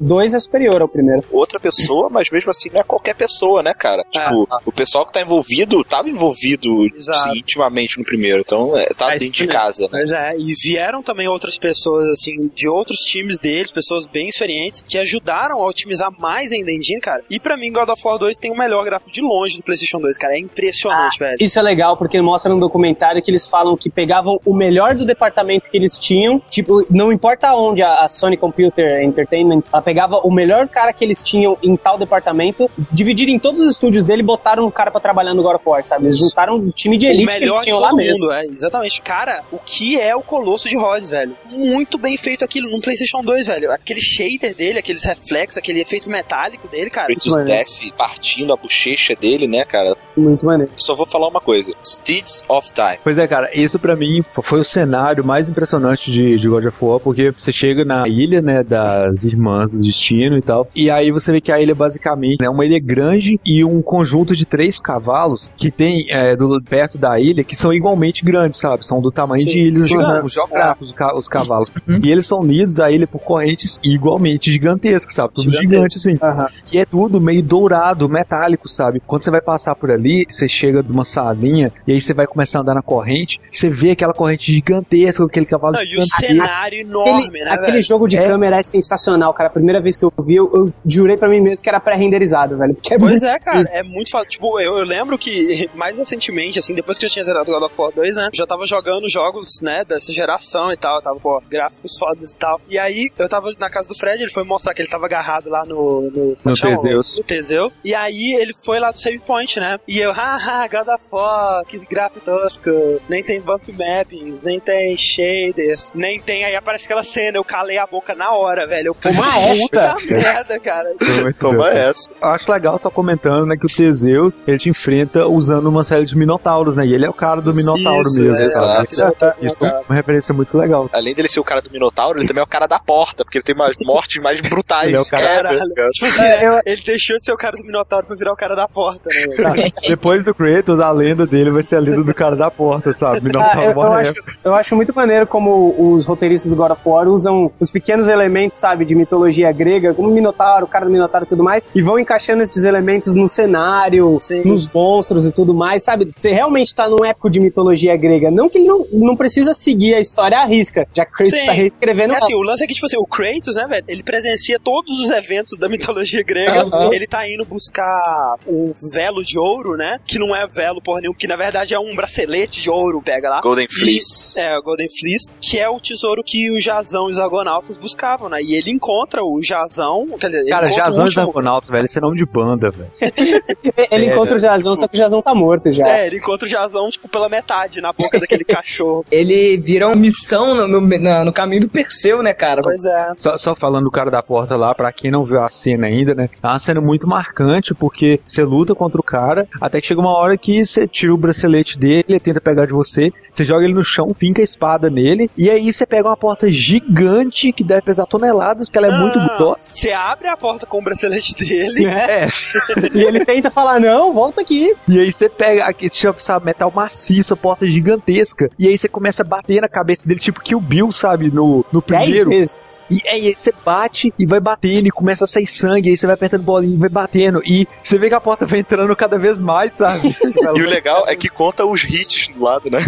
2 é superior ao primeiro. Outra pessoa, mas mesmo assim não é qualquer pessoa, né, cara? Tipo, o pessoal que tá envolvido, tava envolvido Exato. intimamente no primeiro, então é, tá É, dentro de casa, né? Mas é, e vieram também outras pessoas, assim, de outros times deles, pessoas bem experientes, que ajudaram a otimizar mais ainda a engine, cara. E pra mim, God of War 2 tem o melhor gráfico de longe do PlayStation 2, cara. É impressionante, velho. Isso é legal, porque mostra no documentário que eles falam que pegavam o melhor do departamento que eles tinham, tipo, não importa onde a, a Sony Computer Entertainment, ela pegava o melhor cara que eles tinham em tal departamento, dividiram em todos os estúdios dele e botaram o cara pra trabalhar no God of War, sabe? Eles juntaram um time de elite que eles tinham lá mesmo. mundo, é, exatamente. Cara, o que é o Colosso de Rhodes, velho? Muito bem feito aquilo no PlayStation 2, velho. Aquele shader dele, aqueles reflexos, aquele efeito metálico dele, cara. Kratos desce partindo a bochecha dele, né, cara? Muito maneiro. Só vou falar uma coisa: Steeds of Time. Pois é, cara, isso pra mim foi o cenário mais impressionante de, de God of War, porque você chega na ilha, né, das irmãs do destino e tal, e aí você vê que a ilha basicamente é uma ilha grande e um conjunto de três cavalos que tem é, do, perto da ilha que são igualmente grandes, sabe? São do tamanho Sim. de ilhas Gigantes. os geográficos, os ca- os cavalos. E eles são unidos à ilha por correntes igualmente gigantescas, sabe? Tudo gigante assim. E é tudo meio dourado, metálico, sabe? Quando você vai passar por ali, você chega de uma salinha e aí você vai começar a andar na corrente, você vê aquela corrente gigantesca, aquele cavalo Não, e o cenário enorme, Aquele, né, aquele velho? jogo de câmera é sensacional, cara. A primeira vez que eu vi, eu, eu jurei pra mim mesmo que era pré-renderizado, velho. Porque é Pois muito- é, cara, é muito. Tipo, eu, eu lembro que mais recentemente, assim, depois que eu tinha zerado God of War 2, né, já tava jogando jogos, né, dessa geração e tal, tava, pô, gráficos fodas e tal. E aí, eu tava na casa do Fred, ele foi mostrar que ele tava agarrado lá no... No, No? Teseus. No Teseu. E aí, ele foi lá do save point, né, e eu, haha, God of War, que gráfico tosco, nem tem bump mappings, nem tem shaders, nem tem... Aí aparece aquela cena, eu calei a boca na hora, velho. Eu, Toma. Puta merda, cara. Toma essa. Eu acho legal só comentando, né, que o Teseus, ele te enfrenta usando uma série de minotauros, né? E ele é o cara do minotauro Isso, mesmo, é, sabe? exato. Isso é uma referência muito legal. Além dele ser o cara do Minotauro, ele também é o cara da porta, porque ele tem umas mortes mais brutais. Ele é o cara-. Tipo assim, né, ele deixou de ser o cara do Minotauro pra virar o cara da porta, né? velho? Depois do Kratos, a lenda dele vai ser a lenda do cara da porta, sabe? Ah, Minotauro eu, eu morre. acho, eu acho muito maneiro como os roteiristas do God of War usam os pequenos elementos, sabe, de mitologia grega, como o Minotauro, o cara do Minotauro e tudo mais, e vão encaixando esses elementos no cenário, nos monstros e tudo mais, sabe? Você realmente tá num épico de mitologia grega. Não que ele não, não precisa seguir a história à risca, já que Kratos Sim. tá reescrevendo. É assim, o lance é que, tipo assim, o Kratos, né, velho, ele presencia todos os eventos da mitologia grega. Aham. Ele tá indo buscar um velo de ouro, né? Que não é velo por nenhum, que na verdade é um bracelete de ouro, pega lá. Golden E- Fleece. é, o Golden Fleece, que é o tesouro que o Jazão e os Argonautas buscavam, né? E ele encontra o Jazão, quer dizer, Cara, Jazão e último... Argonautas, velho, esse é nome de banda, velho. ele Sério? encontra o Jazão, só que o Jazão tá morto já. É, ele encontra o Jazão, tipo, pela metade, na boca daquele cachorro. Ele vira uma missão no, no, no caminho do Perseu, né, cara? Pois é. Só, só falando do cara da porta lá, pra quem não viu a cena ainda, né? É uma cena muito marcante, porque você luta contra o cara, até que chega uma hora que você tira o bracelete dele, ele tenta pegar de você, você joga ele no chão, finca a espada nele, e aí você pega uma porta gigante que deve pesar toneladas, porque ela é muito Ah, grossa. Você abre a porta com o bracelete dele. É. e ele tenta falar, não, volta aqui. E aí você pega aqui, tipo, sabe, metal maciço, a porta gigantesca. E aí você começa a bater na cabeça dele, tipo Kill Bill, sabe? No, no primeiro. vezes. E aí você bate e vai batendo e começa a sair sangue. Aí você vai apertando bolinha e vai batendo. E você vê que a porta vai entrando cada vez mais, sabe? E o legal é que conta os hits do lado, né?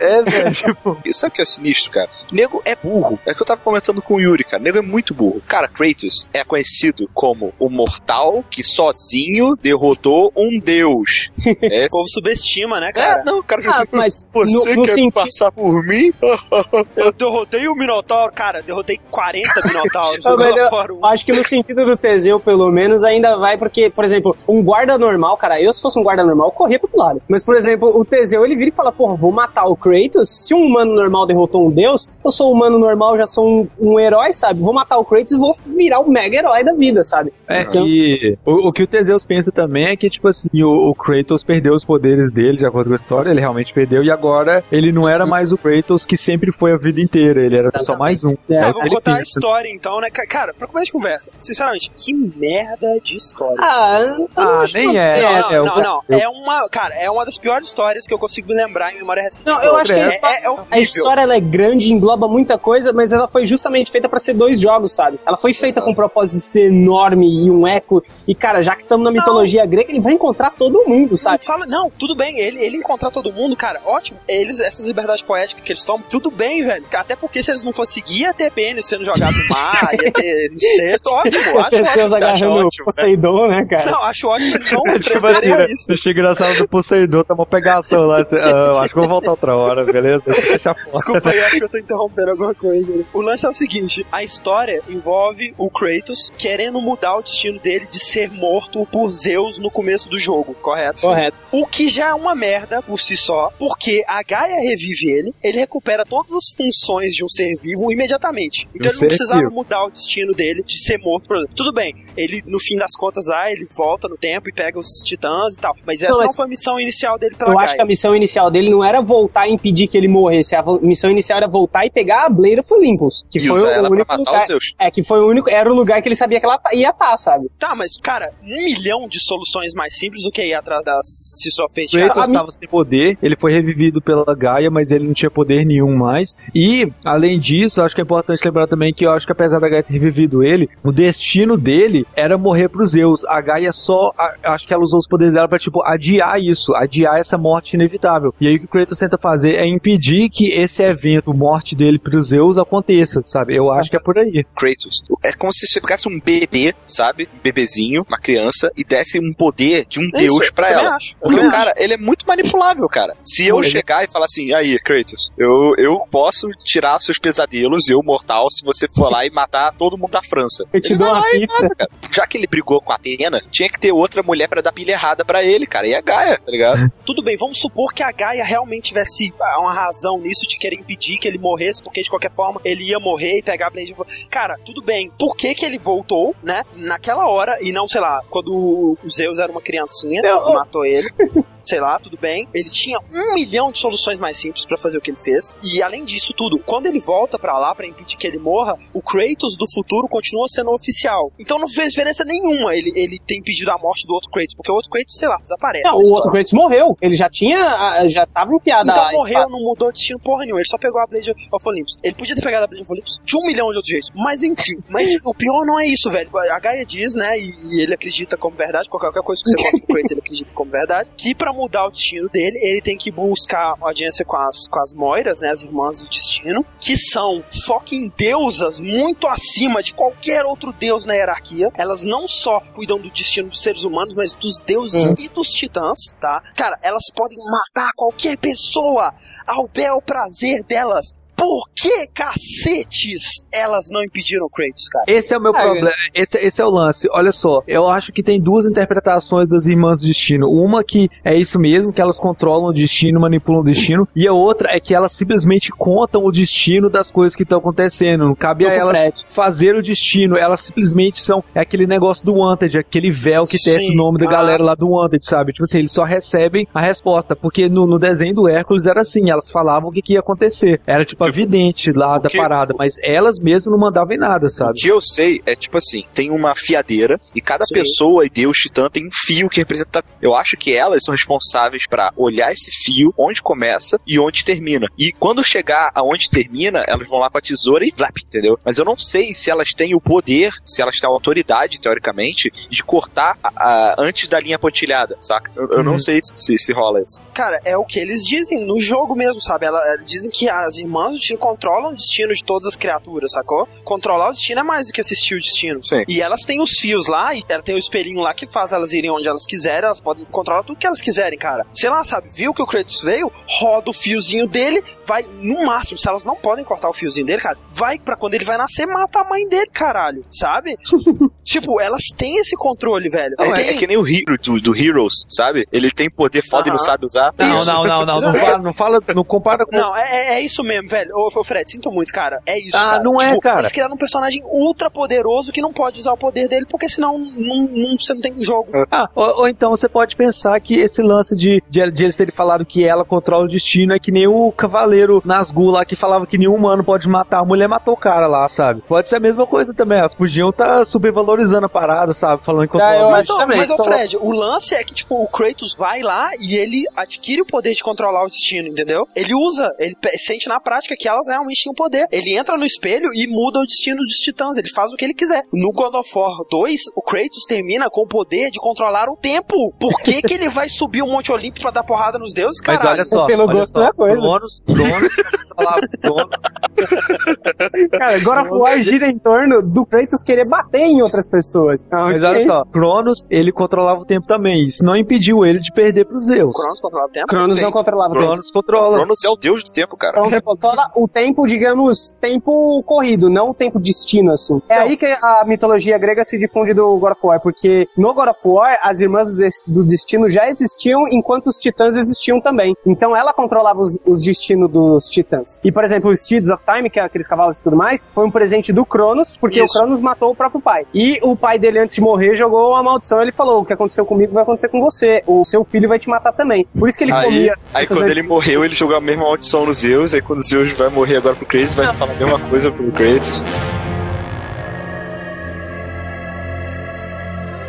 É, velho. Tipo... E sabe o que é sinistro, cara? Nego é burro. É que eu tava comentando com o Yuri, cara. Nego é muito burro. Cara, Kratos é conhecido como o mortal que sozinho derrotou um deus. É, O povo subestima, né, cara? É, não, cara, Ah, mas você no- no quer sentido- passar por mim? Eu derrotei o Minotauro, cara, derrotei 40 Minotauros. Não, mas eu 1. acho que no sentido do Teseu, pelo menos, ainda vai, porque, por exemplo, um guarda normal, cara, eu se fosse um guarda normal, eu corria pro outro lado. Mas, por exemplo, o Teseu, ele vira e fala, porra, vou matar o Kratos. Se um humano normal derrotou um deus, eu sou um humano normal, já sou um, um herói, sabe? Vou matar o Kratos e vou virar o mega herói da vida, sabe? É, Então- e o, o que o Teseus pensa também é que, tipo assim, o, o Kratos perdeu os poderes dele, de acordo com a história, ele realmente perdeu, e agora ele não era mais o Kratos que sempre foi a vida inteira, ele era só mais um. É, É o vamos contar a pensa. história então, né? Ca- Cara, pra começar de conversa, sinceramente, que merda de história. Ah, não Ah, nem é, não, é, não, é, não, eu- não. eu- É uma, cara, é uma das piores histórias que eu consigo me lembrar em memória recente. Não, eu acho que a é, história, é a história ela é grande, engloba muita coisa, mas ela foi justamente feita pra ser dois jogos, sabe? Ela foi feita com um propósito de ser enorme e um eco. E, cara, já que estamos na mitologia grega, ele vai encontrar todo mundo, Não, sabe? fala, não, tudo bem, ele, ele encontrar todo mundo, cara, ótimo. Eles, essas liberdades poéticas que eles tomam, tudo bem, velho. Até porque se eles não fossem seguir, ia ter pênis sendo jogado no mar, ia ter incesto, ótimo, acho Deus ótimo. agarrando o ótimo, Poseidon, né, cara? Não, acho ótimo eles não Tipo assim, né? isso. Achei engraçado do Poseidon, tá uma pegação lá. assim, ah, acho que vou voltar outra hora, beleza? Deixa eu fechar a porta. Desculpa aí, acho que eu tô interrompendo alguma coisa. né? O lance é o seguinte: a história envolve o Kratos querendo mudar o destino dele de ser morto por Zeus no começo do jogo, correto? Correto. O que já é uma merda por si só, porque a Gaia revive ele, ele recupera todas as funções de um ser vivo imediatamente. Então Um ele não precisava vivo. mudar o destino dele de ser morto. Por exemplo. Tudo bem, ele no fim das contas, ah, ele volta no tempo e pega os titãs e tal. Mas essa Não, não, mas- foi a missão inicial dele pela Eu Gaia. acho que a missão inicial dele não era voltar e impedir que ele morresse. A missão inicial era voltar e pegar a Blade of Olympus. Que E foi usar o ela pra único matar lugar. É, que foi o único. Era o lugar que ele sabia que ela ia estar, sabe? Tá, mas, cara, um milhão de soluções mais simples do que ir atrás das se só fez. Kratos Cara, estava sem poder, ele foi revivido pela Gaia, mas ele não tinha poder nenhum mais. E, além disso, acho que é importante lembrar também que eu acho que apesar da Gaia ter revivido ele, o destino dele era morrer pros Zeus. A Gaia só, a- acho que ela usou os poderes dela pra, tipo, adiar isso, adiar essa morte inevitável. E aí o que o Kratos tenta fazer é impedir que esse evento, morte dele pros Zeus, aconteça, sabe? Eu acho que é por aí. Kratos. É como se você pegasse um bebê, sabe? Um bebezinho, uma criança, e desse um poder de um É isso, deus pra ela. acho, Porque o cara, ele é muito manipulável, cara. Se eu chegar e falar assim, aí, Kratos, eu, eu posso tirar seus pesadelos, eu, mortal, se você for lá e matar todo mundo da França. Eu te Ele dou uma pizza. mata, cara. Já que ele brigou com a Atena, tinha que ter outra mulher pra dar pilha errada pra ele, cara. E a Gaia, tá ligado? tudo bem, vamos supor que a Gaia realmente tivesse ah, uma razão nisso de querer impedir que ele morresse, porque de qualquer forma ele ia morrer e pegar a Blade. Cara, tudo bem. Por que que ele voltou, né? Naquela hora, e não, sei lá, quando o Zeus era uma criancinha, Não, matou ele. sei lá, tudo bem. Ele tinha um milhão de soluções mais simples pra fazer o que ele fez. E além disso tudo, quando ele volta pra lá pra impedir que ele morra, o Kratos do futuro continua sendo oficial. Então não fez diferença nenhuma ele, ele ter impedido a morte do outro Kratos, porque o outro Kratos, sei lá, desaparece. Não, o outro Kratos morreu. Ele já tinha. Já tava enfiado Então morreu, espada. não mudou destino porra nenhuma. Ele só pegou a Blade of Olympus. Ele podia ter pegado a Blade of Olympus de um milhão de outros jeitos. Mas enfim. Mas o pior não é isso, velho. A Gaia diz, né? E, e ele acredita como verdade. Qualquer coisa que você conta pro Kratos, ele acredita como verdade. Que pra mudar o destino dele, ele tem que buscar audiência com as, com as Moiras, né? As irmãs do destino. Que são fucking deusas muito acima de qualquer outro deus na hierarquia. Elas não só cuidam do destino dos seres humanos, mas dos deuses Uhum. e dos titãs, tá? Cara, elas podem matar qualquer pessoa ao bel prazer delas. Por que cacetes elas não impediram o Kratos, cara? Esse é o meu Ah, problema. Esse, esse é o lance. Olha só, eu acho que tem duas interpretações das irmãs do destino. Uma que é isso mesmo, que elas controlam o destino, manipulam o destino, e a outra é que elas simplesmente contam o destino das coisas que estão acontecendo. Não cabe Tô a elas frete. fazer o destino. Elas simplesmente são é aquele negócio do Wanted, aquele véu que testa Sim. o nome da Ah. galera lá do Wanted, sabe? Tipo assim, eles só recebem a resposta. Porque no, no desenho do Hércules era assim, elas falavam o que, que ia acontecer. Era tipo a vidente lá da que- parada, mas elas mesmo não mandavam em nada, sabe? O que eu sei é tipo assim, tem uma fiadeira e cada Sim. pessoa e Deus Titã tem um fio que representa. Eu acho que elas são responsáveis pra olhar esse fio, onde começa e onde termina. E quando chegar aonde termina, elas vão lá com a tesoura e flap, entendeu? Mas eu não sei se elas têm o poder, se elas têm a autoridade, teoricamente, de cortar a- a- antes da linha pontilhada, saca? Eu, eu não Uhum. sei se, se rola isso. Cara, é o que eles dizem no jogo mesmo, sabe? Ela- Eles dizem que as irmãs do destino controlam o destino de todas as criaturas, sacou? Controlar o destino é mais do que assistir o destino. Sim. E elas têm os fios lá, e ela tem o espelhinho lá que faz elas irem onde elas quiserem, elas podem controlar tudo que elas quiserem, cara. Sei lá, sabe? Viu que o Kratos veio, roda o fiozinho dele, vai no máximo, se elas não podem cortar o fiozinho dele, cara, vai pra quando ele vai nascer, mata a mãe dele, caralho, sabe? tipo, elas têm esse controle, velho. Não, é, Tem- é que nem o Hero do, do Heroes, sabe? Ele tem poder foda e não sabe usar. Não, Isso. não, não, não, não fala, não fala, não compara com. Não, é, é- é isso mesmo, velho. Ô, ô, Fred, sinto muito, cara. É isso. Ah, cara. não é, Tipo, cara. Eles criaram um personagem ultra poderoso que não pode usar o poder dele, porque senão não, não- você não tem jogo. Ah, ou, ou então você pode pensar que esse lance de, de, de eles terem falado que ela controla o destino é que nem o cavaleiro Nazgûl lá que falava que nenhum humano pode matar. A mulher matou o cara lá, sabe? Pode ser a mesma coisa também. Elas podiam estar supervalorizando a parada, sabe? Falando que controla o mas, destino. ô, mas, ô, Fred, o lance é que, tipo, o Kratos vai lá e ele adquire o poder de controlar o destino, entendeu? Ele usa, ele sente na prática que elas realmente têm o poder. Ele entra no espelho e muda o destino dos titãs, ele faz o que ele quiser. No God of War 2, o Kratos termina com o poder de controlar o tempo. Por que que ele vai subir o Monte Olímpico pra dar porrada nos deuses, Mas caralho? olha só, Pelo olha gosto só, é coisa. Cronos, Cronos, Cara, agora of War gira em torno do Kratos querer bater em outras pessoas. Ah, Mas olha só, Cronos, ele controlava o tempo também. Isso não impediu ele de perder pros Zeus. Cronos controla o tempo? Cronos Sim. não controlava o tempo. Cronos controla. Cronos é o deus do tempo, cara. Cronos controla o tempo, digamos, tempo corrido, não o tempo destino, assim. É aí que a mitologia grega se difunde do God of War, porque no God of War, as irmãs do des- do destino já existiam enquanto os titãs existiam também. Então ela controlava os, os destinos dos titãs. E, por exemplo, os Steeds of Time, que é aqueles cavalos e tudo mais, foi um presente do Cronos, porque Isso. o Cronos matou o próprio pai. E o pai dele, antes de morrer, jogou uma maldição. Ele falou: o que aconteceu comigo vai acontecer com você. O seu filho vai te matar também. Por isso que ele Aí, comia. aí quando ele morreu, ele jogou a mesma maldição nos Zeus, aí quando o Zeus vai morrer agora pro Kratos, vai falar a mesma coisa pro Kratos.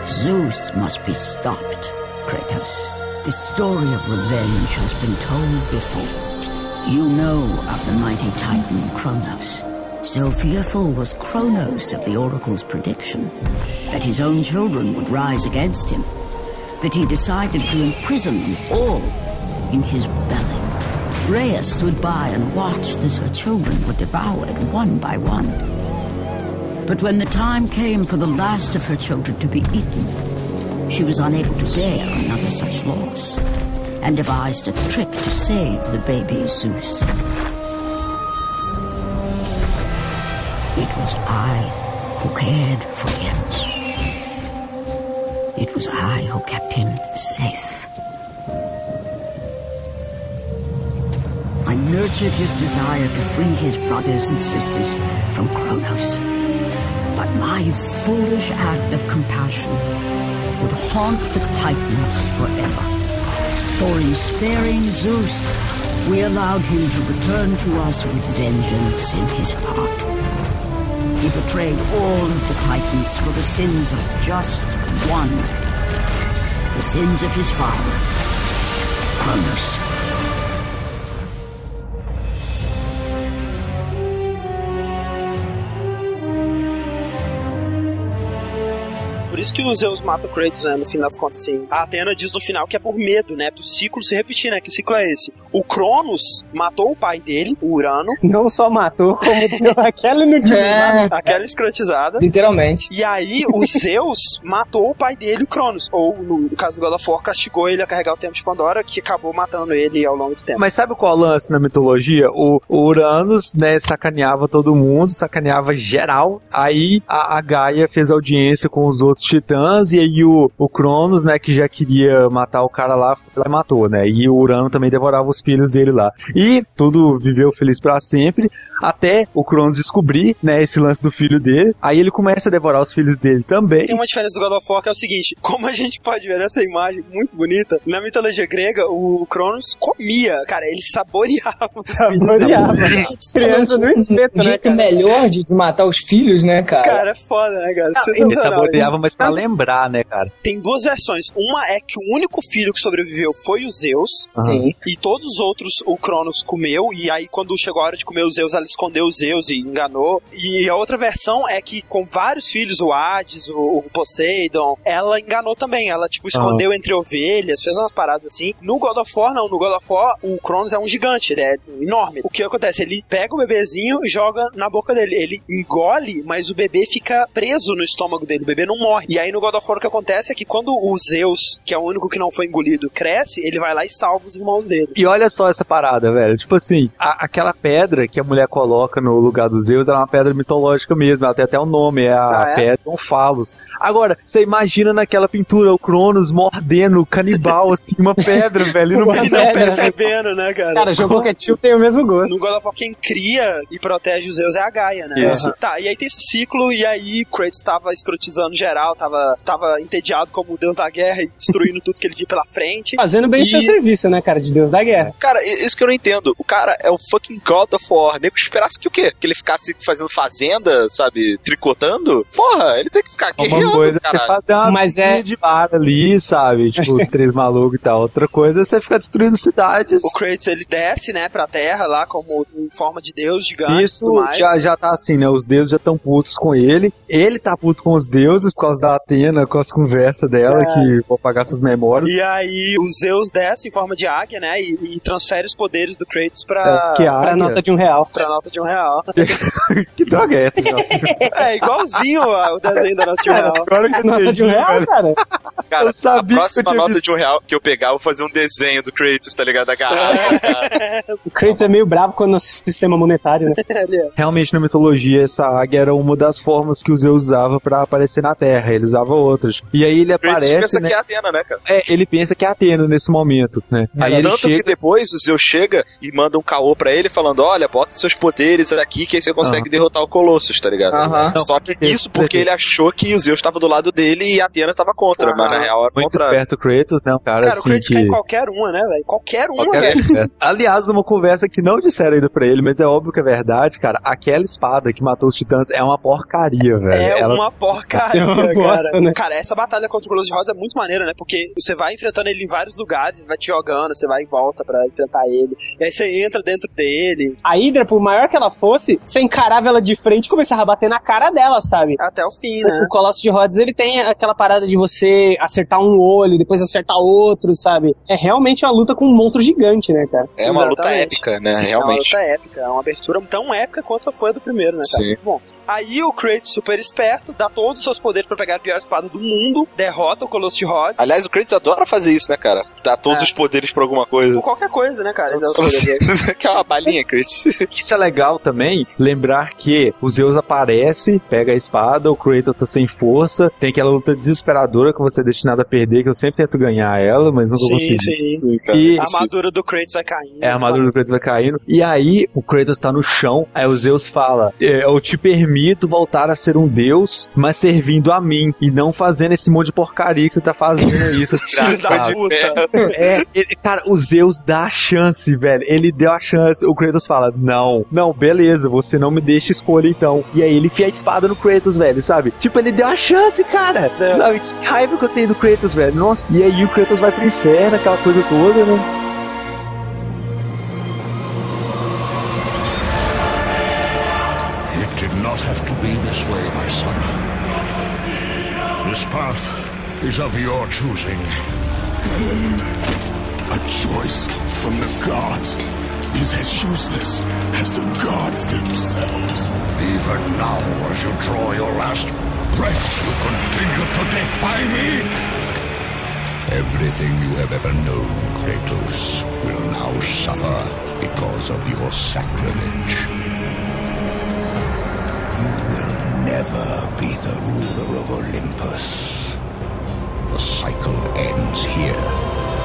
Zeus must be stopped, Kratos. The story of revenge has been told before. You know of the mighty titan Kronos. So fearful was Kronos of the oracle's prediction that his own children would rise against him, that he decided to imprison them all in his belly. Rhea stood by and watched as her children were devoured one by one. But when the time came for the last of her children to be eaten, she was unable to bear another such loss, and devised a trick to save the baby Zeus. It was I who cared for him. It was I who kept him safe. Nurtured his desire to free his brothers and sisters from Kronos. But my foolish act of compassion would haunt the Titans forever. For in sparing Zeus, we allowed him to return to us with vengeance in his heart. He betrayed all of the Titans for the sins of just one. The sins of his father, Cronus. Isso que o Zeus mata o Kratos, né? No fim das contas, assim. A Atena diz no final que é por medo, né? Do ciclo se repetir, né? Que ciclo é esse? O Cronos matou o pai dele, o Urano. Não só matou, como deu aquela inutilizada. Aquela escrotizada. Literalmente. E aí, o Zeus matou o pai dele, o Cronos. Ou, no caso do God of War, castigou ele a carregar o tempo de Pandora, que acabou matando ele ao longo do tempo. Mas sabe qual é o lance na mitologia? O, o Uranus, né, sacaneava todo mundo, sacaneava geral. Aí a, a Gaia fez audiência com os outros titãs, e aí o, o Cronos, né, que já queria matar o cara lá, foi lá e matou, né? E o Urano também devorava os filhos dele lá. E tudo viveu feliz pra sempre, até o Cronos descobrir, né, esse lance do filho dele. Aí ele começa a devorar os filhos dele também. Tem uma diferença do God of War que é o seguinte: como a gente pode ver nessa imagem muito bonita, na mitologia grega, o Cronos comia, cara, ele saboreava. os Saboreava. filhos. Criança no espeto, Um né, jeito cara? melhor de, de matar os filhos, né, cara? Cara, é foda, né, cara? Ele Sensacional. saboreava, mas pra lembrar, né, cara? Tem duas versões. Uma é que o único filho que sobreviveu foi o Zeus. Sim. E todos os outros o Cronos comeu. E aí, quando chegou a hora de comer o Zeus, ela escondeu o Zeus e enganou. E a outra versão é que, com vários filhos, o Hades, o, o Poseidon, ela enganou também. Ela, tipo, escondeu entre ovelhas, fez umas paradas assim. No God of War, não. No God of War, o Cronos é um gigante, ele é enorme. O que acontece? Ele pega o bebezinho e joga na boca dele. Ele engole, mas o bebê fica preso no estômago dele. O bebê não morre. E aí, no God of War, o que acontece é que quando o Zeus, que é o único que não foi engolido, cresce, ele vai lá e salva os irmãos dele. E olha só essa parada, velho. Tipo assim, a- aquela pedra que a mulher coloca no lugar dos Zeus ela é uma pedra mitológica mesmo. Ela tem até o nome, é a Ah, é? pedra Onfalos. Agora, você imagina naquela pintura o Cronos mordendo canibal, assim, uma pedra, velho. E não E não percebendo, né, cara? Cara, jogo ketchup tem o mesmo gosto. No God of War, quem cria e protege os Zeus é a Gaia, né? Isso. Tá, e aí tem esse ciclo, e aí Kratos tava escrotizando geral, tava, tava entediado como o deus da guerra e destruindo tudo que ele via pela frente. Fazendo bem o seu E- serviço, né, cara? De Deus da guerra. Cara, i- isso que eu não entendo. O cara é o fucking God of War. Nego esperasse que o quê? Que ele ficasse fazendo fazenda, sabe? Tricotando? Porra, ele tem que ficar Uma guerreando, coisa é você fazer uma Mas é- de bar ali, sabe? Tipo, três malucos e tal. Outra coisa é você ficar destruindo cidades. O Kratos, ele desce, né, pra terra lá como em forma de deus gigante e Isso tudo mais. já, já tá assim, né? Os deuses já estão putos com ele. Ele tá puto com os deuses por causa da Atena, com as conversas dela, É. que vou apagar suas memórias. E aí o Zeus desce em forma de águia, né, e, e transfere os poderes do Kratos pra... É, que a Pra nota de um real. Pra nota de um real. Que droga é essa, é, igualzinho ao desenho da nota de um real. Agora que Nota de um real, cara. Cara, Eu sabia a que eu próxima nota visto. de um real que eu pegar, eu vou fazer um desenho do Kratos, tá ligado? Da garrafa. cara. O Kratos é meio bravo com o nosso sistema monetário, né? Realmente, na mitologia, essa águia era uma das formas que o Zeus usava pra aparecer na Terra. Ele usava outras. E aí ele aparece, pensa né? que é Atena, né, cara? É, ele pensa que é Atena nesse momento, né? Aí ele Tanto chega... que depois o Zeus chega e manda um caô pra ele falando: Olha, bota seus poderes aqui que aí você consegue derrotar o Colossus, tá ligado? Aham. Só que isso porque ele achou que o Zeus tava do lado dele e a Atena tava contra, Aham. mas na real era Muito contra. esperto o Kratos, né? Um cara, Cara, o assim Kratos que... cai em qualquer uma, né, velho? Qualquer uma, Qualquer velho. Aliás, uma conversa que não disseram ainda pra ele, mas é óbvio que é verdade, cara. Aquela espada que matou os titãs é uma porcaria, velho. É Ela- uma porcaria, É uma cara. bosta, né? Cara, essa batalha contra o Colosso de Rosa é muito maneira, né? Porque você vai enfrentando ele em vários lugares, ele vai te jogando, você vai e volta pra enfrentar ele. E aí você entra dentro dele. A Hydra, por maior que ela fosse, você encarava ela de frente e começava a bater na cara dela, sabe? Até o fim, né? O Colosso de Rhodes, ele tem aquela parada de você acertar um olho, depois acertar outro, sabe? É realmente uma luta com um monstro gigante, né, cara? É uma luta Exatamente. épica, né? É uma Realmente. luta épica, é uma abertura tão épica quanto foi a do primeiro, né, cara? Sim. Muito bom. Aí o Kratos, super esperto, dá todos os seus poderes pra pegar a pior espada do mundo, derrota o Colosso de Rhodes. Aliás, o Kratos adora fazer isso, né, cara? Dá todos É. os poderes pra alguma coisa. Por qualquer coisa, né, cara? É que é uma balinha, Kratos. Isso é legal também, lembrar que o Zeus aparece, pega a espada, o Kratos tá sem força, tem aquela luta desesperadora que você é destinado a perder, que eu sempre tento ganhar ela, mas nunca Sim, consigo. sim. E A armadura do Kratos vai caindo. É, a armadura do Kratos vai caindo. E aí, o Kratos tá no chão. Aí o Zeus fala: é, Eu te permito permito voltar a ser um deus, mas servindo a mim e não fazendo esse monte de porcaria que você tá fazendo isso. Filho da Sabe? puta. É, ele- cara, o Zeus dá a chance, velho. Ele deu a chance. O Kratos fala: Não, não, beleza, você não me deixa escolha então. E aí ele enfia a espada no Kratos, velho, sabe? Tipo, ele deu a chance, cara. Sabe? Que raiva que eu tenho do Kratos, velho. Nossa, e aí o Kratos vai pro inferno, aquela coisa toda, né? Path is of your choosing. A choice from the gods is as useless as the gods themselves. Even now, as you draw your last breath, you continue to defy me. Everything you have ever known, Kratos, will now suffer because of your sacrilege. Never be the ruler of Olympus. The cycle ends here.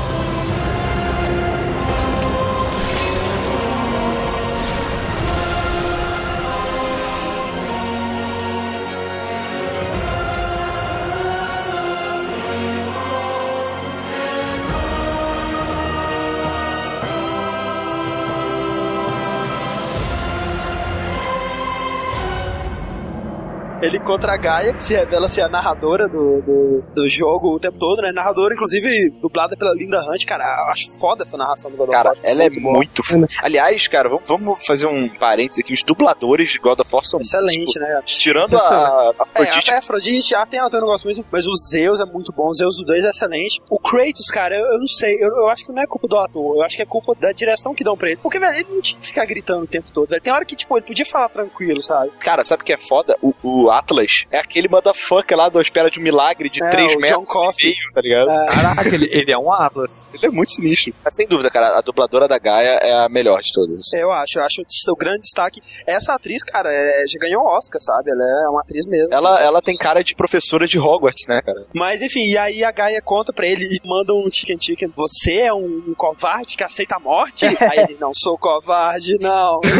Ele contra a Gaia, que se revela ser a narradora do, do, do jogo o tempo todo, né? Narradora, inclusive, dublada pela Linda Hunt. Cara, acho foda essa narração do God of Cara, War. ela é boa. muito. f- Aliás, cara, vamos, vamos fazer um parênteses aqui. Os dubladores de God of War são Excelente, né? Tirando a, a É, Afrodite, a Afrodite, a tem eu não gosto muito, mas o Zeus é muito bom, o Zeus do 2 é excelente. O Kratos, cara, eu, eu não sei, eu, eu acho que não é culpa do ator, eu acho que é culpa da direção que dão pra ele. Porque, velho, ele não tinha que ficar gritando o tempo todo, velho. Tem hora que, tipo, ele podia falar tranquilo, sabe? Cara, sabe o que é foda? O, o Atlas é aquele motherfucker lá do Espera de um Milagre de É, 3 o John metros Coffey. e meio, tá ligado? Caraca, ele, ele é um Atlas. Ele é muito sinistro. Mas sem dúvida, cara, a dubladora da Gaia é a melhor de todas. Eu acho, eu acho o grande destaque. Essa atriz, cara, é, já ganhou Oscar, sabe? Ela é uma atriz mesmo. Ela, ela tem cara de professora de Hogwarts, né, cara? Mas enfim, e aí a Gaia conta pra ele e manda um chicken chicken. Você é um, um covarde que aceita a morte? aí ele, não sou covarde, não.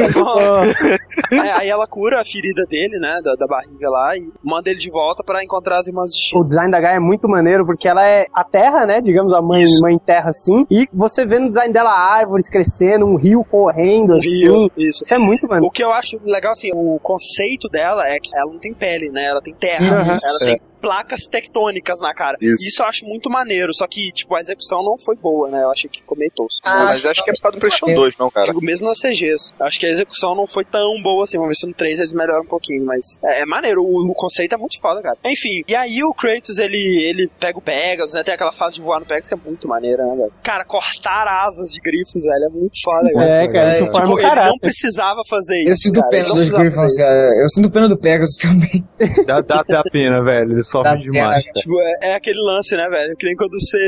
aí, aí ela cura a ferida dele, né, da, da barriga lá, e manda ele de volta pra encontrar as irmãs de O design da Gaia é muito maneiro, porque ela é a terra, né? Digamos, a mãe, mãe terra, assim. E você vê no design dela árvores crescendo, um rio correndo, assim. Rio, isso. é muito maneiro. O que eu acho legal, assim, o conceito dela é que ela não tem pele, né? Ela tem terra. Uhum. Ela Isso. tem placas tectônicas na cara. Isso. eu acho muito maneiro, só que, tipo, a execução não foi boa, né? Eu achei que ficou meio tosco. Ah, mas acho que é por causa do PlayStation 2, não, cara. Digo, mesmo nas CGs. Acho que a execução não foi tão boa assim. Vamos ver se no 3 eles melhoram um pouquinho, mas é, é maneiro. O, o conceito é muito foda, cara. Enfim, e aí o Kratos, ele, ele pega o Pegasus, né? Tem aquela fase de voar no Pegasus que é muito maneira, né, velho? Cara, cortar asas de grifos, velho, é muito foda, cara. É, cara, isso tipo, forma o ele não precisava fazer isso. Eu sinto cara. pena dos Griffons, isso. cara. Eu sinto pena do Pegasus também. Dá, dá até a pena, velho. Eles sofrem Dá demais. pena. Tipo, é, é aquele lance, né, velho? Que nem quando você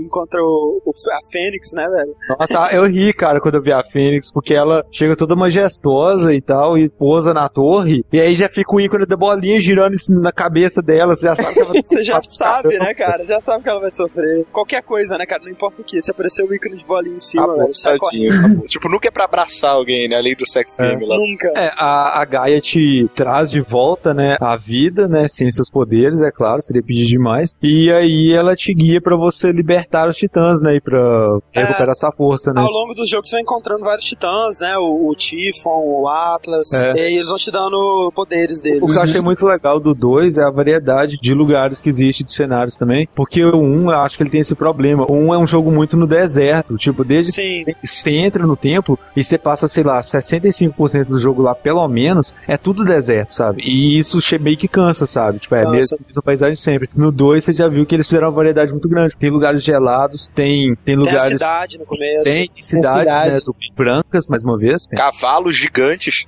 encontra o, o- a Fênix, né, velho? Nossa, eu ri, cara, quando eu vi a Fênix, porque ela chega toda majestosa e tal, e pousa na torre, e aí já fica o ícone da bolinha girando na cabeça dela, você já sabe que ela Você já sabe, né, cara? Já sabe que ela vai sofrer. Qualquer coisa, né, cara? Não importa o que. Se aparecer o ícone de bolinha em cima, velho, sai Tadinho. tipo, nunca é pra abraçar alguém, né? Além do sex game lá. Nunca. É, a, a Gaia te traz de volta, né, a vida, né, sem seus poderes, é claro, seria pedir demais. E aí ela te guia pra você libertar os titãs, né, e pra recuperar sua força, né. Ao longo dos jogos você vai encontrando vários titãs, né? O, o Tifon, o Atlas. É. E eles vão te dando poderes deles. O que eu achei muito legal do 2 é a variedade de lugares que existe, de cenários também. Porque o 1, um, eu acho que ele tem esse problema. O 1 um é um jogo muito no deserto. Tipo, desde Sim. que você entra no templo e você passa, sei lá, 65% do jogo lá, pelo menos, é tudo deserto, sabe? E isso meio que cansa, sabe? Tipo, é Cansa. mesmo mesma paisagem sempre. No 2 você já viu que eles fizeram uma variedade muito grande. Tem lugares gelados, tem, tem Tem a lugares. cidade no começo. Tem cidades, cidade. né, do- brancas, mais uma vez. Tem, Cavalos gigantes.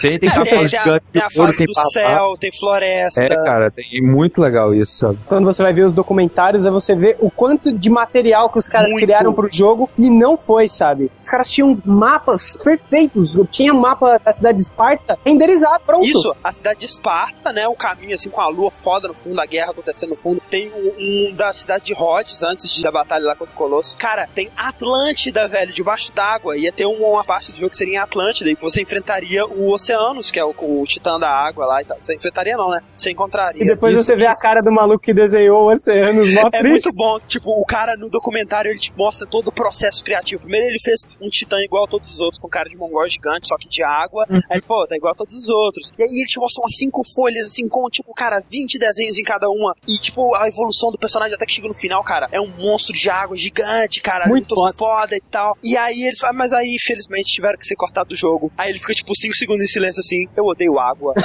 tem, tem É, tem, cavalos tem a, gigantes, tem a tem ouro, fase tem do papá. céu, tem floresta. É, cara, tem muito legal isso, sabe? Quando você vai ver os documentários, é você ver o quanto de material que os caras Muito. criaram pro jogo e não foi, sabe? Os caras tinham mapas perfeitos. Tinha um mapa da cidade de Esparta renderizado, pronto. Isso, a cidade de Esparta, né? O caminho assim com a lua foda no fundo. Segunda Guerra acontecendo no fundo. Tem um, um da cidade de Rhodes, antes de, da batalha lá contra o Colosso. Cara, tem Atlântida, velho, debaixo d'água. Ia ter uma, uma parte do jogo que seria em Atlântida e você enfrentaria o Oceanos, que é o, o titã da água lá e tal. Você enfrentaria não, né? Você encontraria. E depois Isso- você vê a cara do maluco que desenhou o Oceanos, mó é muito bom. Tipo, o cara no documentário ele te mostra todo o processo criativo. Primeiro ele fez um titã igual a todos os outros, com cara de mongol gigante, só que de água. Aí, pô, tá igual a todos os outros. E aí ele te mostra umas cinco folhas, assim, com, tipo, cara, 20 desenhos em cada uma. E, tipo, a evolução do personagem até que chega no final, cara, é um monstro de água gigante, cara. Muito foda. e tal. E aí eles falam, mas aí, infelizmente, tiveram que ser cortados do jogo. Aí ele fica, tipo, 5 segundos em silêncio, assim, eu odeio água.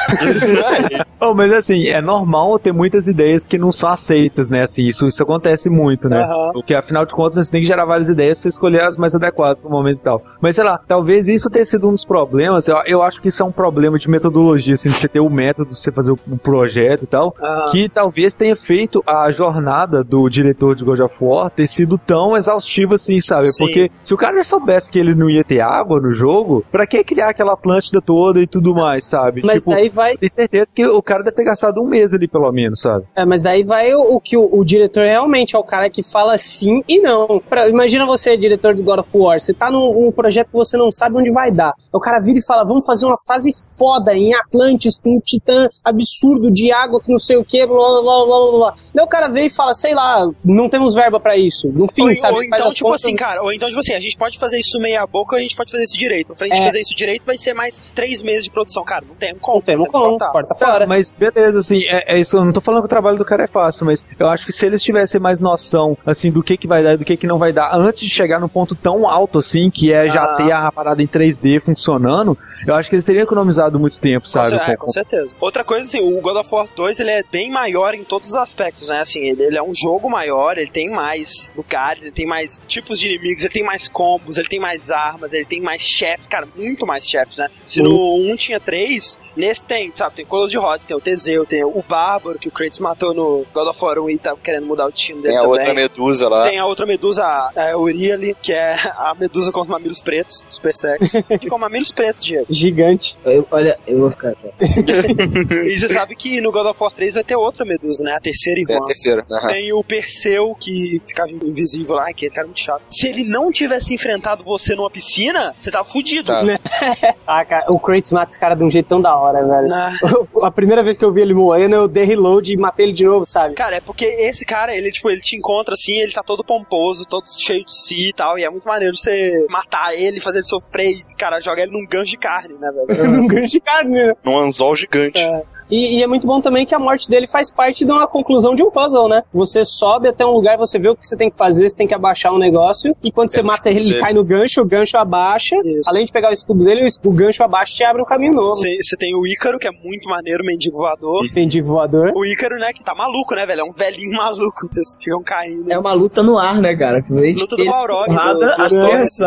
Oh, mas assim, é normal ter muitas ideias que não são aceitas, né? Assim, isso, isso acontece muito, né? Aham. Porque afinal de contas você tem que gerar várias ideias pra escolher as mais adequadas pro momento e tal. Mas sei lá, talvez isso tenha sido um dos problemas. Eu, eu acho que isso é um problema de metodologia, assim, de você ter o método, de você fazer um projeto e tal, Aham. que talvez tenha feito a jornada do diretor de God of War ter sido tão exaustiva assim, sabe? Sim. Porque se o cara já soubesse que ele não ia ter água no jogo, pra que criar aquela Atlântida toda e tudo mais, sabe? Mas daí vai- Tem certeza que o cara deve ter gastado um mês ali, pelo menos, sabe? É, mas daí vai o, o que o, o diretor realmente é o cara que fala sim e não. Pra- imagina você, diretor do God of War, você tá num, num projeto que você não sabe onde vai dar. O cara vira e fala: vamos fazer uma fase foda em Atlantis com um titã absurdo de água que não sei o que, blá blá blá blá. Daí o cara vem e fala: sei lá, não temos verba pra isso. No fim, ou, sabe? ou então, tipo contas- assim, cara, ou então, tipo assim, a gente pode fazer isso meia boca ou a gente pode fazer isso direito. Pra gente É. fazer isso direito vai ser mais três meses de produção. Cara, não tem como. Não tem como, corta fora. Mas beleza, assim, é, é isso. Eu não tô falando que o trabalho do cara é fácil, mas eu acho que se eles tivessem mais noção, assim, do que que vai dar e do que que não vai dar, antes de chegar num ponto tão alto, assim, que é já Ah. ter a parada em 3D funcionando, eu acho que eles teriam economizado muito tempo, sabe? Com, é, com certeza. Outra coisa, assim, o God of War 2 ele é bem maior em todos os aspectos, né? Assim, ele, ele é um jogo maior, ele tem mais lugares, ele tem mais tipos de inimigos, ele tem mais combos, ele tem mais armas, ele tem mais chefe, cara, muito mais chefes, né? Se no 1 tinha três, nesse tem, sabe? Tem Colosso de Rhodes, tem o Teseu, tem o Bárbaro, que o Kratos matou no God of War 1 e tava querendo mudar o destino dele Tem a também. outra medusa lá. Tem a outra medusa, a Uriali, que é a medusa com os mamilos pretos, super sexy. com mamilos pretos, Diego. Gigante. Eu- olha, eu vou ficar. e você sabe que no God of War 3 vai ter outra medusa, né? A terceira irmã. É a terceira. aham. Tem o Perseu, que ficava invisível lá, que cara muito chato. Se ele não tivesse enfrentado você numa piscina, você tava fudido. Né? ah, cara, o Kratos mata esse cara de um jeito tão da hora, velho. A primeira vez que eu vi ele moendo, eu dei reload e matei ele de novo, sabe? Cara, é porque esse cara, ele, tipo, ele te encontra assim, ele tá todo pomposo, todo cheio de si e tal, e é muito maneiro você matar ele, fazer ele sofrer e, cara, jogar ele num gancho de carne, né, velho? Num gancho de carne, né? Num anzol gigante. E, e é muito bom também que a morte dele faz parte de uma conclusão de um puzzle, né? Você sobe até um lugar, você vê o que você tem que fazer, você tem que abaixar um negócio, e quando você mata ele, ele dele. cai no gancho, o gancho abaixa. Além de pegar o escudo dele, o gancho abaixa e abre um caminho novo. Você tem o Ícaro, que é muito maneiro, mendigo voador. Mendigo voador. O Ícaro, né, que tá maluco, né, velho? É um velhinho maluco, vocês ficam caindo. É uma luta no ar, né, cara? Luta do Balrog, porrada do- do às Torres.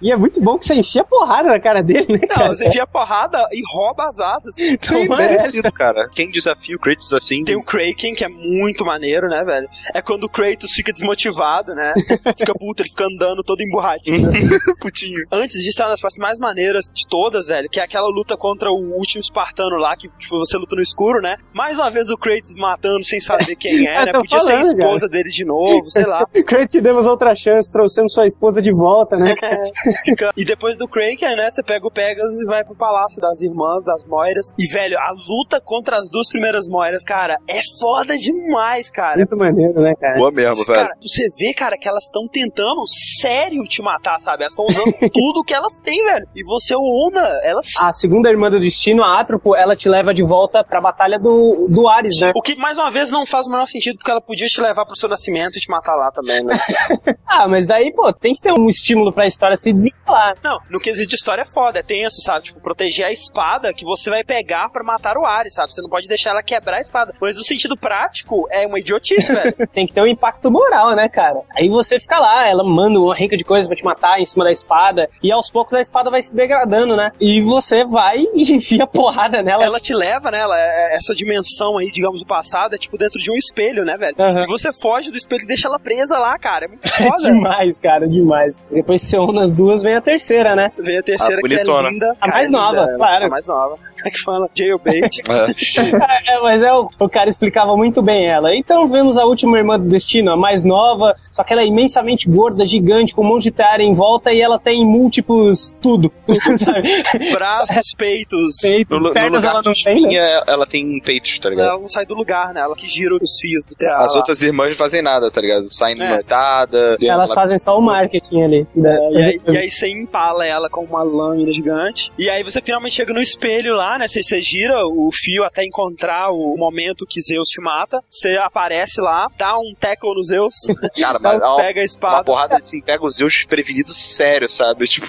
E é muito bom que você enfia porrada na cara dele, né, Não, cara? você enfia porrada e rouba as asas. Toma merecido, cara. Quem desafia o Kratos assim. Tem o Kraken, que é muito maneiro, né, velho? É quando o Kratos fica desmotivado, né? Fica puto, ele fica andando todo emburradinho, assim. Putinho. Antes de estar nas partes mais maneiras de todas, velho, que é aquela luta contra o último espartano lá, que tipo, você luta no escuro, né? Mais uma vez o Kratos matando sem saber quem é, né? Podia ser a falando, esposa cara. dele de novo, sei lá. Kratos, te demos outra chance, trouxemos sua esposa de volta, né? cara? Fica- E depois do Kraken, né? Você pega o Pegasus e vai pro palácio das irmãs, das Moiras. E, velho, a luta contra as duas primeiras Moiras, cara, é foda demais, cara. Muito maneiro, né, cara? Boa mesmo, velho. Cara, você vê, cara, que elas estão tentando sério te matar, sabe? Elas estão usando tudo que elas têm, velho. E você ona, elas. A segunda irmã do destino, a Atropo, ela te leva de volta pra batalha do, do Ares, né? O que, mais uma vez, não faz o menor sentido, porque ela podia te levar pro seu nascimento e te matar lá também, né? Ah, mas daí, pô, tem que ter um estímulo pra história se desenrolar. não, no quesito de história é foda, é tenso, sabe? Tipo, proteger a espada que você vai pegar pra matar o Ares, sabe? Você não pode deixar ela quebrar a espada. Mas no sentido prático, é uma idiotice, velho. Tem que ter um impacto moral, né, cara? Aí você fica lá, ela manda uma rica de coisas pra te matar em cima da espada, e aos poucos a espada vai se degradando, né? E você vai e enfia porrada nela. Ela te leva, né? Ela, é- essa dimensão aí, digamos, do passado, é tipo dentro de um espelho, né, velho? Aham. E você foge do espelho e deixa ela presa lá, cara. É muito É foda. demais, cara, demais. Depois que você une as duas, vem a terceira, né? Vem a terceira A que é linda. A Cara, mais é linda, nova, ela, claro. A mais nova. É que fala? Jailbait. É, é, mas é, o, o cara explicava muito bem ela. Então vemos a última irmã do destino, a mais nova, só que ela é imensamente gorda, gigante, com um monte de teia em volta e ela tem múltiplos tudo. sabe? Braços, peitos. Peitos, No, no pernas lugar ela não tem, né? ela tem peitos, tá ligado? Ela não sai do lugar, né? Ela que gira os fios do teatro. As outras irmãs não fazem nada, tá ligado? Saem É. noitada. Elas fazem só o marketing ali. né? É, e, aí, e aí você empala ela com uma lâmina gigante. E aí você finalmente chega no espelho lá, né? Você, você gira o fio até encontrar o momento que Zeus te mata. Você aparece lá, dá um tackle no Zeus. Cara, mas ó, pega a espada. uma porrada assim, pega os Zeus desprevenidos sério, sabe? Tipo,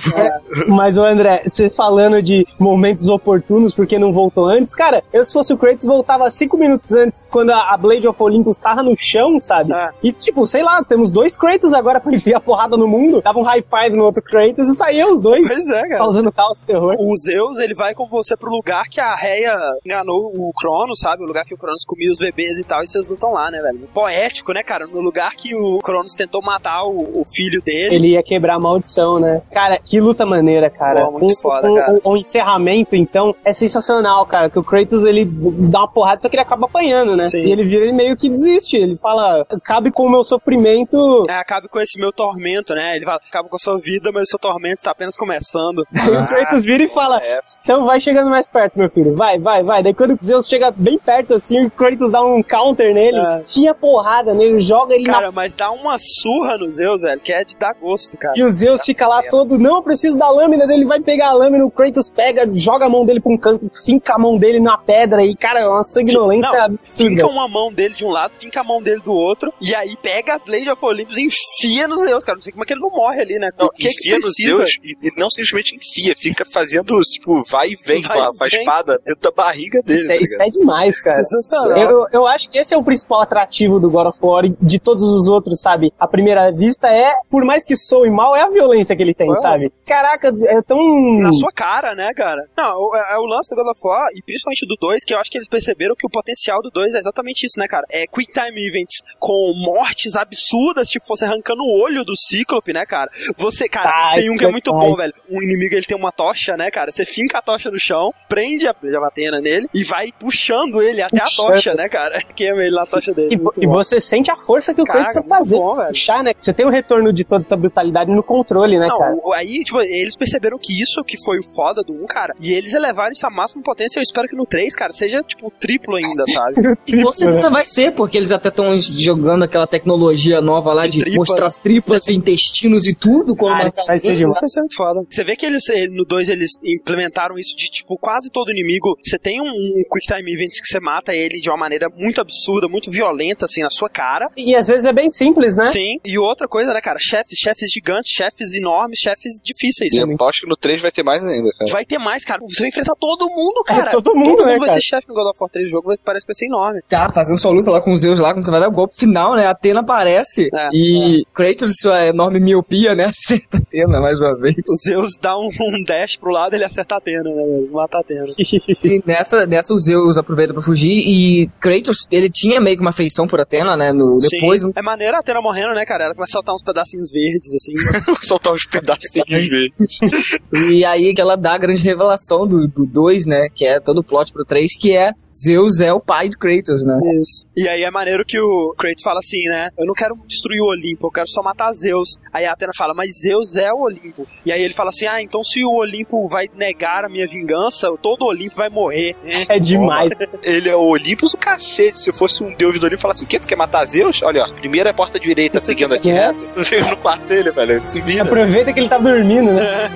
Mas, o André, você falando de momentos oportunos porque não voltou antes, cara, eu se fosse o Kratos voltava cinco minutos antes, quando a, Blade of Olympus tava no chão, sabe? E tipo, sei lá, temos dois Kratos agora pra enfiar porrada no mundo, dava um high five no outro Kratos e saíam os dois. Pois é, cara. Causando caos e terror. O Zeus, ele vai com você pro lugar que a Reia enganou o Cronos, sabe? O lugar que o Cronos comia os bebês e tal, e vocês lutam lá, né, velho? Poético, né, cara? No lugar que o Cronos tentou matar o, o filho dele. Ele ia quebrar a maldição, né? Cara, que luta maneira, cara. Pô, muito Um- foda, um- cara. um- O encerramento, então, é sensacional, cara. Que o Kratos, ele dá uma porrada, só que ele acaba apanhando, né? Sim. E ele vira e meio que desiste. Ele fala, cabe com o meu sofrimento. É, acabe com esse meu tormento, né? Ele fala, acaba com a sua vida, mas o seu tormento está apenas começando. Aí o Kratos vira e fala, então vai chegando mais perto, meu filho. Vai, vai, vai. Daí quando o Zeus chega bem perto assim, o Kratos dá um counter nele, enfia porrada nele, joga ele na Cara, mas dá uma surra no Zeus, velho, que é de dar gosto, cara. E o Zeus fica lá todo, não, eu preciso da lâmina dele, vai pegar a lâmina, o Kratos pega, joga a mão dele pra um canto, finca a mão dele na pedra e, cara, é uma sanguinolência Não, absurda. Finca uma mão dele de um lado, finca a mão dele do outro, e aí pega a Blade of Olympus e enfia no Zeus, cara. Não sei como é que ele não morre ali, né? Não, O que que enfia nos precisa? Zeus e, e não simplesmente enfia, fica fazendo, tipo, vai e vem Vai com, a. espada dentro da barriga dele. Isso é, tá isso é demais, cara. Sensacional. Eu, eu acho que esse é o principal atrativo do God of War e de todos os outros, sabe? À primeira vista é, por mais que soe mal, é a violência que ele tem, É. sabe? Caraca, é tão. Na sua cara, né, cara? Não, é, é o lance do God of War, e principalmente do 2, que eu acho que eles perceberam que o potencial do 2 é exatamente isso, né, cara? É Quick Time Events com mortes absurdas, tipo você arrancando o olho do Cíclope, né, cara? Você, cara, Ai, tem um que é muito bom, velho. Um inimigo, ele tem uma tocha, né, cara? Você finca a tocha no chão, prende a javatena nele e vai puxando ele até Puxando. a tocha, né, cara? Queima ele na tocha dele. E, e você sente a força que o Cara, Kratos vai muito fazer. bom. Puxar, né? Você tem o retorno de toda essa brutalidade no controle, né, Não, cara? o- aí, tipo, eles perceberam que isso que foi o foda do 1, cara, e eles elevaram isso à máxima potência. Eu espero que no 3, cara, seja, tipo, triplo ainda, sabe? E com certeza vai ser, porque eles até estão jogando aquela tecnologia nova lá de, tripas. mostrar tripas, intestinos e tudo. Como Ah, vai ser demais. Isso vai ser muito foda. Você vê que eles, no 2, eles implementaram isso de, tipo, quase todo inimigo. Você tem um, um Quick Time Event que você mata ele de uma maneira muito absurda, muito violenta, assim, na sua cara. E às vezes é bem simples, né? Sim. E outra coisa, né, cara? Chefes, chefes gigantes, chefes enormes, chefes difíceis. E eu acho que no 3 vai ter mais ainda, cara. Vai ter mais, cara. Você vai enfrentar todo mundo, cara. todo mundo, todo né, mundo vai cara? ser chefe no God of War 3. O jogo vai- parece que vai ser enorme. Tá, fazendo sua luta lá com os Zeus lá, quando você vai dar o golpe final, né? A Atena aparece É, e Kratos, sua enorme miopia, né? Acerta a Atena mais uma vez. O Zeus dá um, um dash pro lado ele acerta a Atena, né? Mata a Atena. E nessa, nessa o Zeus aproveita pra fugir e Kratos, ele tinha meio que uma afeição por Atena, né? No, depois, Sim. É maneiro a Atena morrendo, né, cara? Ela começa a soltar uns pedacinhos verdes, assim. Soltar uns pedacinhos verdes. E aí que ela dá a grande revelação do 2, né? Que é todo o plot pro 3, que é Zeus é o pai de Kratos, né? Isso. E aí é maneiro que o Kratos fala assim, né? Eu não quero destruir o Olimpo, eu quero só matar Zeus. Aí a Atena fala, mas Zeus é o Olimpo. E aí ele fala assim, ah, então se o Olimpo vai negar a minha vingança, todo o Olimpo vai morrer. É demais. Ele é o Olympus, o cacete. Se eu fosse um deus do Olimpo, falasse, o quê? Tu quer matar Zeus? Olha, ó, primeira é a porta direita, seguindo aqui É. reto. Chega no quarto dele, velho. Se vira. Aproveita que ele tá dormindo, né?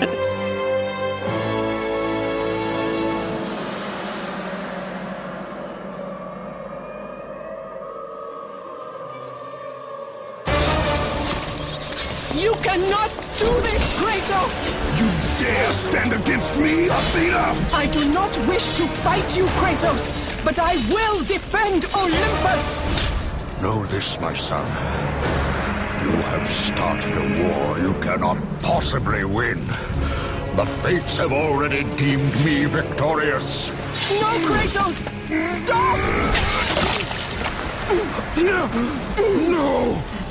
You cannot do this, Kratos! You dare stand against me, Athena? I do not wish to fight you, Kratos, but I will defend Olympus! Know this, my son. You have started a war you cannot possibly win. The fates have already deemed me victorious. No, Kratos! Stop! Athena! No!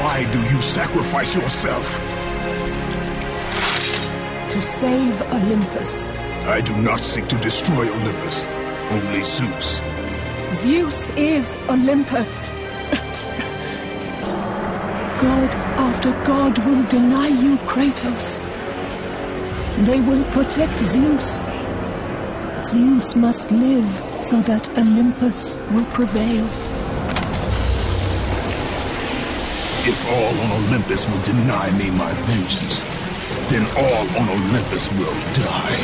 Why do you sacrifice yourself? To save Olympus. I do not seek to destroy Olympus. Only Zeus. Zeus is Olympus. God after God will deny you, Kratos. They will protect Zeus. Zeus must live so that Olympus will prevail. If all on Olympus will deny me my vengeance, then all on Olympus will die.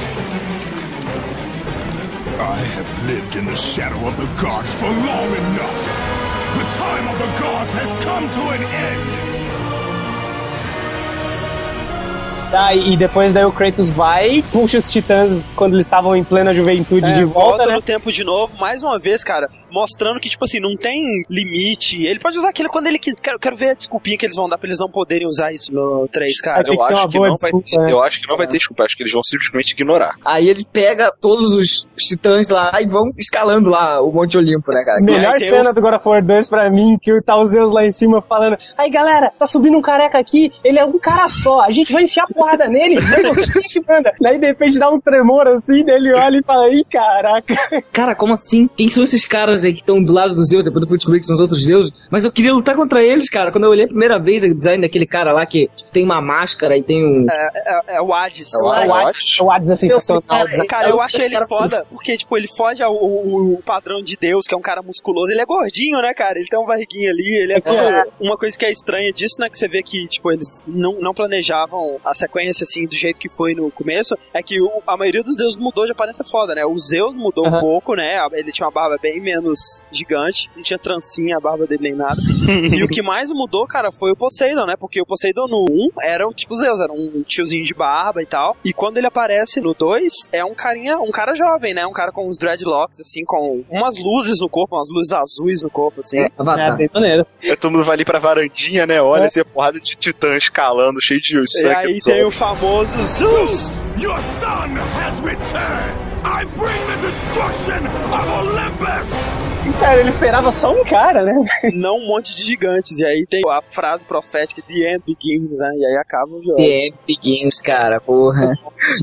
I have lived in the shadow of the gods for long enough. The time of the gods has come to an end. Tá, e depois daí o Kratos vai, puxa os titãs quando eles estavam em plena juventude É, de volta, né? no tempo de novo, mais uma vez, cara, mostrando que, tipo assim, não tem limite. Ele pode usar aquilo quando ele quiser. Quero, quero ver a desculpinha que eles vão dar pra eles não poderem usar isso no 3, cara. eu acho que não vai ter, eu acho que não vai ter desculpa, acho que eles vão simplesmente ignorar. Aí ele pega todos os titãs lá e vão escalando lá o Monte Olimpo, né, cara? Melhor cena do God of War 2 pra mim, que tá os Zeus lá em cima falando Aí galera, tá subindo um careca aqui, ele é um cara só, a gente vai enfiar porrada nele, vai você que manda. Daí de repente dá um tremor assim, dele olha e fala, ih, caraca. Cara, como assim? Quem são esses caras aí que estão do lado dos deuses? Depois eu fui descobrir que são os outros deuses. Mas eu queria lutar contra eles, cara. Quando eu olhei a primeira vez o design daquele cara lá que tipo, tem uma máscara e tem um. É, é, é o Hades. É o Hades. O Hades é sensacional. Cara, cara, eu acho ele cara foda, porque, tipo, ele foge ao, ao- ao padrão de Deus, que é um cara musculoso. Ele é gordinho, né, cara? Ele tem uma barriguinha ali, ele é... É. Uma coisa que é estranha disso, né, que você vê que, tipo, eles não, não planejavam a sequência, assim, do jeito que foi no começo, é que o- a maioria dos deuses mudou de aparência foda, né? O Zeus mudou um Aham. pouco, né? Ele tinha uma barba bem menos gigante, não tinha trancinha a barba dele nem nada. e o que mais mudou, cara, foi o Poseidon, né? Porque o Poseidon no 1 era um tipo Zeus, era um tiozinho de barba e tal. E quando ele aparece no 2, é um carinha, um cara jovem, né? Um cara com uns dreadlocks, assim, com umas luzes no corpo, umas luzes azuis no corpo, assim. É, Avatar. bem maneiro. Aí todo mundo vai ali pra varandinha, né? Olha, assim, a porrada de titã escalando, cheio de E sangue. aí dos tem o famoso Zeus! Your son has returned! I bring the destruction of Olympus! Cara, ele esperava só um cara, né? Não um monte de gigantes. E aí tem a frase profética The End Begins, né? E aí acaba o jogo. The End Begins, cara, porra.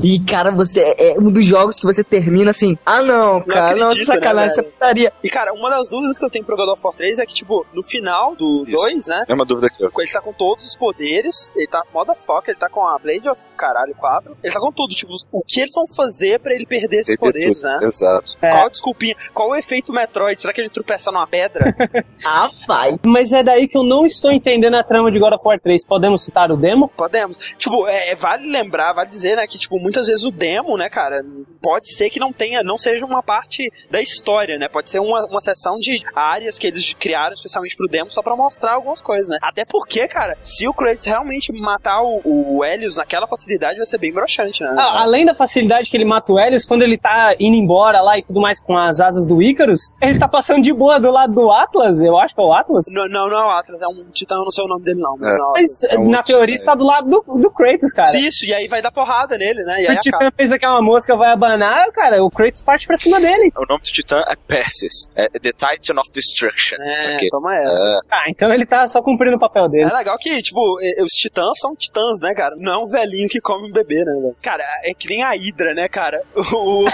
E, cara, você é um dos jogos que você termina assim. Ah, não, cara, não, acredito, sacanagem, né, essa putaria. E, cara, uma das dúvidas que eu tenho pro God of War 3 é que, tipo, no final do Isso. 2, né? É uma dúvida aqui, ó. Ele tá com todos os poderes, ele tá moda foca, ele tá com a Blade of Caralho 4, ele tá com tudo, tipo, o que eles vão fazer pra ele perder esses Perder poderes, tudo. né? Exato. Qual a desculpinha? Qual o efeito Metroid? Será que ele tropeça numa pedra? ah, vai. Mas é daí que eu não estou entendendo a trama de God of War 3. Podemos citar o demo? Podemos. Tipo, é, é- vale lembrar, vale dizer, né, que, tipo, muitas vezes o demo, né, cara, pode ser que não tenha, não seja uma parte da história, né? Pode ser uma, uma seção de áreas que eles criaram especialmente pro demo só pra mostrar algumas coisas, né? Até porque, cara, se o Kratos realmente matar o, o Helios naquela facilidade, vai ser bem broxante, né? Ah, além da facilidade que ele mata o Helios, quando ele tá indo embora lá e tudo mais com as asas do Icarus, ele tá passando de boa do lado do Atlas, eu acho que é o Atlas. Não, não, não é o Atlas, é um titã, eu não sei o nome dele, não. Mas, É. não é Mas Atlas. na teoria está do lado do, do Kratos, cara. Isso, e aí vai dar porrada nele, né? E o Titã acaba. pensa que é uma mosca, vai abanar, cara, o Kratos parte pra cima dele. O nome do titã é Perseus. É The Titan of Destruction. É, Ok. toma essa. É. Ah, então ele tá só cumprindo o papel dele. É legal que, tipo, os titãs são titãs, né, cara? Não é um velhinho que come um bebê, né, velho? Cara, é que nem a Hydra, né, cara? O,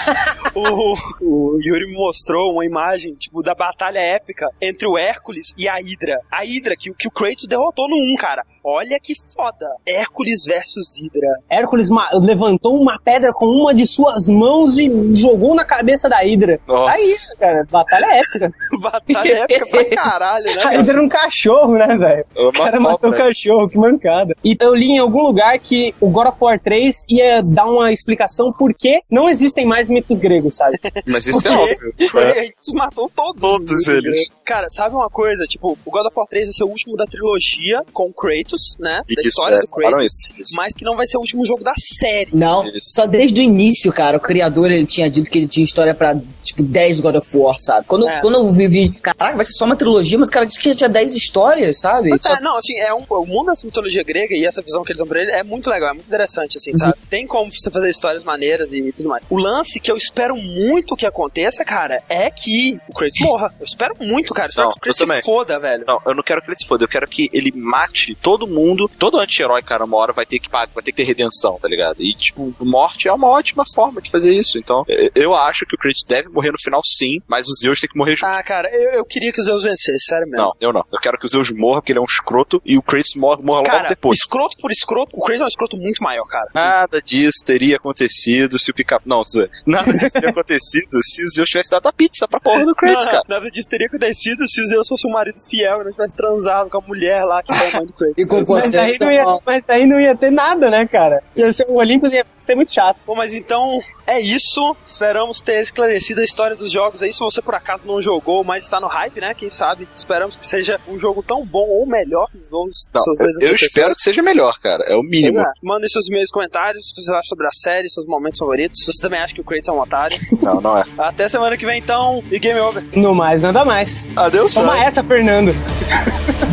o, o Yuri me mostrou uma imagem, tipo, da batalha épica entre o Hércules e a Hydra. A Hydra que, o- que o Kratos derrotou no 1, cara. Olha que foda. Hércules versus Hydra. Hércules levantou uma pedra com uma de suas mãos e jogou na cabeça da Hydra. Nossa. Aí, cara, batalha épica. Batalha épica pra caralho, né? A cara? Hydra era um cachorro, né, velho? É O cara matou o cobra. cachorro, que mancada. E eu li em algum lugar que o God of War 3 ia dar uma explicação por que não existem mais mitos gregos, sabe? Mas isso Porque é óbvio. É. a gente matou todos. Todos eles. Cara, sabe uma coisa? Tipo, o God of War 3 vai ser o último da trilogia com o Kratos, né? Da Isso, história é, do Kratos, isso, isso. mas que não vai ser o último jogo da série. Não, só desde o início, cara, o criador ele tinha dito que ele tinha história pra, tipo, 10 God of War, sabe? Quando, É. quando eu vi, vi, caraca, vai ser só uma trilogia, mas o cara disse que já tinha 10 histórias, sabe? Mas Só- é, não, assim, é um, o mundo dessa mitologia grega e essa visão que eles dão pra ele é muito legal, é muito interessante, assim, sabe? Tem como você fazer histórias maneiras e tudo mais. O lance que eu espero muito que aconteça, cara, é que o Kratos morra. Eu espero muito, cara. Eu espero Não, que o Kratos se foda, velho. Não, eu não quero que ele se foda, eu quero que ele mate todo mundo, todo anti-herói, cara, uma hora vai ter que pagar, vai ter que ter redenção, tá ligado? E, tipo, morte é uma ótima forma de fazer isso. Então, eu- acho que o Kratos deve morrer no final, sim, mas o Zeus tem que morrer junto. Ah, cara, eu, eu queria que os Zeus vencessem, sério mesmo. Não, eu não. Eu quero que o Zeus morra, porque ele é um escroto, e o Kratos morra, morra logo Cara, depois. escroto por escroto, o Kratos é um escroto muito maior, cara. Nada disso teria acontecido se o pica Não. Nada disso teria acontecido se o Zeus tivesse dado a pizza pra porra do Kratos, Não, cara. Nada disso teria acontecido se o Zeus fosse um marido fiel e não tivesse transado com a mulher lá que é a mãe do Kratos. Com Mas daí, não ia, mas daí não ia ter nada, né, cara? O Olympus ia ser muito chato. Bom, mas então é isso. Esperamos ter esclarecido a história dos jogos aí. Se você por acaso não jogou, mas está no hype, né? Quem sabe? Esperamos que seja um jogo tão bom ou melhor que os outros Não, eu, espero que seja melhor, cara. É o mínimo. Pois é. Mandem seus e-mails comentários, o que vocês acham sobre a série, seus momentos favoritos. Se você também acha que o Kratos é um otário. Não, não é. Até semana que vem, então, e game over. No mais, nada mais. Adeus, Toma essa, Fernando.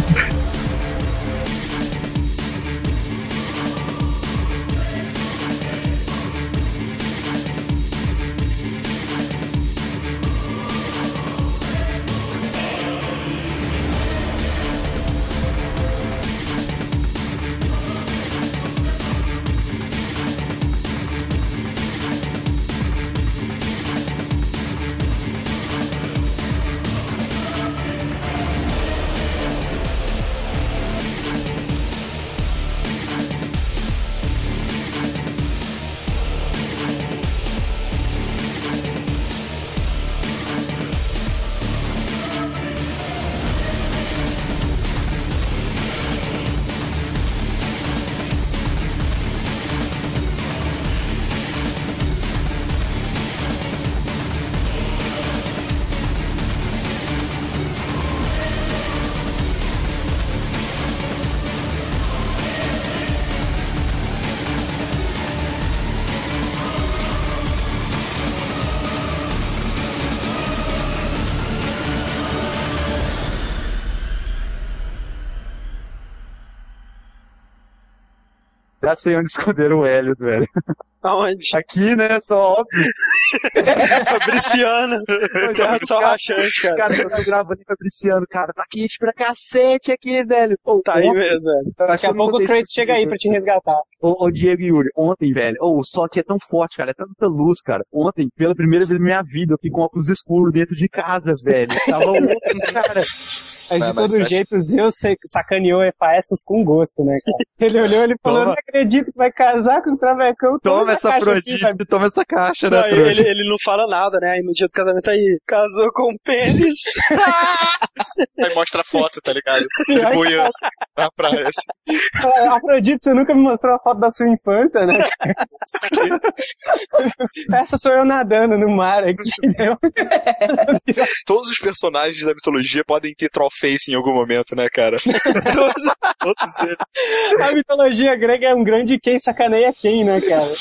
Já sei onde esconderam o Helios, velho. Aonde? Aqui, né? Só óbvio. Fabriciano. Terra do Sol Rachante, cara. Cara, eu tô gravando em Fabriciano, cara. Tá quente pra cacete aqui, velho. Ô, Tá aí ontem- mesmo, velho. Acho Daqui a pouco o Kratos chega aí pra te resgatar. Ô, ô, Diego e Yuri, ontem, velho, ô, o sol aqui é tão forte, cara, é tanta luz, cara. Ontem, pela primeira vez na minha vida, eu fiquei com óculos escuros dentro de casa, velho. Tava ontem, cara. Mas de todo vai. jeito, Zeus sacaneou Hephaestus com gosto, né, cara? Ele olhou ele falou, Toma. não acredito que vai casar com o Travecão. Toma essa aqui, Afrodite, vai- toma essa caixa, né, Não, ele, ele não fala nada, né? Aí no dia do casamento aí, casou com o pênis. Aí mostra a foto, tá ligado? Boia na praia. assim. Ah, Afrodite, você nunca me mostrou a foto da sua infância, né? Essa sou eu nadando no mar aqui, entendeu? Todos os personagens da mitologia podem ter trollface em algum momento, né, cara? todos, todos eles. A mitologia grega é um grande quem sacaneia quem, né, cara?